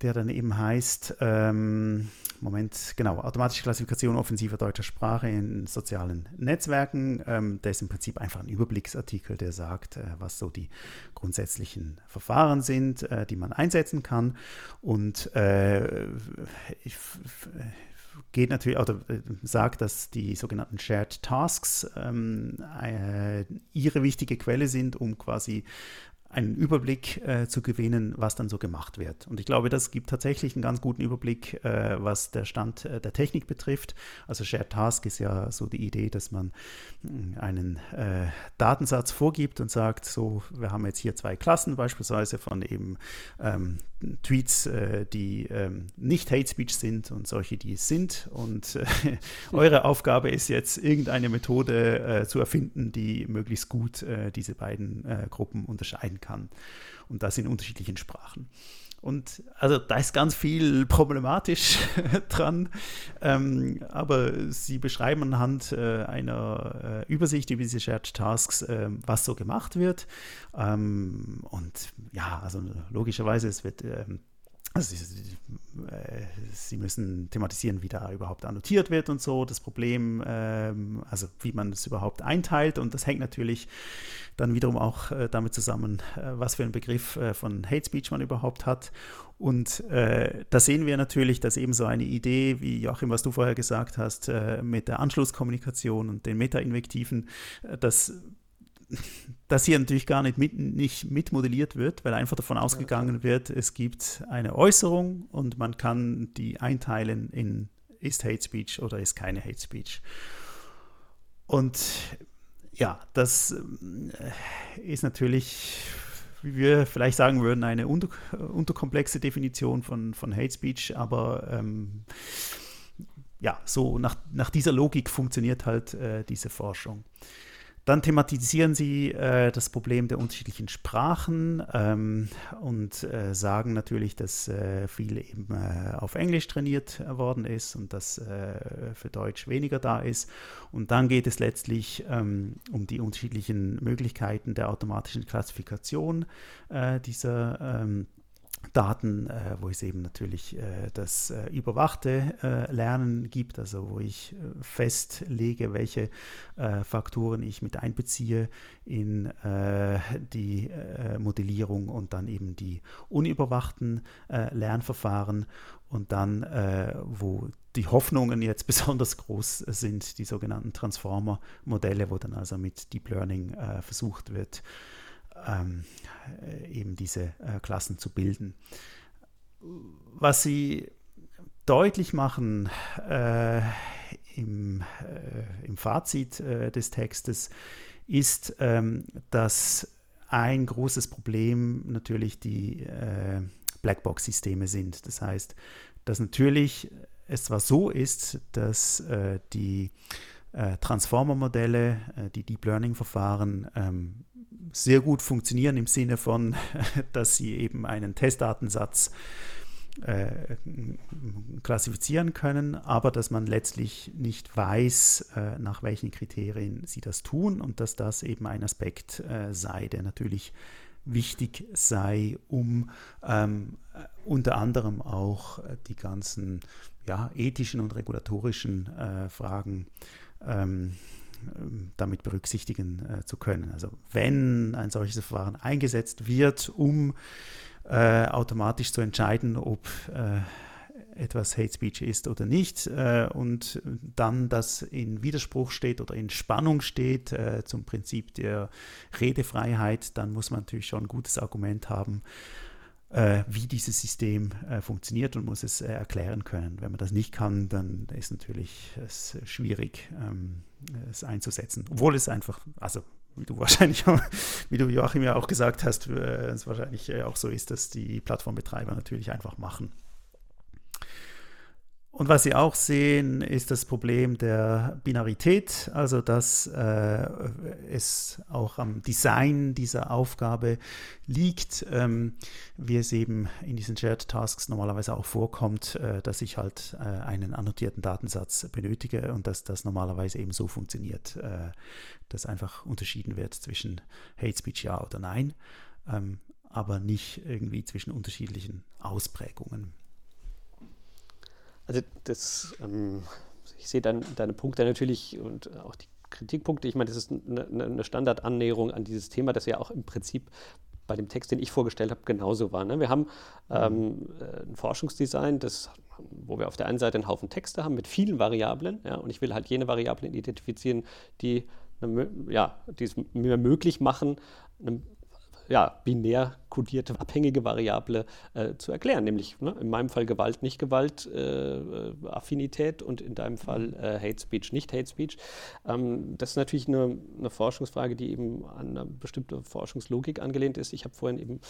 der dann eben heißt, ähm, Moment, genau, automatische Klassifikation offensiver deutscher Sprache in sozialen Netzwerken. Ähm, der ist im Prinzip einfach ein Überblicksartikel, der sagt, äh, was so die grundsätzlichen Verfahren sind, äh, die man einsetzen kann. Und äh, ich, geht natürlich oder äh, sagt, dass die sogenannten Shared Tasks ähm, äh, ihre wichtige Quelle sind, um quasi einen Überblick äh, zu gewinnen, was dann so gemacht wird. Und ich glaube, das gibt tatsächlich einen ganz guten Überblick, äh, was der Stand äh, der Technik betrifft. Also Shared Task ist ja so die Idee, dass man mm, einen äh, Datensatz vorgibt und sagt, so, wir haben jetzt hier zwei Klassen beispielsweise von eben ähm, Tweets, äh, die ähm, nicht Hate Speech sind und solche, die es sind. Und äh, eure Aufgabe ist jetzt, irgendeine Methode zu erfinden, die möglichst gut diese beiden Gruppen unterscheiden kann. Und das in unterschiedlichen Sprachen. Und also da ist ganz viel problematisch dran, ähm, aber sie beschreiben anhand äh, einer äh, Übersicht über diese Shared Tasks, äh, was so gemacht wird. Ähm, und ja, also logischerweise, es wird ähm, also sie, äh, sie, müssen thematisieren, wie da überhaupt annotiert wird und so, das Problem, ähm, also wie man es überhaupt einteilt. Und das hängt natürlich dann wiederum auch äh, damit zusammen, äh, was für einen Begriff von Hate Speech man überhaupt hat. Und da sehen wir natürlich, dass eben so eine Idee, wie Joachim, was du vorher gesagt hast, mit der Anschlusskommunikation und den Meta-Invektiven, dass das hier natürlich gar nicht, mit, nicht mitmodelliert wird, weil einfach davon ausgegangen wird, es gibt eine Äußerung und man kann die einteilen in ist Hate Speech oder ist keine Hate Speech. Und ja, das äh, ist natürlich, wie wir vielleicht sagen würden, eine unter, unterkomplexe Definition von, von Hate Speech, aber ähm, ja, so nach, nach dieser Logik funktioniert halt äh, diese Forschung. Dann thematisieren sie äh, das Problem der unterschiedlichen Sprachen ähm, und äh, sagen natürlich, dass äh, viel eben äh, auf Englisch trainiert worden ist und dass äh, für Deutsch weniger da ist. Und dann geht es letztlich ähm, um die unterschiedlichen Möglichkeiten der automatischen Klassifikation äh, dieser ähm, Daten, äh, wo es eben natürlich äh, das äh, überwachte äh, Lernen gibt, also wo ich äh, festlege, welche äh, Faktoren ich mit einbeziehe in die Modellierung und dann eben die unüberwachten Lernverfahren und dann, wo die Hoffnungen jetzt besonders groß sind, die sogenannten Transformer-Modelle, wo dann also mit Deep Learning versucht wird, ähm, äh, eben diese äh, Klassen zu bilden. Was sie deutlich machen äh, im, äh, im, Fazit äh, des Textes ist, ähm, dass ein großes Problem natürlich die äh, Blackbox-Systeme sind. Das heißt, dass natürlich es zwar so ist, dass die Transformer-Modelle, die Deep Learning-Verfahren ähm, sehr gut funktionieren im Sinne von, dass sie eben einen Testdatensatz äh, klassifizieren können, aber dass man letztlich nicht weiß, äh, nach welchen Kriterien sie das tun und dass das eben ein Aspekt äh, sei, der natürlich wichtig sei, um ähm, unter anderem auch die ganzen ja, ethischen und regulatorischen äh, Fragen ähm, damit berücksichtigen äh, zu können. Also wenn ein solches Verfahren eingesetzt wird, um äh, automatisch zu entscheiden, ob äh, etwas Hate Speech ist oder nicht äh, und dann das in Widerspruch steht oder in Spannung steht äh, zum Prinzip der Redefreiheit, dann muss man natürlich schon ein gutes Argument haben, äh, wie dieses System äh, funktioniert und muss es äh, erklären können. Wenn man das nicht kann, dann ist natürlich es schwierig, ähm, es einzusetzen. Obwohl es einfach, also wie du wahrscheinlich, wie du Joachim ja auch gesagt hast, äh, es wahrscheinlich äh, auch so ist, dass die Plattformbetreiber natürlich einfach machen. Und was Sie auch sehen, ist das Problem der Binarität, also dass äh, es auch am Design dieser Aufgabe liegt, ähm, wie es eben in diesen Shared Tasks normalerweise auch vorkommt, äh, dass ich halt äh, einen annotierten Datensatz benötige und dass das normalerweise eben so funktioniert, äh, dass einfach unterschieden wird zwischen Hate Speech ja oder nein, ähm, aber nicht irgendwie zwischen unterschiedlichen Ausprägungen. Also das, ähm, ich sehe dann deine Punkte natürlich und auch die Kritikpunkte. Ich meine, das ist eine, eine Standardannäherung an dieses Thema, das ja auch im Prinzip bei dem Text, den ich vorgestellt habe, genauso war. Ne? Wir haben ähm, äh, ein Forschungsdesign, das, wo wir auf der einen Seite einen Haufen Texte haben mit vielen Variablen, ja, und ich will halt jene Variablen identifizieren, die, ja, die es mir möglich machen, eine ja, binär kodierte abhängige Variable äh, zu erklären, nämlich ne, in meinem Fall Gewalt, nicht Gewalt, äh, äh, Affinität und in deinem Fall äh, Hate Speech, nicht Hate Speech. Ähm, das ist natürlich eine, eine, Forschungsfrage, die eben an eine bestimmte Forschungslogik angelehnt ist. Ich habe vorhin eben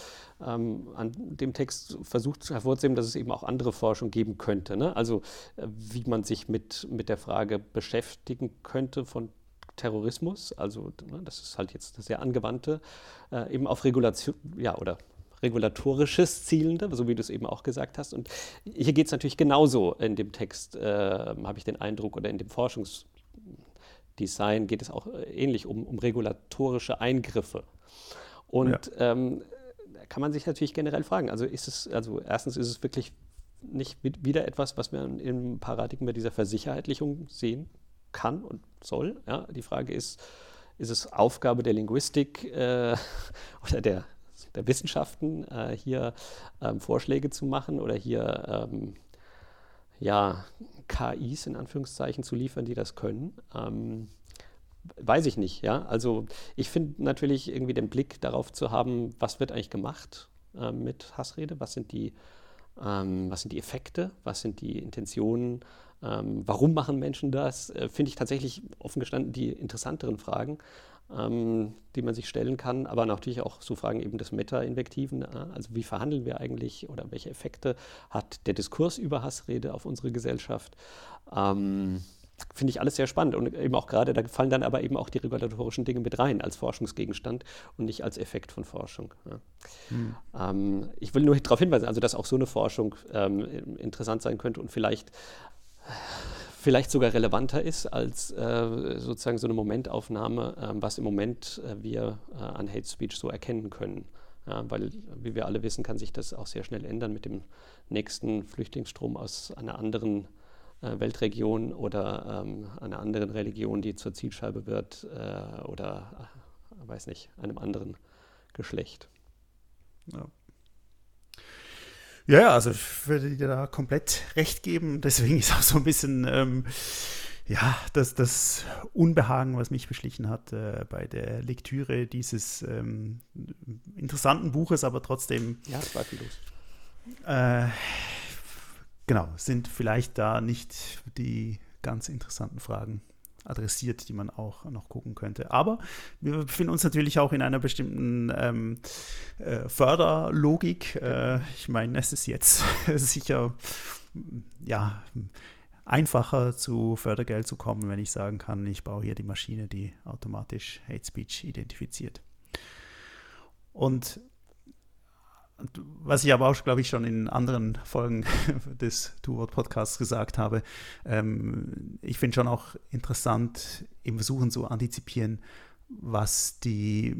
ähm, an dem Text versucht hervorzuheben, dass es eben auch andere Forschung geben könnte. Ne? Also äh, wie man sich mit, mit der Frage beschäftigen könnte von Terrorismus, also ne, das ist halt jetzt eine sehr angewandte, äh, eben auf Regulation, ja, oder regulatorisches Zielende, so wie du es eben auch gesagt hast. Und hier geht es natürlich genauso in dem Text, äh, habe ich den Eindruck, oder in dem Forschungsdesign geht es auch äh, ähnlich um, um regulatorische Eingriffe. Und ja. ähm, da kann man sich natürlich generell fragen, also ist es, also erstens ist es wirklich nicht wieder etwas, was wir im Paradigma dieser Versicherheitlichung sehen kann und soll. Ja? Die Frage ist, ist es Aufgabe der Linguistik äh, oder der, der Wissenschaften, äh, hier ähm, Vorschläge zu machen oder hier ähm, ja, KIs in Anführungszeichen zu liefern, die das können? Ähm, weiß ich nicht. Ja? Also ich finde natürlich irgendwie den Blick darauf zu haben, was wird eigentlich gemacht äh, mit Hassrede, was sind die ähm, was sind die Effekte, was sind die Intentionen, ähm, warum machen Menschen das? Äh, Finde ich tatsächlich offen gestanden die interessanteren Fragen, ähm, die man sich stellen kann, aber natürlich auch so Fragen eben des Meta-Invektiven. Äh, also wie verhandeln wir eigentlich oder welche Effekte hat der Diskurs über Hassrede auf unsere Gesellschaft? Ähm, Finde ich alles sehr spannend und eben auch gerade, da fallen dann aber eben auch die regulatorischen Dinge mit rein als Forschungsgegenstand und nicht als Effekt von Forschung. Ja. Hm. Ähm, ich will nur darauf hinweisen, also dass auch so eine Forschung ähm, interessant sein könnte und vielleicht vielleicht sogar relevanter ist als äh, sozusagen so eine Momentaufnahme, äh, was im Moment äh, wir äh, an Hate Speech so erkennen können. Ja, weil, wie wir alle wissen, kann sich das auch sehr schnell ändern mit dem nächsten Flüchtlingsstrom aus einer anderen äh, Weltregion oder ähm, einer anderen Religion, die zur Zielscheibe wird äh, oder, weiß nicht, einem anderen Geschlecht. Ja. Ja, also ich würde dir da komplett recht geben. Deswegen ist auch so ein bisschen ähm, ja, das, das Unbehagen, was mich beschlichen hat äh, bei der Lektüre dieses ähm, interessanten Buches, aber trotzdem. Ja, zweifellos. Äh, genau, sind vielleicht da nicht die ganz interessanten Fragen adressiert, die man auch noch gucken könnte. Aber wir befinden uns natürlich auch in einer bestimmten ähm, äh, Förderlogik. Äh, ich meine, es ist jetzt sicher ja, einfacher zu Fördergeld zu kommen, wenn ich sagen kann, ich baue hier die Maschine, die automatisch Hate Speech identifiziert. Und was ich aber auch, glaube ich, schon in anderen Folgen des Two-Word-Podcasts gesagt habe, ähm, ich finde schon auch interessant, im Versuchen zu antizipieren, was die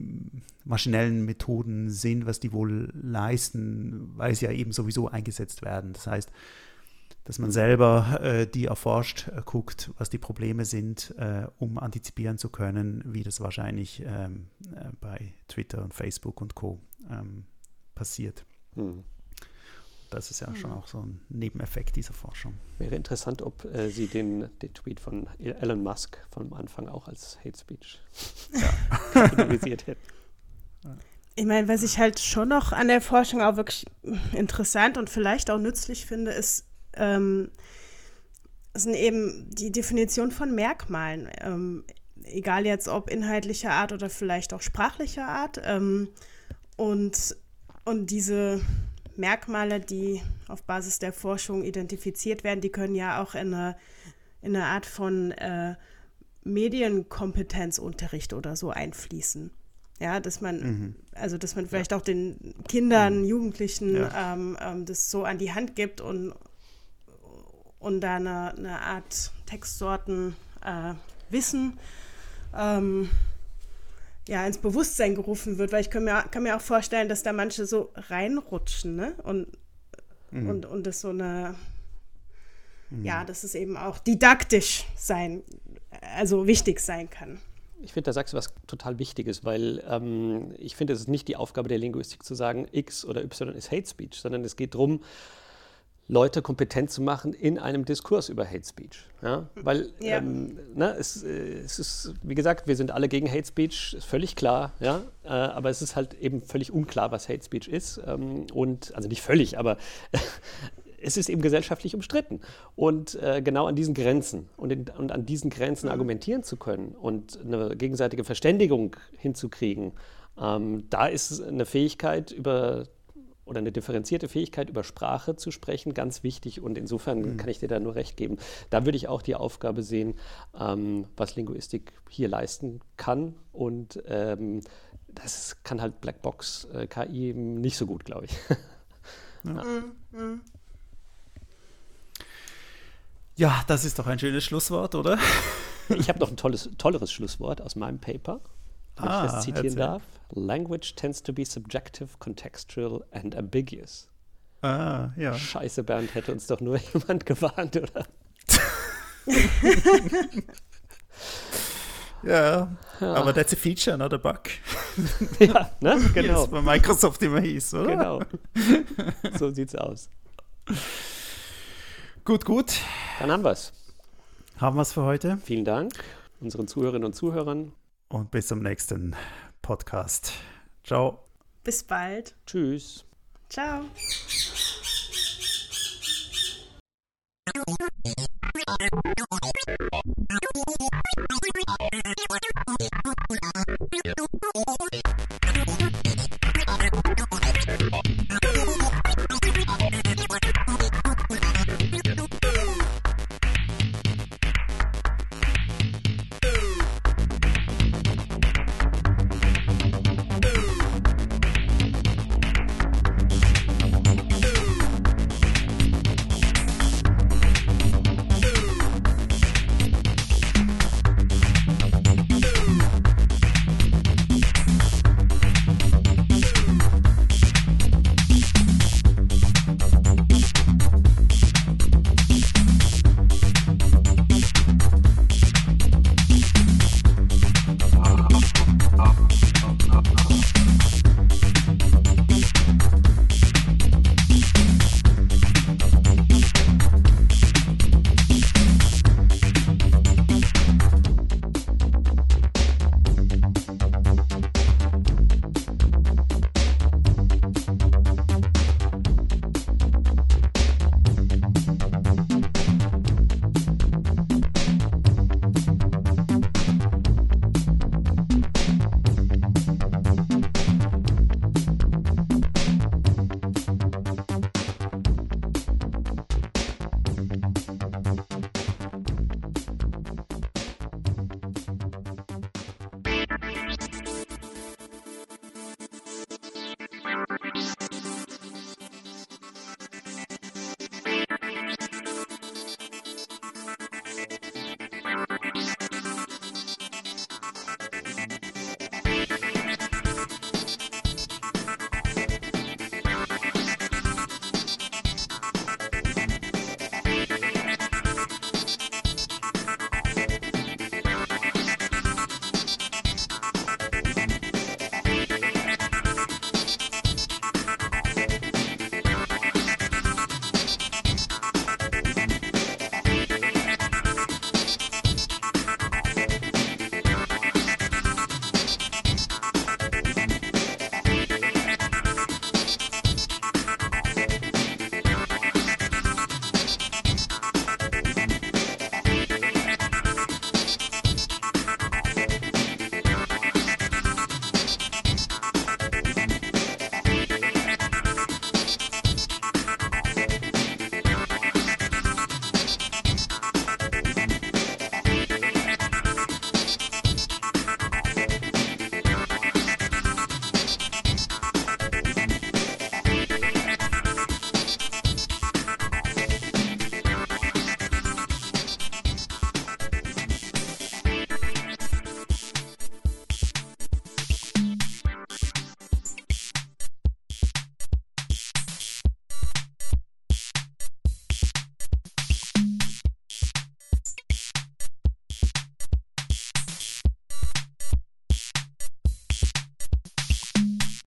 maschinellen Methoden sind, was die wohl leisten, weil sie ja eben sowieso eingesetzt werden. Das heißt, dass man selber äh, die erforscht, äh, guckt, was die Probleme sind, äh, um antizipieren zu können, wie das wahrscheinlich ähm, äh, bei Twitter und Facebook und Co. Ähm, passiert. Hm. Das ist ja hm. schon auch so ein Nebeneffekt dieser Forschung. Wäre interessant, ob äh, Sie den, den Tweet von Elon Musk vom Anfang auch als Hate Speech ja. kategorisiert hätten. Ich meine, was ich halt schon noch an der Forschung auch wirklich interessant und vielleicht auch nützlich finde, ist, ähm, sind eben die Definition von Merkmalen. Ähm, egal jetzt ob inhaltlicher Art oder vielleicht auch sprachlicher Art. Ähm, und und diese Merkmale, die auf Basis der Forschung identifiziert werden, die können ja auch in eine, in eine Art von äh, Medienkompetenzunterricht oder so einfließen. Ja, dass man, mhm. also dass man vielleicht ja. auch den Kindern, mhm. Jugendlichen ja. ähm, ähm, das so an die Hand gibt und, und da eine, eine Art Textsorten äh, Wissen ähm, ja, ins Bewusstsein gerufen wird, weil ich kann mir, kann mir auch vorstellen, dass da manche so reinrutschen, ne? Und, mhm. und, und das so eine, mhm. ja, dass es eben auch didaktisch sein, also wichtig sein kann. Ich finde, da sagst du was total Wichtiges, weil ähm, ich finde, es ist nicht die Aufgabe der Linguistik zu sagen, X oder Y ist Hate Speech, sondern es geht darum, Leute kompetent zu machen in einem Diskurs über Hate Speech. Ja? Weil ja. Ähm, ne, es, äh, es, ist, wie gesagt, wir sind alle gegen Hate Speech, ist völlig klar, ja? Äh, aber es ist halt eben völlig unklar, was Hate Speech ist. Ähm, und, also nicht völlig, aber es ist eben gesellschaftlich umstritten. Und äh, genau an diesen Grenzen und, in, und an diesen Grenzen mhm. argumentieren zu können und eine gegenseitige Verständigung hinzukriegen, ähm, da ist eine Fähigkeit über oder eine differenzierte Fähigkeit über Sprache zu sprechen ganz wichtig und insofern mhm. kann ich dir da nur recht geben. Da würde ich auch die Aufgabe sehen, ähm, was Linguistik hier leisten kann und ähm, das kann halt Blackbox äh, KI nicht so gut, glaube ich. ja. Mhm. Mhm. Ja, das ist doch ein schönes Schlusswort, oder? ich habe noch ein tolles, tolleres Schlusswort aus meinem Paper, wenn ah, ich das zitieren erzähl. darf. Language tends to be subjective, contextual and ambiguous. Ah, ja. Scheiße, Bernd, hätte uns doch nur jemand gewarnt, oder? ja, ja, aber that's a feature, not a bug. ja, ne? Genau. Wie es bei Microsoft immer hieß, oder? Genau. So sieht's aus. Gut, gut. Dann haben wir es. Haben wir es für heute. Vielen Dank unseren Zuhörerinnen und Zuhörern und bis zum nächsten Podcast. Ciao. Bis bald. Tschüss. Ciao. Yeah.